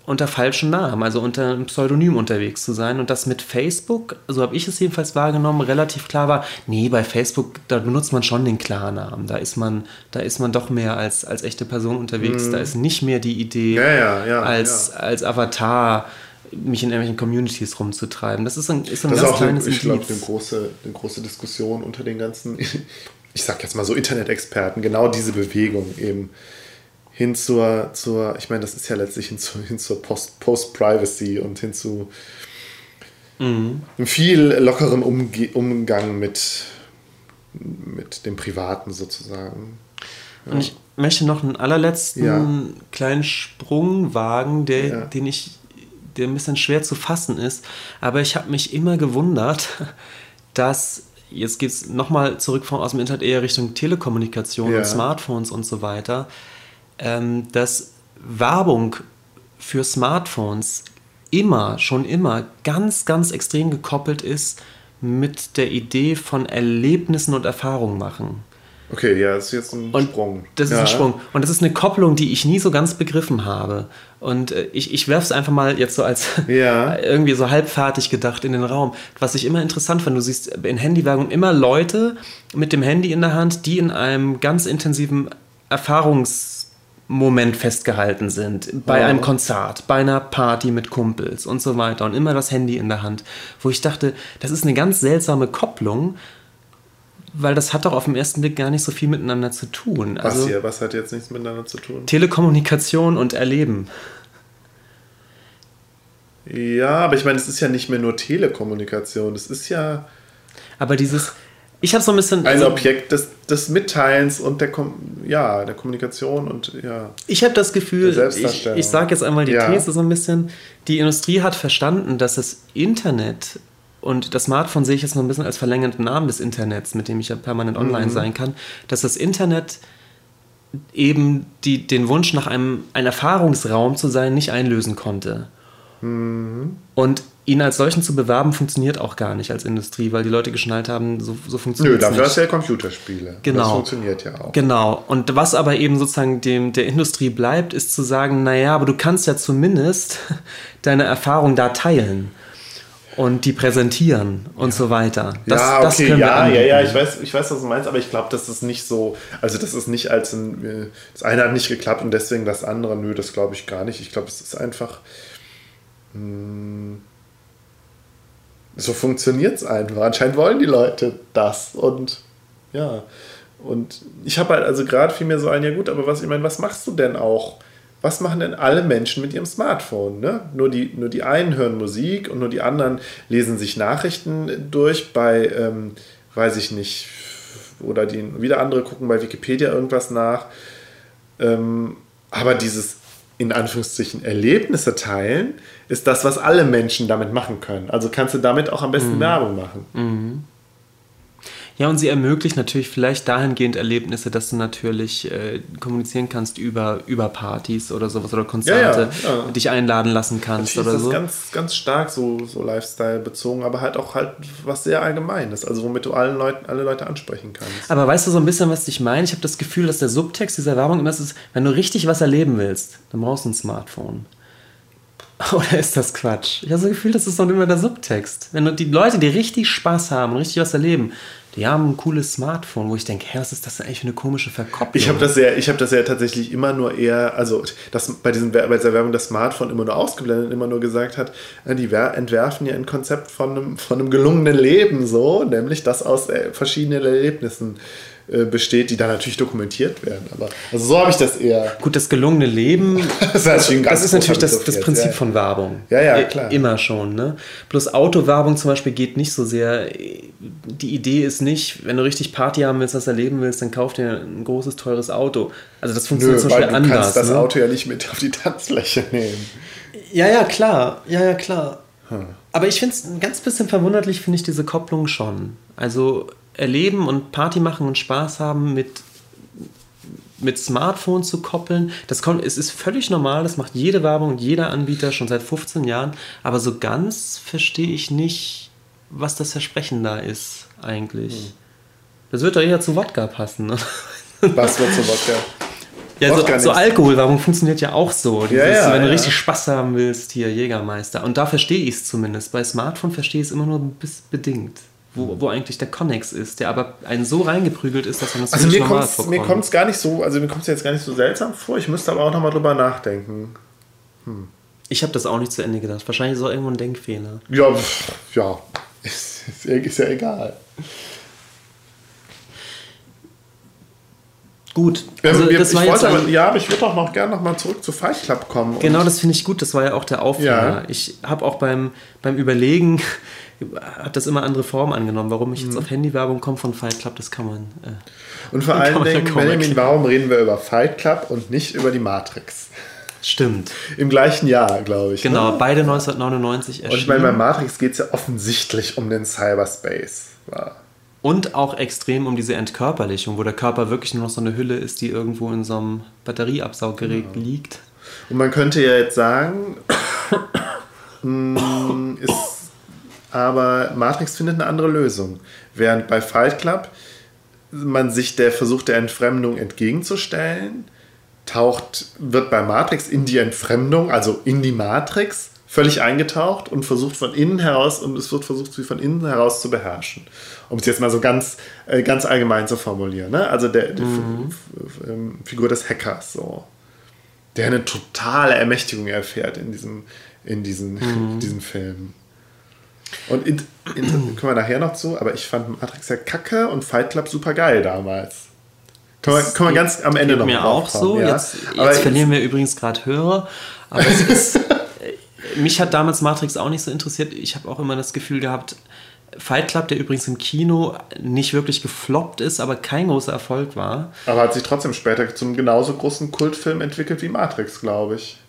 unter falschen Namen, also unter einem Pseudonym unterwegs zu sein. Und das mit Facebook, so habe ich es jedenfalls wahrgenommen, relativ klar war, nee, bei Facebook, da benutzt man schon den Klarnamen. Da ist man, da ist man doch mehr als, als echte Person unterwegs. Mhm. Da ist nicht mehr die Idee, ja, ja, ja, als, als Avatar mich in irgendwelchen Communities rumzutreiben. Das ist ein, ist ein das ganz ist kleines eine, Ich glaube, eine große, eine große Diskussion unter den ganzen, ich sag jetzt mal so Internet-Experten, genau diese Bewegung eben hin zur, zur ich meine, das ist ja letztlich hin, zu, hin zur Post-Privacy und hin zu mhm. einem viel lockeren Umge Umgang mit, mit dem Privaten sozusagen. Ja. Und ich möchte noch einen allerletzten ja. kleinen Sprung wagen, der, ja. den ich, der ein bisschen schwer zu fassen ist. Aber ich habe mich immer gewundert, dass jetzt geht es nochmal zurück von, aus dem Internet eher Richtung Telekommunikation und Smartphones und so weiter ähm, dass Werbung für Smartphones immer, schon immer ganz, ganz extrem gekoppelt ist mit der Idee von Erlebnissen und Erfahrungen machen. Okay, ja, das ist jetzt ein Und Sprung. Das ist ja. ein Sprung. Und das ist eine Kopplung, die ich nie so ganz begriffen habe. Und äh, ich, ich werfe es einfach mal jetzt so als Ja. irgendwie so halbfertig gedacht in den Raum. Was ich immer interessant fand, du siehst in Handywerbung immer Leute mit dem Handy in der Hand, die in einem ganz intensiven Erfahrungsmoment festgehalten sind. Bei Ja. einem Konzert, bei einer Party mit Kumpels und so weiter. Und immer das Handy in der Hand. Wo ich dachte, das ist eine ganz seltsame Kopplung. Weil das hat doch auf den ersten Blick gar nicht so viel miteinander zu tun. Was Also hier? Was hat jetzt nichts miteinander zu tun? Telekommunikation und Erleben. Ja, aber ich meine, es ist ja nicht mehr nur Telekommunikation. Es ist ja Aber dieses, ich habe so ein bisschen, ein also, Objekt des, des Mitteilens und der, Kom ja, der Kommunikation und ja. ich habe das Gefühl, ich, ich sage jetzt einmal die Ja. These so ein bisschen, die Industrie hat verstanden, dass das Internet und das Smartphone sehe ich jetzt noch ein bisschen als verlängerten Arm des Internets, mit dem ich ja permanent online Mhm. sein kann, dass das Internet eben die, den Wunsch nach einem ein Erfahrungsraum zu sein nicht einlösen konnte. Mhm. Und ihn als solchen zu bewerben, funktioniert auch gar nicht als Industrie, weil die Leute geschnallt haben, so, so Nö, funktioniert es dafür nicht. hast du ja Computerspiele. Genau. Das funktioniert ja auch. Genau. Und was aber eben sozusagen dem, der Industrie bleibt, ist zu sagen, naja, aber du kannst ja zumindest deine Erfahrung da teilen und die präsentieren und so weiter. Das, ja, das okay, können wir ja, ja, ja, ich weiß, ich weiß, was du meinst, aber ich glaube, das ist nicht so, also das ist nicht als ein, äh, das eine hat nicht geklappt und deswegen das andere, nö, das glaube ich gar nicht. Ich glaube, es ist einfach, mh, so funktioniert es einfach. Anscheinend wollen die Leute das und ja, und ich habe halt also gerade viel mehr so ein, ja gut, aber was, ich meine, was machst du denn auch? Was machen denn alle Menschen mit ihrem Smartphone? Ne? Nur, die, nur die einen hören Musik und nur die anderen lesen sich Nachrichten durch bei, ähm, weiß ich nicht, oder die, wieder andere gucken bei Wikipedia irgendwas nach. Ähm, aber dieses in Anführungszeichen Erlebnisse teilen, ist das, was alle Menschen damit machen können. Also kannst du damit auch am besten Werbung machen. Ja, und sie ermöglicht natürlich vielleicht dahingehend Erlebnisse, dass du natürlich äh, kommunizieren kannst über, über Partys oder sowas oder Konzerte, Ja, ja, ja. dich einladen lassen kannst Natürlich oder ist das so. ganz, ganz stark so, so Lifestyle bezogen, aber halt auch halt was sehr Allgemeines, also womit du allen Leuten, alle Leute ansprechen kannst. Aber weißt du so ein bisschen, was ich meine? Ich habe das Gefühl, dass der Subtext dieser Werbung immer ist, wenn du richtig was erleben willst, dann brauchst du ein Smartphone. Oder ist das Quatsch? Ich habe so das Gefühl, das ist doch immer der Subtext. Wenn du die Leute, die richtig Spaß haben und richtig was erleben, die haben ein cooles Smartphone, wo ich denke, hä, was ist das eigentlich für eine komische Verkopplung? Ich habe das ja, ich das ja tatsächlich immer nur eher, also das bei diesen bei dieser Werbung das Smartphone immer nur ausgeblendet, immer nur gesagt hat, äh, die wer- entwerfen ja ein Konzept von einem, von einem gelungenen Leben so, nämlich das aus äh, verschiedenen Erlebnissen besteht, die dann natürlich dokumentiert werden. Aber also so habe ich das eher. Gut, das gelungene Leben, Das ist natürlich ein ganz das ist natürlich das, das Prinzip ja. von Werbung. Ja, ja, I- klar. Immer schon, ne? Bloß Autowerbung zum Beispiel geht nicht so sehr. Die Idee ist nicht, wenn du richtig Party haben willst, was erleben willst, dann kauf dir ein großes, teures Auto. Also das Nö, funktioniert zum weil Beispiel du anders. kannst das ne? Auto ja nicht mit auf die Tanzfläche nehmen. Ja, ja, klar. Ja, ja, klar. Aber ich finde es ein ganz bisschen verwunderlich, finde ich diese Kopplung schon. Also erleben und Party machen und Spaß haben mit, mit Smartphone zu koppeln, das kommt, es ist völlig normal, das macht jede Werbung und jeder Anbieter schon seit 15 Jahren. Aber so ganz verstehe ich nicht, was das Versprechen da ist eigentlich. Das wird doch eher zu Wodka passen. Ne? Was wird so Wodka? Ja, so, Wodka so. Alkoholwerbung funktioniert ja auch so. Dieses, ja, wenn du ja. richtig Spaß haben willst, hier Jägermeister. Und da verstehe ich es zumindest. Bei Smartphone verstehe ich es immer nur bis bedingt. Wo, wo eigentlich der Connex ist, der aber einen so reingeprügelt ist, dass man das Also mir normal kommt es vorkommt. mir kommt's gar nicht so, also mir kommt es jetzt gar nicht so seltsam vor. Ich müsste aber auch nochmal drüber nachdenken. Ich habe das auch nicht zu Ende gedacht. Wahrscheinlich ist auch irgendwo ein Denkfehler. Ja, pff, ja, ist, ist, ja- ist ja egal. Gut, Also wir, das ich war jetzt aber, ja, aber ich würde auch noch gerne noch mal zurück zu Fight Club kommen. Genau, das finde ich gut. Das war ja auch der Aufhänger. Ja. Ich habe auch beim, beim Überlegen, hat das immer andere Formen angenommen. Warum ich jetzt Mhm. auf Handywerbung komme von Fight Club, das kann man... Äh, Und vor allen ja Dingen, Benjamin, warum reden wir über Fight Club und nicht über die Matrix? stimmt. Im gleichen Jahr, glaube ich. Genau, Ne? beide 1999 Und erschienen. ich meine, bei Matrix geht es ja offensichtlich um den Cyberspace. Ja. Und auch extrem um diese Entkörperlichung, wo der Körper wirklich nur noch so eine Hülle ist, die irgendwo in so einem Batterieabsauggerät Genau. liegt. Und man könnte ja jetzt sagen, mh, ist aber Matrix findet eine andere Lösung. Während bei Fight Club man sich der Versuch der Entfremdung entgegenzustellen, taucht, wird bei Matrix in die Entfremdung, also in die Matrix, völlig eingetaucht und versucht von innen heraus, und es wird versucht, sie von innen heraus zu beherrschen. Um es jetzt mal so ganz, äh, ganz allgemein zu formulieren. Ne? Also der, die mhm. Ähm, Figur des Hackers, so. Der eine totale Ermächtigung erfährt in diesem, in diesen, mhm. diesem Film. Und in, in, kommen wir nachher noch zu, aber ich fand Matrix ja kacke und Fight Club super geil damals. Können wir, können wir ganz am Ende noch mir auch so. Ja? Jetzt, jetzt verlieren wir übrigens gerade Hörer. Aber es ist, mich hat damals Matrix auch nicht so interessiert. Ich habe auch immer das Gefühl gehabt, Fight Club, der übrigens im Kino nicht wirklich gefloppt ist, aber kein großer Erfolg war. Aber hat sich trotzdem später zum genauso großen Kultfilm entwickelt wie Matrix, glaube ich.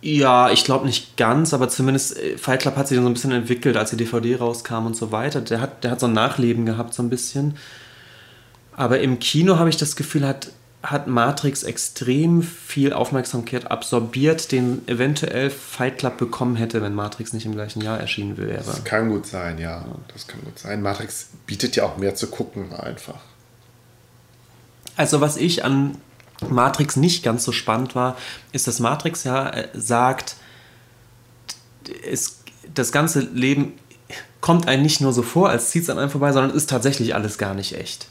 Ja, ich glaube nicht ganz, aber zumindest äh, Fight Club hat sich so ein bisschen entwickelt, als die DVD rauskam und so weiter. Der hat, der hat so ein Nachleben gehabt, so ein bisschen. Aber im Kino habe ich das Gefühl, hat, hat Matrix extrem viel Aufmerksamkeit absorbiert, den eventuell Fight Club bekommen hätte, wenn Matrix nicht im gleichen Jahr erschienen wäre. Das kann gut sein, ja. Das kann gut sein. Matrix bietet ja auch mehr zu gucken einfach. Also was ich an Matrix nicht ganz so spannend war, ist, dass Matrix ja äh, sagt, es, das ganze Leben kommt einem nicht nur so vor, als zieht es an einem vorbei, sondern ist tatsächlich alles gar nicht echt.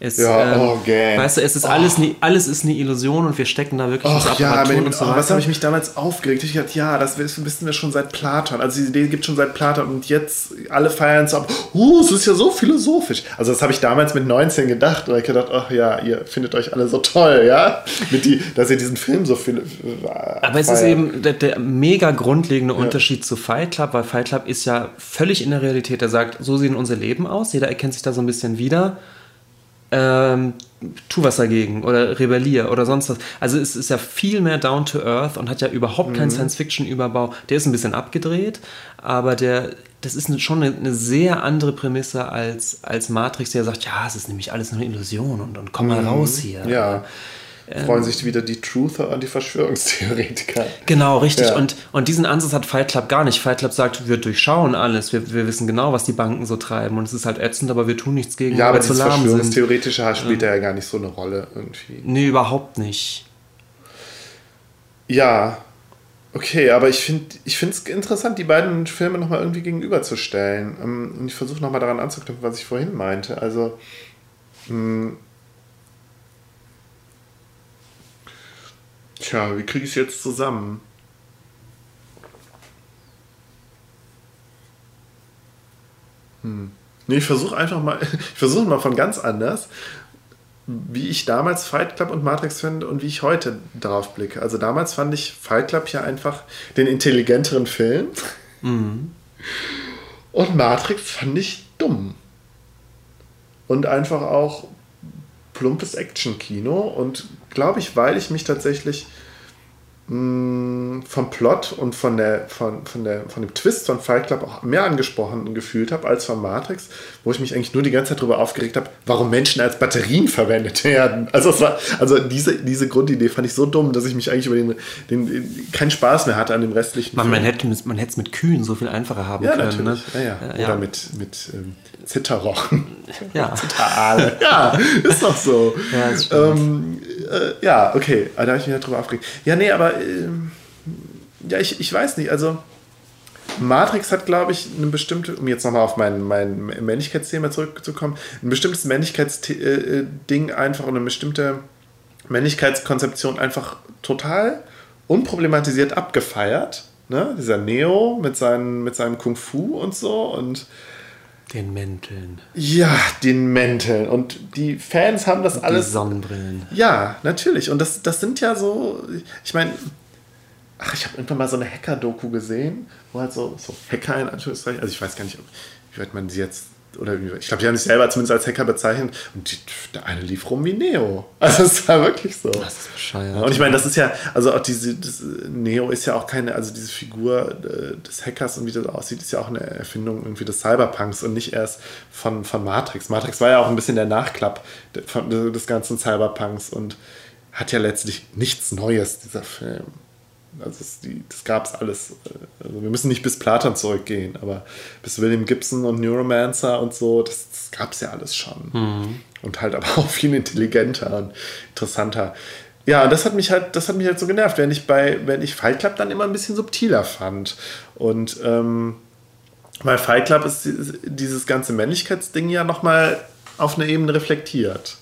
Es, ja, ähm, oh, weißt du, es ist oh. alles, nie, alles ist eine Illusion und wir stecken da wirklich Och, ja, mit, und so oh, Was habe ich mich damals aufgeregt? Ich dachte, ja, das wissen wir schon seit Platon. Also diese Idee gibt es schon seit Platon und jetzt alle feiern es ab. Uh, es ist ja so philosophisch. Also das habe ich damals mit 19 gedacht und ich gedacht, ach ja, ihr findet euch alle so toll, ja, mit die, dass ihr diesen Film so viel. Äh, Aber es ist eben der, der mega grundlegende ja. Unterschied zu Fight Club, weil Fight Club ist ja völlig in der Realität. Er sagt, so sehen unser Leben aus. Jeder erkennt sich da so ein bisschen wieder ähm, tu was dagegen oder rebellier oder sonst was. Also es ist ja viel mehr down to earth und hat ja überhaupt keinen mhm. Science-Fiction-Überbau. Der ist ein bisschen abgedreht, aber der, das ist schon eine, eine, sehr andere Prämisse als, als Matrix, der sagt, ja, es ist nämlich alles nur eine Illusion und, und komm mal mhm. raus hier. Ja freuen sich wieder die Truther und die Verschwörungstheoretiker. Genau, richtig. Ja. Und, und diesen Ansatz hat Fight Club gar nicht. Fight Club sagt, wir durchschauen alles, wir, wir wissen genau, was die Banken so treiben und es ist halt ätzend, aber wir tun nichts gegen, ja, aber das Verschwörungstheoretische spielt ja. ja gar nicht so eine Rolle irgendwie. Nee, überhaupt nicht. Ja, Okay, aber ich finde es interessant, die beiden Filme nochmal irgendwie gegenüberzustellen. Ähm, und ich versuche nochmal daran anzuknüpfen, was ich vorhin meinte. Also, Tja, wie kriege ich es jetzt zusammen? Hm. Nee, ich versuche einfach mal, ich versuche mal von ganz anders, wie ich damals Fight Club und Matrix finde und wie ich heute darauf blicke. Also damals fand ich Fight Club ja einfach den intelligenteren Film. Mhm. Und Matrix fand ich dumm. Und einfach auch plumpes Action-Kino und glaube ich, weil ich mich tatsächlich mh, mm, vom Plot und von, der, von, von, der, von dem Twist von Fight Club auch mehr angesprochen gefühlt habe als von Matrix, wo ich mich eigentlich nur die ganze Zeit darüber aufgeregt habe, warum Menschen als Batterien verwendet werden. Also, war, also diese, diese Grundidee fand ich so dumm, dass ich mich eigentlich über den, den, keinen Spaß mehr hatte an dem restlichen Man, man hätte es man mit Kühen so viel einfacher haben ja, können. Natürlich. Ne? Ja, ja. Oder ja. mit, mit ähm, Zitterrochen. Ja. Zitterale. ja, ist doch so. Ja, ähm, äh, ja okay, da habe ich mich halt drüber aufgeregt. Ja, nee, aber äh, ja, ich, ich weiß nicht, also Matrix hat, glaube ich, eine bestimmte, um jetzt nochmal auf mein, mein Männlichkeitsthema zurückzukommen, ein bestimmtes Männlichkeitsding einfach und eine bestimmte Männlichkeitskonzeption einfach total unproblematisiert abgefeiert. Ne? Dieser Neo mit, seinen, mit seinem Kung Fu und so und den Mänteln. Ja, den Mänteln. Und die Fans haben das und alles. Die Sonnenbrillen. Ja, natürlich. Und das, das sind ja so. Ich meine, ach, ich habe irgendwann mal so eine Hacker-Doku gesehen, wo halt so, so Hacker in Anführungszeichen, also ich weiß gar nicht, wie weit man sie jetzt oder ich glaube, die haben sich selber zumindest als Hacker bezeichnet und die, der eine lief rum wie Neo. Also es war wirklich so. Das ist bescheuert. Und ich meine, das ist ja, also auch diese, das, Neo ist ja auch keine, also diese Figur äh, des Hackers und wie das aussieht, ist ja auch eine Erfindung irgendwie des Cyberpunks und nicht erst von, von Matrix. Matrix war ja auch ein bisschen der Nachklapp des ganzen Cyberpunks und hat ja letztlich nichts Neues, dieser Film. Also das, das gab es alles. Also wir müssen nicht bis Platon zurückgehen, aber bis William Gibson und Neuromancer und so, das, das gab es ja alles schon. Mhm. Und halt aber auch viel intelligenter und interessanter. Ja, das hat mich halt, das hat mich halt so genervt, wenn ich bei, wenn ich Fight Club dann immer ein bisschen subtiler fand. Und ähm, weil Fight Club ist dieses ganze Männlichkeitsding ja nochmal auf einer Ebene reflektiert.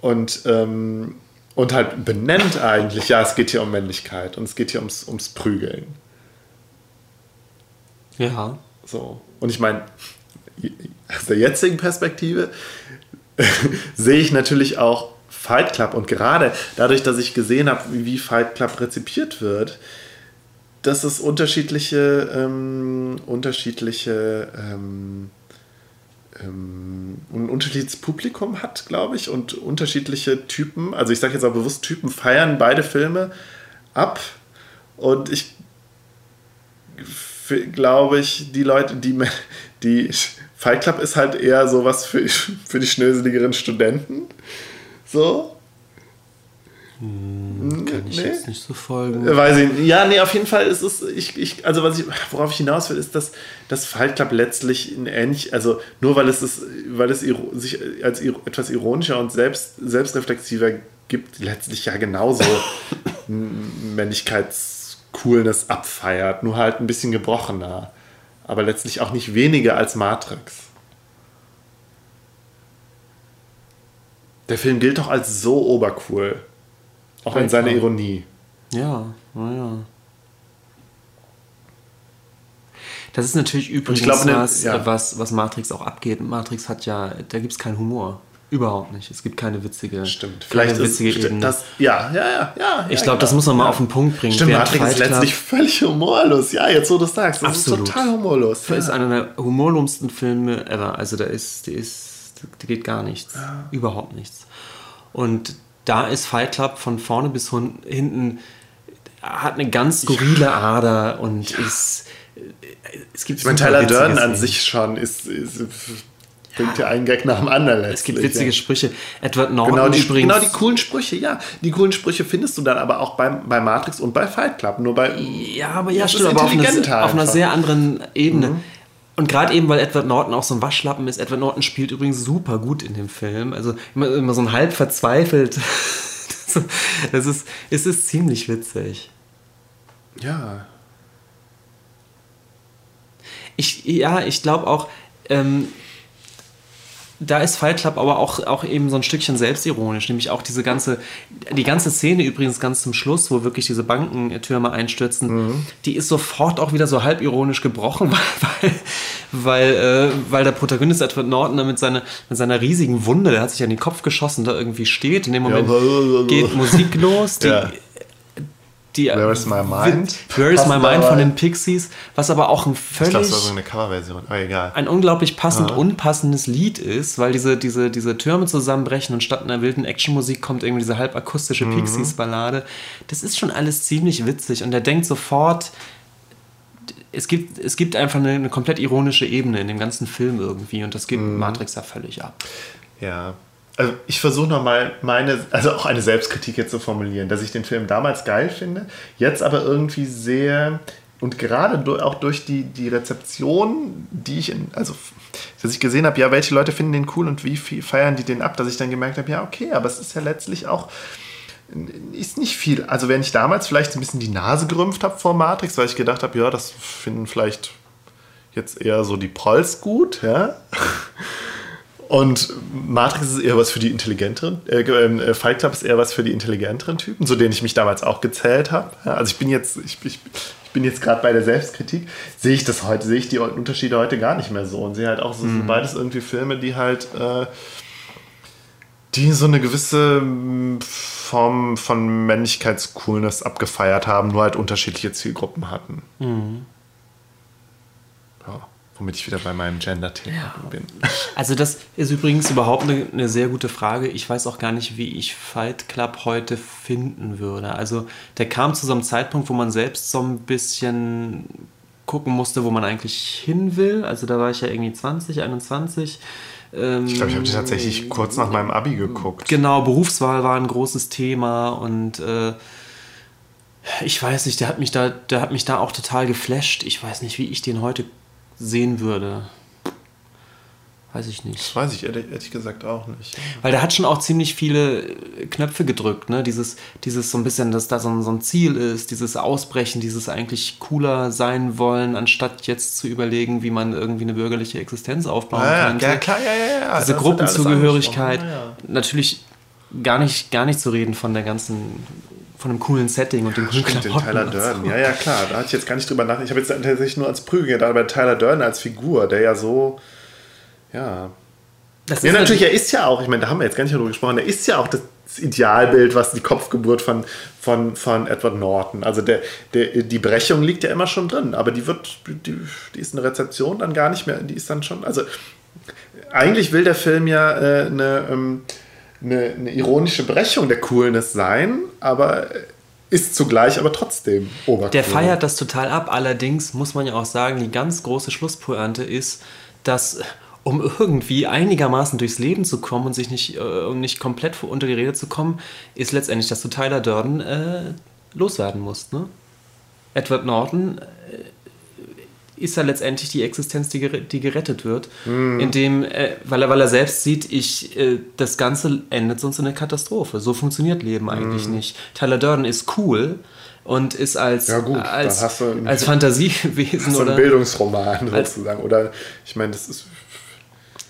Und, ähm, und halt benennt eigentlich, ja, es geht hier um Männlichkeit und es geht hier ums, ums Prügeln. Ja. So. Und ich meine, aus der jetzigen Perspektive sehe ich natürlich auch Fight Club und gerade dadurch, dass ich gesehen habe, wie Fight Club rezipiert wird, dass es unterschiedliche, ähm, unterschiedliche, ähm, ähm, ein unterschiedliches Publikum hat, glaube ich, und unterschiedliche Typen, also ich sage jetzt auch bewusst Typen, feiern beide Filme ab. Und ich glaube ich, die Leute, die, die Fight Club ist halt eher sowas für, für die schnöseligeren Studenten. So. Hm, kann ich nee. jetzt nicht so folgen. Weiß ich nicht. Ja, nee, auf jeden Fall ist es, ich, ich, also was ich, worauf ich hinaus will, ist, dass das Fight Club letztlich ein ähnlich, also nur weil es ist, weil es sich als etwas ironischer und selbst, selbstreflexiver gibt, letztlich ja genauso Männlichkeitscoolness abfeiert, nur halt ein bisschen gebrochener. Aber letztlich auch nicht weniger als Matrix. Der Film gilt doch als so obercool. Auch in seiner Ironie. Ja, naja. Das ist natürlich übrigens glaub, ne, was, ja. was, was Matrix auch abgeht. Matrix hat ja, da gibt es keinen Humor. Überhaupt nicht. Es gibt keine witzige, Stimmt. Vielleicht witzige ist, Ebene. Das, ja, ja, ja, ja. Ich glaube, das muss man mal ja. auf den Punkt bringen. Stimmt, Während Matrix ist letztlich völlig humorlos. Ja, jetzt wo du sagst, das Absolut. ist total humorlos. Das ja. ist einer der humorlossten Filme ever. Also da ist, die ist, da geht gar nichts. Überhaupt nichts. Und da ist Fight Club von vorne bis hinten hat eine ganz skurrile Ader und ja. ist es gibt ich meine, Tyler Durden an sich schon ist, ist bringt ja einen Gag nach dem anderen letztlich. Es gibt witzige ja. Sprüche. Edward Norton genau die, übrigens. Genau, die coolen Sprüche, ja. Die coolen Sprüche findest du dann aber auch bei, bei Matrix und bei Fight Club. Nur bei. Ja, aber ja, stimmt, aber auf, eine, auf einer, sehr anderen Ebene. Mhm. Und gerade eben, weil Edward Norton auch so ein Waschlappen ist, Edward Norton spielt übrigens super gut in dem Film. Also immer, immer so ein halb verzweifelt. das ist, es ist ziemlich witzig. Ja. Ich, ja, ich glaube auch, ähm, da ist Fight Club aber auch, auch eben so ein Stückchen selbstironisch, nämlich auch diese ganze, die ganze Szene übrigens ganz zum Schluss, wo wirklich diese Bankentürme einstürzen, mhm. die ist sofort auch wieder so halbironisch gebrochen, weil, weil, äh, weil der Protagonist Edward Norton da mit, seine, mit seiner riesigen Wunde, der hat sich an den Kopf geschossen, da irgendwie steht. In dem Moment ja. geht Musik los, die, ja die Where is My Mind? Where is My Mind von den Pixies, was aber auch ein völlig. Ich war so eine Coverversion, aber egal. Ein unglaublich passend Aha. unpassendes Lied ist, weil diese, diese, diese Türme zusammenbrechen und statt einer wilden Actionmusik kommt irgendwie diese halb akustische mhm. Pixies-Ballade. Das ist schon alles ziemlich witzig und er denkt sofort, es gibt, es gibt einfach eine, eine, komplett ironische Ebene in dem ganzen Film irgendwie und das geht mhm. Matrix ja völlig ab. Ja, also ich versuche nochmal meine, also auch eine Selbstkritik jetzt zu formulieren, dass ich den Film damals geil finde, jetzt aber irgendwie sehr und gerade auch durch die, die Rezeption, die ich, in, also dass ich gesehen habe, ja, welche Leute finden den cool und wie feiern die den ab, dass ich dann gemerkt habe, ja, okay, aber es ist ja letztlich auch, ist nicht viel. Also wenn ich damals vielleicht ein bisschen die Nase gerümpft habe vor Matrix, weil ich gedacht habe, ja, das finden vielleicht jetzt eher so die Prolls gut, ja. Und Matrix ist eher was für die intelligenteren, äh, ähm, äh, Fight Club ist eher was für die intelligenteren Typen, zu denen ich mich damals auch gezählt habe. Ja, also ich bin jetzt, ich, ich, ich bin jetzt gerade bei der Selbstkritik, sehe ich das heute, sehe ich die Unterschiede heute gar nicht mehr so und sehe halt auch so, mhm. beides irgendwie Filme, die halt, äh, die so eine gewisse hm, Form von Männlichkeitscoolness abgefeiert haben, nur halt unterschiedliche Zielgruppen hatten. Mhm. Womit ich wieder bei meinem Gender-Thema ja. bin. Also das ist übrigens überhaupt eine, eine, sehr gute Frage. Ich weiß auch gar nicht, wie ich Fight Club heute finden würde. Also der kam zu so einem Zeitpunkt, wo man selbst so ein bisschen gucken musste, wo man eigentlich hin will. Also da war ich ja irgendwie 20, 21. Ähm, ich glaube, ich habe tatsächlich kurz nach meinem Abi geguckt. Genau, Berufswahl war ein großes Thema und äh, Ich weiß nicht, der hat mich da, der hat mich da auch total geflasht. Ich weiß nicht, wie ich den heute sehen würde. Weiß ich nicht. Das weiß ich ehrlich, ehrlich gesagt auch nicht. Weil der hat schon auch ziemlich viele Knöpfe gedrückt, ne? Dieses, dieses so ein bisschen, dass da so ein, so ein Ziel ist, dieses Ausbrechen, dieses eigentlich cooler sein wollen, anstatt jetzt zu überlegen, wie man irgendwie eine bürgerliche Existenz aufbauen Ja, könnte. ja, klar, ja, ja, ja. Diese Das Gruppenzugehörigkeit. ja, ja. Natürlich gar nicht, gar nicht zu reden von der ganzen, von einem coolen Setting und dem coolen Stimmt, den Klamotten Tyler und so. Ja, ja, klar. Da hatte ich jetzt gar nicht drüber nachgedacht. Ich habe jetzt tatsächlich nur ans Prügel gedacht, aber Tyler Durden als Figur, der ja so. Ja. Das Ja, ist natürlich, er ist ja auch, ich meine, da haben wir jetzt gar nicht drüber gesprochen, er ist ja auch das Idealbild, was die Kopfgeburt von, von, von Edward Norton. Also der, der, die Brechung liegt ja immer schon drin, aber die wird, die, die ist eine Rezeption dann gar nicht mehr, die ist dann schon, also eigentlich will der Film ja äh, eine, ähm, eine, eine ironische Brechung der Coolness sein, aber ist zugleich aber trotzdem obercool. Der feiert das total ab. Allerdings muss man ja auch sagen, die ganz große Schlusspointe ist, dass um irgendwie einigermaßen durchs Leben zu kommen und sich nicht, äh, um nicht komplett unter die Rede zu kommen, ist letztendlich, dass du Tyler Durden äh, loswerden musst. Ne? Edward Norton äh, ist ja letztendlich die Existenz, die, ger- die gerettet wird, indem, äh, weil, er, weil er selbst sieht, ich, äh, das Ganze endet sonst in einer Katastrophe. So funktioniert Leben eigentlich nicht. Tyler Durden ist cool und ist als, Ja, gut, als, hast einen- als Fantasiewesen so ein oder Bildungsroman Als- sozusagen. Oder ich meine, das ist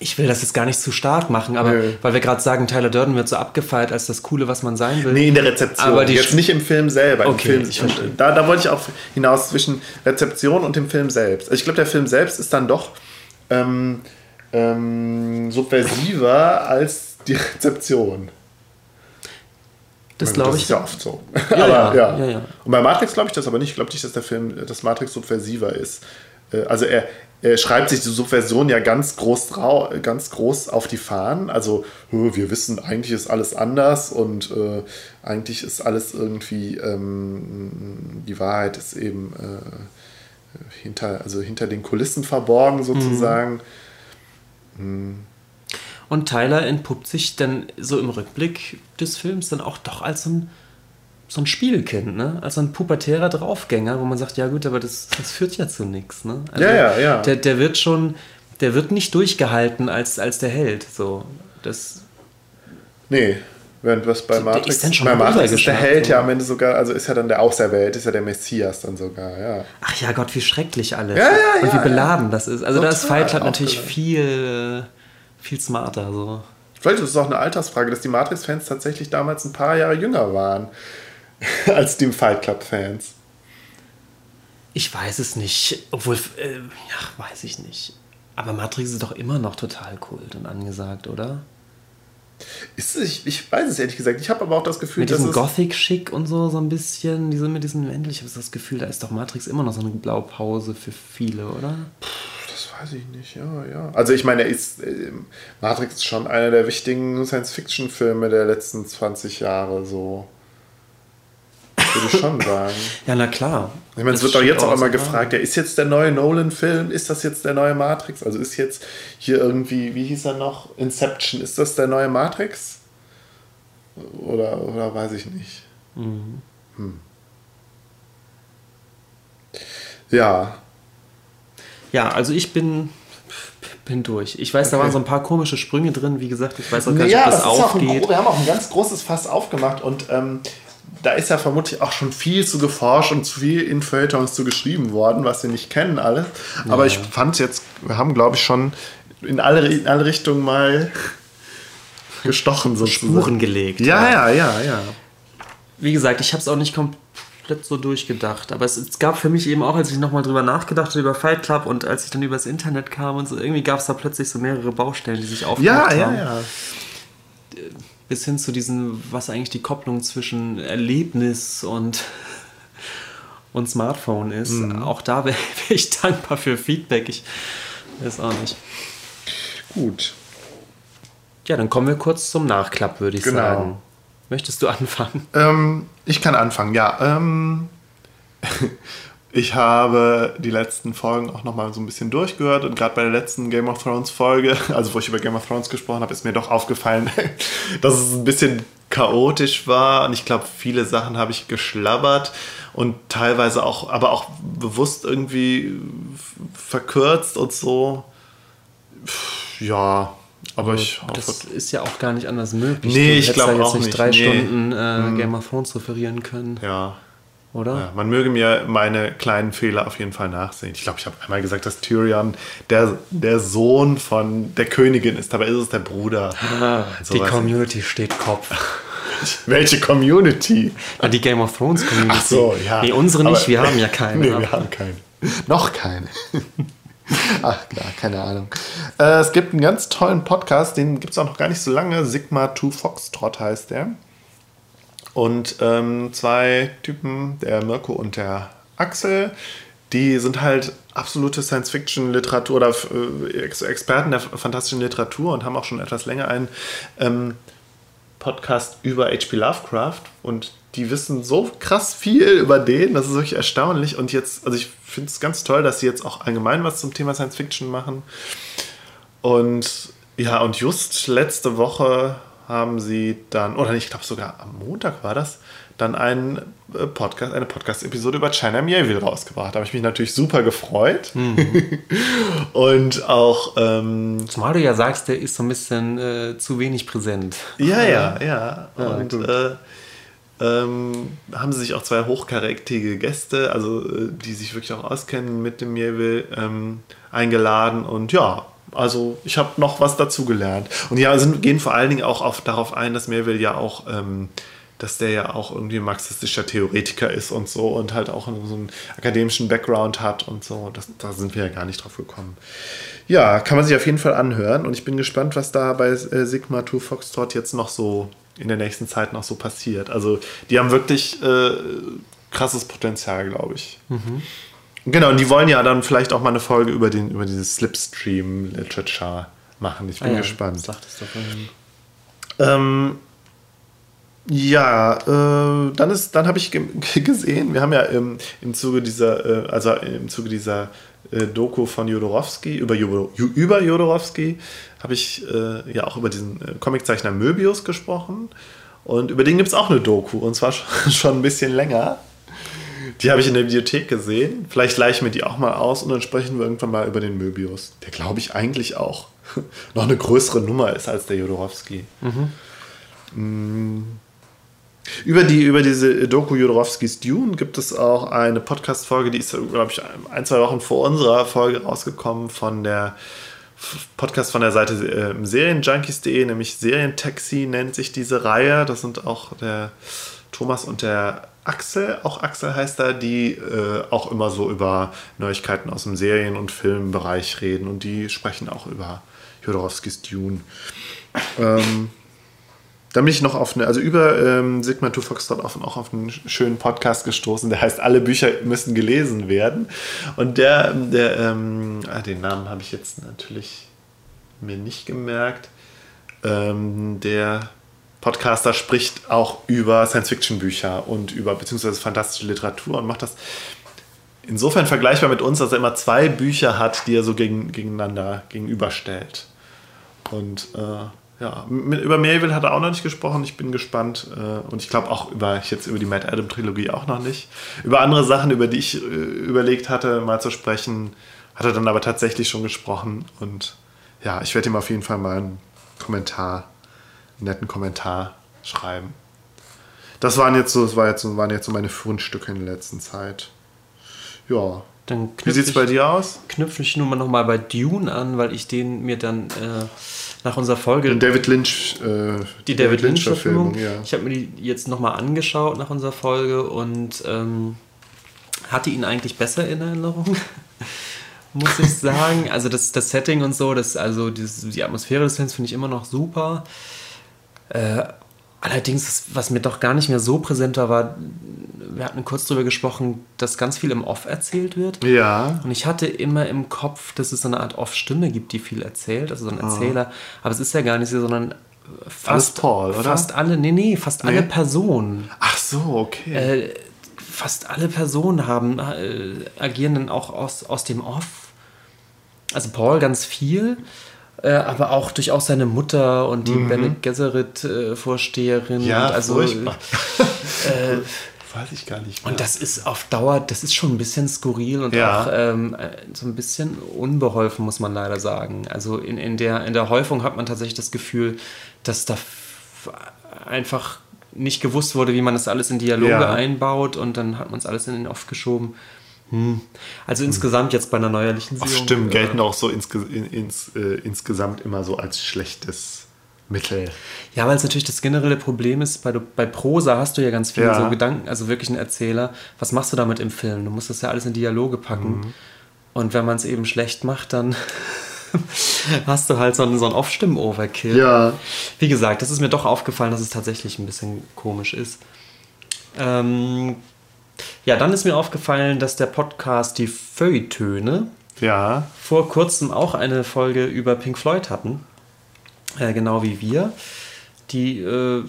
ich will das jetzt gar nicht zu stark machen, aber Nö. weil wir gerade sagen, Tyler Durden wird so abgefeiert als das Coole, was man sein will. Nee, in der Rezeption. Aber die Jetzt Sch- nicht im Film selber. Okay, Film, ich verstehe. Da, da wollte ich auch hinaus zwischen Rezeption und dem Film selbst. Also ich glaube, der Film selbst ist dann doch ähm, ähm, subversiver als die Rezeption. das glaube das ich. ist ja oft so. Ja, aber, ja, ja. ja, ja. Und bei Matrix glaube ich das aber nicht. Ich glaube nicht, dass der Film, dass Matrix subversiver ist. Äh, Also er, er schreibt sich die Subversion ja ganz groß, ganz groß auf die Fahnen. Also "Hö, wir wissen, eigentlich ist alles anders und äh, eigentlich ist alles irgendwie, ähm, die Wahrheit ist eben äh, hinter, also hinter den Kulissen verborgen sozusagen. Und Tyler entpuppt sich dann so im Rückblick des Films dann auch doch als so ein, so ein Spielkind, ne? Als so ein pubertärer Draufgänger, wo man sagt, ja gut, aber das, das führt ja zu nichts, ne? Also Ja, ja, ja. Der, der wird schon, der wird nicht durchgehalten als, als der Held, so. Das, Nee, während was bei Der Matrix, ist dann schon bei Matrix ist der Held ja am Ende sogar, also ist ja dann der Auserwählte, ist ja der Messias dann sogar, ja. ach ja Gott, wie schrecklich alles. Ja, ja, Und wie beladen das ist. Also da ist Total Fight natürlich viel, viel smarter, so. Vielleicht ist es auch eine Altersfrage, dass die Matrix-Fans tatsächlich damals ein paar Jahre jünger waren als die Fight Club-Fans. Ich weiß es nicht. Obwohl, äh, ja, weiß ich nicht. Aber Matrix ist doch immer noch total kult und angesagt, oder? Ist, ich, ich weiß es ehrlich gesagt. Ich habe aber auch das Gefühl, Mit dass diesem es, Gothic-Schick und so, so ein bisschen. Diese, mit diesem Wendel. Ich habe das Gefühl, da ist doch Matrix immer noch so eine Blaupause für viele, oder? Das weiß ich nicht, ja, ja. Also ich meine, ist, ähm, Matrix ist schon einer der wichtigen Science-Fiction-Filme der letzten 20 Jahre, so. Würde ich schon sagen. Ja, na klar. Ich meine, es wird doch jetzt auch immer gefragt, ja, ist jetzt der neue Nolan-Film, ist das jetzt der neue Matrix? Also ist jetzt hier irgendwie, wie hieß er noch? Inception, ist das der neue Matrix? Oder, oder weiß ich nicht. Mhm. Hm. Ja, Ja, also ich bin, bin durch. Ich weiß, da Okay. waren so ein paar komische Sprünge drin. Wie gesagt, ich weiß auch gar nicht, ja, ob das das ein, aufgeht. gro- wir haben auch ein ganz großes Fass aufgemacht und ähm, da ist ja vermutlich auch schon viel zu geforscht und zu viel in Feuilletons zu geschrieben worden, was wir nicht kennen alle. Aber ich fand jetzt, wir haben glaube ich schon in alle, in alle Richtungen mal gestochen sozusagen. Spuren gelegt. Ja, ja, ja, ja. wie gesagt, ich habe es auch nicht komplett so durchgedacht. Aber es, es gab für mich eben auch, als ich nochmal drüber nachgedacht habe, über Fight Club und als ich dann übers Internet kam und so, irgendwie gab es da plötzlich so mehrere Baustellen, die sich aufgemacht Ja, ja, haben. ja. Bis hin zu diesen, was eigentlich die Kopplung zwischen Erlebnis und, und Smartphone ist. Mhm. Auch da wäre wär ich dankbar für Feedback. Ich weiß auch nicht. Gut. Ja, dann kommen wir kurz zum Nachklapp, würde ich Genau. sagen. Möchtest du anfangen? Ähm, ich kann anfangen, ja. Ähm, ich habe die letzten Folgen auch nochmal so ein bisschen durchgehört und gerade bei der letzten Game of Thrones Folge, also wo ich über Game of Thrones gesprochen habe, ist mir doch aufgefallen, dass es ein bisschen chaotisch war und ich glaube, viele Sachen habe ich geschlabbert und teilweise auch, aber auch bewusst irgendwie verkürzt und so. Ja, aber ich hoffe, Das ist ja auch gar nicht anders möglich. Nee, ich glaube auch nicht. drei nee. Stunden äh, mhm. Game of Thrones referieren können. Ja. Oder? Ja, man möge mir meine kleinen Fehler auf jeden Fall nachsehen. Ich glaube, ich habe einmal gesagt, dass Tyrion der, der Sohn von der Königin ist. Dabei ist es der Bruder. Ah, die Community steht Kopf. Welche Community? Ja, die Game of Thrones Community. Ach so, ja. Nee, unsere nicht, aber, wir haben ja keine. Nee, wir haben keine. Noch keine. Ach klar, keine Ahnung. Äh, es gibt einen ganz tollen Podcast, den gibt es auch noch gar nicht so lange. Sigma 2 Foxtrot heißt der. Und ähm, zwei Typen, der Mirko und der Axel, die sind halt absolute Science-Fiction-Literatur oder äh, Experten der fantastischen Literatur und haben auch schon etwas länger einen ähm, Podcast über H.P. Lovecraft und die wissen so krass viel über den, das ist wirklich erstaunlich. Und jetzt, also ich finde es ganz toll, dass sie jetzt auch allgemein was zum Thema Science Fiction machen. Und ja, und just letzte Woche haben sie dann, oder ich glaube sogar am Montag war das, dann einen äh, Podcast, eine Podcast-Episode über China Mieville rausgebracht. Da habe ich mich natürlich super gefreut. Mhm. und auch. Ähm, Zumal du ja sagst, der ist so ein bisschen äh, zu wenig präsent. Ja, ja, ja. ja und äh, ähm, haben sie sich auch zwei hochkarätige Gäste, also äh, die sich wirklich auch auskennen mit dem Mieville, ähm, eingeladen. Und ja, also ich habe noch was dazugelernt. Und ja, sind, gehen vor allen Dingen auch auf, darauf ein, dass Melville ja auch, ähm, dass der ja auch irgendwie marxistischer Theoretiker ist und so und halt auch so einen akademischen Background hat und so. Das, da sind wir ja gar nicht drauf gekommen. Ja, kann man sich auf jeden Fall anhören und ich bin gespannt, was da bei äh, Sigma 2 Foxtrot jetzt noch so in der nächsten Zeit noch so passiert. Also die haben wirklich äh, krasses Potenzial, glaube ich. Mhm. Genau, und die wollen ja dann vielleicht auch mal eine Folge über, den, über dieses Slipstream-Literature machen. Ich bin ah, ja, gespannt. Sagtest du vorhin. Ähm, ja, äh, dann ist, dann habe ich ge gesehen, wir haben ja im, im Zuge dieser, äh, also im Zuge dieser äh, Doku von Jodorowsky, über, über Jodorowsky, habe ich äh, ja auch über diesen äh, Comiczeichner Möbius gesprochen. Und über den gibt es auch eine Doku, und zwar schon ein bisschen länger. Die habe ich in der Bibliothek gesehen. Vielleicht leihe ich mir die auch mal aus und dann sprechen wir irgendwann mal über den Möbius, der glaube ich eigentlich auch noch eine größere Nummer ist als der Jodorowski. Mhm. Über, die, über diese Doku Jodorowskis Dune gibt es auch eine Podcast-Folge, die ist, glaube ich, ein, zwei Wochen vor unserer Folge rausgekommen von der Podcast von der Seite äh, Serienjunkies.de, nämlich Serientaxi nennt sich diese Reihe. Das sind auch der Thomas und der Axel, auch Axel heißt er, die äh, auch immer so über Neuigkeiten aus dem Serien- und Filmbereich reden und die sprechen auch über Jodorowskis Dune. Ähm, dann bin ich noch auf eine, also über ähm, Sigma 2 Foxtrot auf, auch auf einen schönen Podcast gestoßen, der heißt Alle Bücher müssen gelesen werden. Und der, der ähm, ah, den Namen habe ich jetzt natürlich mir nicht gemerkt. Ähm, der Podcaster spricht auch über Science-Fiction-Bücher und über beziehungsweise fantastische Literatur und macht das insofern vergleichbar mit uns, dass er immer zwei Bücher hat, die er so gegen, gegeneinander gegenüberstellt. Und äh, ja, mit, über Melville hat er auch noch nicht gesprochen. Ich bin gespannt. Äh, und ich glaube auch über jetzt über die Matt Adam Trilogie auch noch nicht. Über andere Sachen, über die ich äh, überlegt hatte, mal zu sprechen, hat er dann aber tatsächlich schon gesprochen. Und ja, ich werde ihm auf jeden Fall mal einen Kommentar netten Kommentar schreiben. Das waren jetzt so, das war jetzt, waren jetzt so meine Fundstücke in der letzten Zeit. Ja. Dann Wie sieht es bei dir aus? Knüpfe ich nur mal nochmal bei Dune an, weil ich den mir dann äh, nach unserer Folge. Den David Lynch. Äh, die David, David Lynch-Verfilmung. Ja. Ich habe mir die jetzt nochmal angeschaut nach unserer Folge und ähm, hatte ihn eigentlich besser in Erinnerung. muss ich sagen. Also das, das Setting und so, das, also das, die Atmosphäre des Films finde ich immer noch super. Äh, allerdings, was mir doch gar nicht mehr so präsent war, wir hatten kurz darüber gesprochen, dass ganz viel im Off erzählt wird. Ja. Und ich hatte immer im Kopf, dass es so eine Art Off-Stimme gibt, die viel erzählt, also so ein ah. Erzähler. Aber es ist ja gar nicht so, sondern fast Alles Paul, oder? Fast alle, nee, nee, fast nee. alle Personen. Ach so, okay. Äh, fast alle Personen haben, äh, agieren dann auch aus, aus dem Off. Also Paul ganz viel. Äh, aber auch durchaus seine Mutter und die mhm. Bene Gesserit-Vorsteherin. Äh, ja, also, furchtbar. Äh, weiß ich gar nicht mehr. Und das ist auf Dauer, das ist schon ein bisschen skurril und ja. auch ähm, äh, so ein bisschen unbeholfen, muss man leider sagen. Also in, in, der, in der Häufung hat man tatsächlich das Gefühl, dass da einfach nicht gewusst wurde, wie man das alles in Dialoge ja. einbaut und dann hat man es alles in den Off geschoben. Hm. Also hm. insgesamt jetzt bei einer neuerlichen. Stimmt, gelten äh, auch so insge ins, äh, insgesamt immer so als schlechtes Mittel. Ja, weil es natürlich das generelle Problem ist, bei, bei Prosa hast du ja ganz viele ja. so Gedanken, also wirklich ein Erzähler. Was machst du damit im Film? Du musst das ja alles in Dialoge packen. Mhm. Und wenn man es eben schlecht macht, dann hast du halt so einen, so einen Off-Stimmen-Overkill. Ja. Wie gesagt, das ist mir doch aufgefallen, dass es tatsächlich ein bisschen komisch ist. Ähm, ja, dann ist mir aufgefallen, dass der Podcast Die Feuilletöne ja. vor kurzem auch eine Folge über Pink Floyd hatten äh, genau wie wir. Die äh,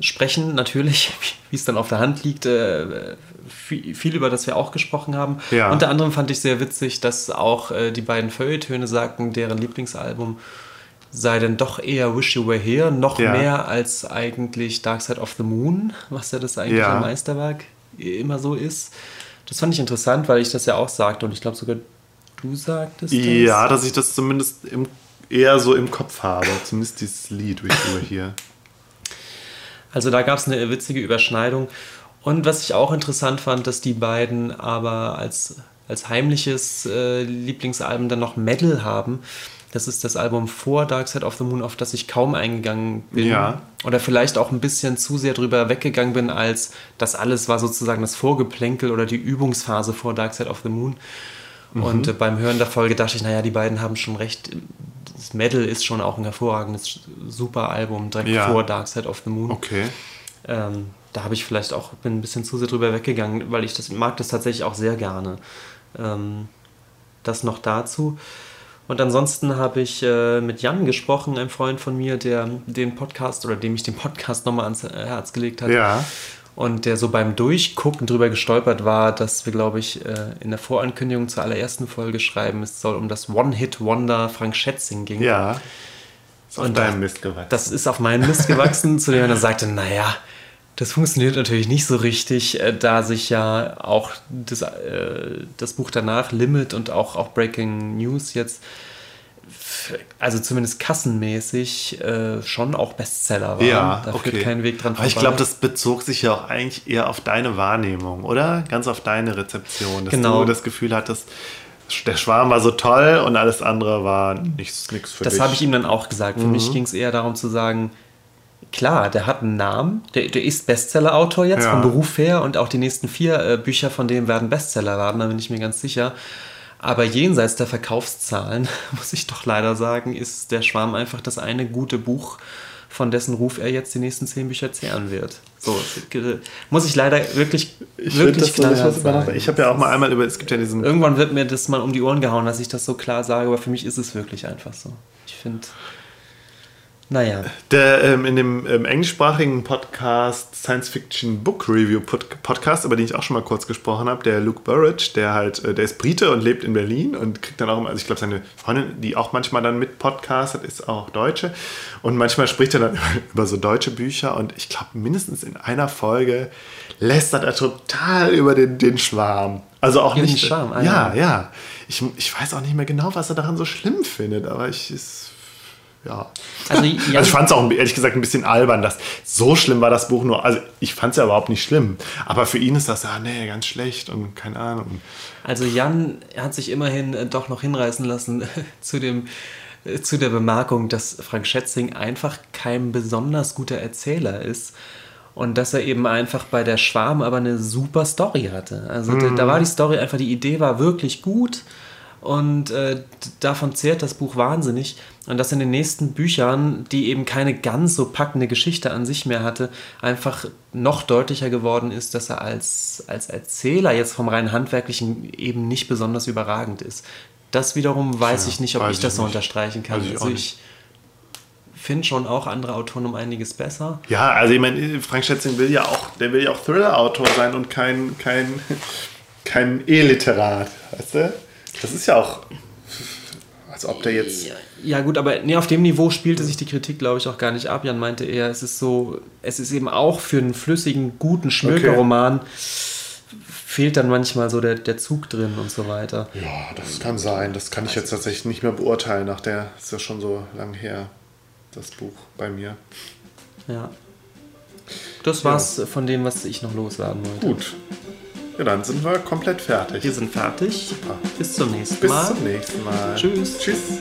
sprechen natürlich, wie es dann auf der Hand liegt, äh, viel, viel, über das wir auch gesprochen haben. Ja. Unter anderem fand ich sehr witzig, dass auch äh, die beiden Feuilletöne sagten, deren Lieblingsalbum sei denn doch eher Wish You Were Here, noch ja. mehr als eigentlich Dark Side of the Moon, was ja das eigentliche ja. Meisterwerk immer so ist. Das fand ich interessant, weil ich das ja auch sagte und ich glaube sogar du sagtest das. Ja, dass ich das zumindest im eher so im Kopf habe. Zumindest dieses Lied, wie ich hier. Also da gab es eine witzige Überschneidung. Und was ich auch interessant fand, dass die beiden aber als, als heimliches äh, Lieblingsalbum dann noch Metal haben. Das ist das Album vor Dark Side of the Moon, auf das ich kaum eingegangen bin. Ja. Oder vielleicht auch ein bisschen zu sehr drüber weggegangen bin, als das alles war sozusagen das Vorgeplänkel oder die Übungsphase vor Dark Side of the Moon. Mhm. Und äh, beim Hören der Folge dachte ich, naja, die beiden haben schon recht das Metal ist schon auch ein hervorragendes, super Album, direkt ja. vor Dark Side of the Moon. Okay. Ähm, da habe ich vielleicht auch bin ein bisschen zu sehr drüber weggegangen, weil ich das mag das tatsächlich auch sehr gerne. Ähm, das noch dazu. Und ansonsten habe ich äh, mit Jan gesprochen, einem Freund von mir, der den Podcast oder dem ich den Podcast nochmal ans Herz gelegt hat. Ja und der so beim Durchgucken drüber gestolpert war, dass wir, glaube ich, äh, in der Vorankündigung zur allerersten Folge schreiben, es soll um das One-Hit-Wonder Frank Schätzing gehen. Ja. Ist auf deinem Mist gewachsen. Das ist auf meinen Mist gewachsen, zu dem er sagte, naja, das funktioniert natürlich nicht so richtig, äh, da sich ja auch das, äh, das Buch danach, Limit und auch, auch Breaking News jetzt also zumindest kassenmäßig, äh, schon auch Bestseller waren. Ja, da okay. führt kein Weg dran vorbei. Aber ich glaube, das bezog sich ja auch eigentlich eher auf deine Wahrnehmung, oder? Ganz auf deine Rezeption, dass genau. du das Gefühl hattest, der Schwarm war so toll und alles andere war nichts, nichts für das dich. Das habe ich ihm dann auch gesagt. Für mhm. mich ging es eher darum zu sagen, klar, der hat einen Namen, der, der ist Bestseller-Autor jetzt ja. vom Beruf her und auch die nächsten vier äh, Bücher von dem werden Bestseller werden, da bin ich mir ganz sicher. Aber jenseits der Verkaufszahlen, muss ich doch leider sagen, ist der Schwarm einfach das eine gute Buch, von dessen Ruf er jetzt die nächsten zehn Bücher zehren wird. So, muss ich leider wirklich, ich wirklich klar so sagen. Ich habe ja auch mal einmal über, es gibt ja diesen... Irgendwann wird mir das mal um die Ohren gehauen, dass ich das so klar sage, aber für mich ist es wirklich einfach so. Ich finde... Naja. Der ähm, in dem ähm, englischsprachigen Podcast Science Fiction Book Review Podcast, über den ich auch schon mal kurz gesprochen habe, der Luke Burridge, der halt, äh, der ist Brite und lebt in Berlin und kriegt dann auch immer, also ich glaube, seine Freundin, die auch manchmal dann mit Podcast hat, ist auch Deutsche. Und manchmal spricht er dann über so deutsche Bücher und ich glaube, mindestens in einer Folge lästert er total über den, den Schwarm. Also auch nicht. Schwarm, ah, ja, ja. ja. Ich, ich weiß auch nicht mehr genau, was er daran so schlimm findet, aber ich ist ja. Also, ja. also ich fand es auch ehrlich gesagt ein bisschen albern, dass so schlimm war das Buch nur. Also ich fand es ja überhaupt nicht schlimm. Aber für ihn ist das ja, nee, ganz schlecht und keine Ahnung. Also Jan hat sich immerhin äh, doch noch hinreißen lassen zu dem äh, zu der Bemerkung, dass Frank Schätzing einfach kein besonders guter Erzähler ist und dass er eben einfach bei der Schwarm aber eine super Story hatte. Also mhm. da, da, war die Story einfach, die Idee war wirklich gut und äh, davon zehrt das Buch wahnsinnig. Und dass in den nächsten Büchern, die eben keine ganz so packende Geschichte an sich mehr hatte, einfach noch deutlicher geworden ist, dass er als, als Erzähler jetzt vom rein handwerklichen eben nicht besonders überragend ist. Das wiederum weiß ja, ich nicht, ob ich das so nicht. unterstreichen kann. ich also ich finde schon auch andere Autoren um einiges besser. Ja, also ich meine, Frank Schätzing will ja auch, der will ja auch Thriller-Autor sein und kein, kein, kein E-Literat, weißt du? Das ist ja auch. als ob der jetzt. Ja, gut, aber nee, auf dem Niveau spielte sich die Kritik, glaube ich, auch gar nicht ab. Jan meinte eher, es ist so, es ist eben auch für einen flüssigen, guten Schmökerroman. Okay. Fehlt dann manchmal so der, der Zug drin und so weiter. Ja, das kann sein. Das kann ich jetzt tatsächlich nicht mehr beurteilen. Nach der ist ja schon so lang her, das Buch bei mir. Ja. Das war's ja. von dem, was ich noch loswerden wollte. Gut. Ja, dann sind wir komplett fertig. Wir sind fertig. Super. Bis zum nächsten Bis Mal. Bis zum nächsten Mal. Tschüss. Tschüss.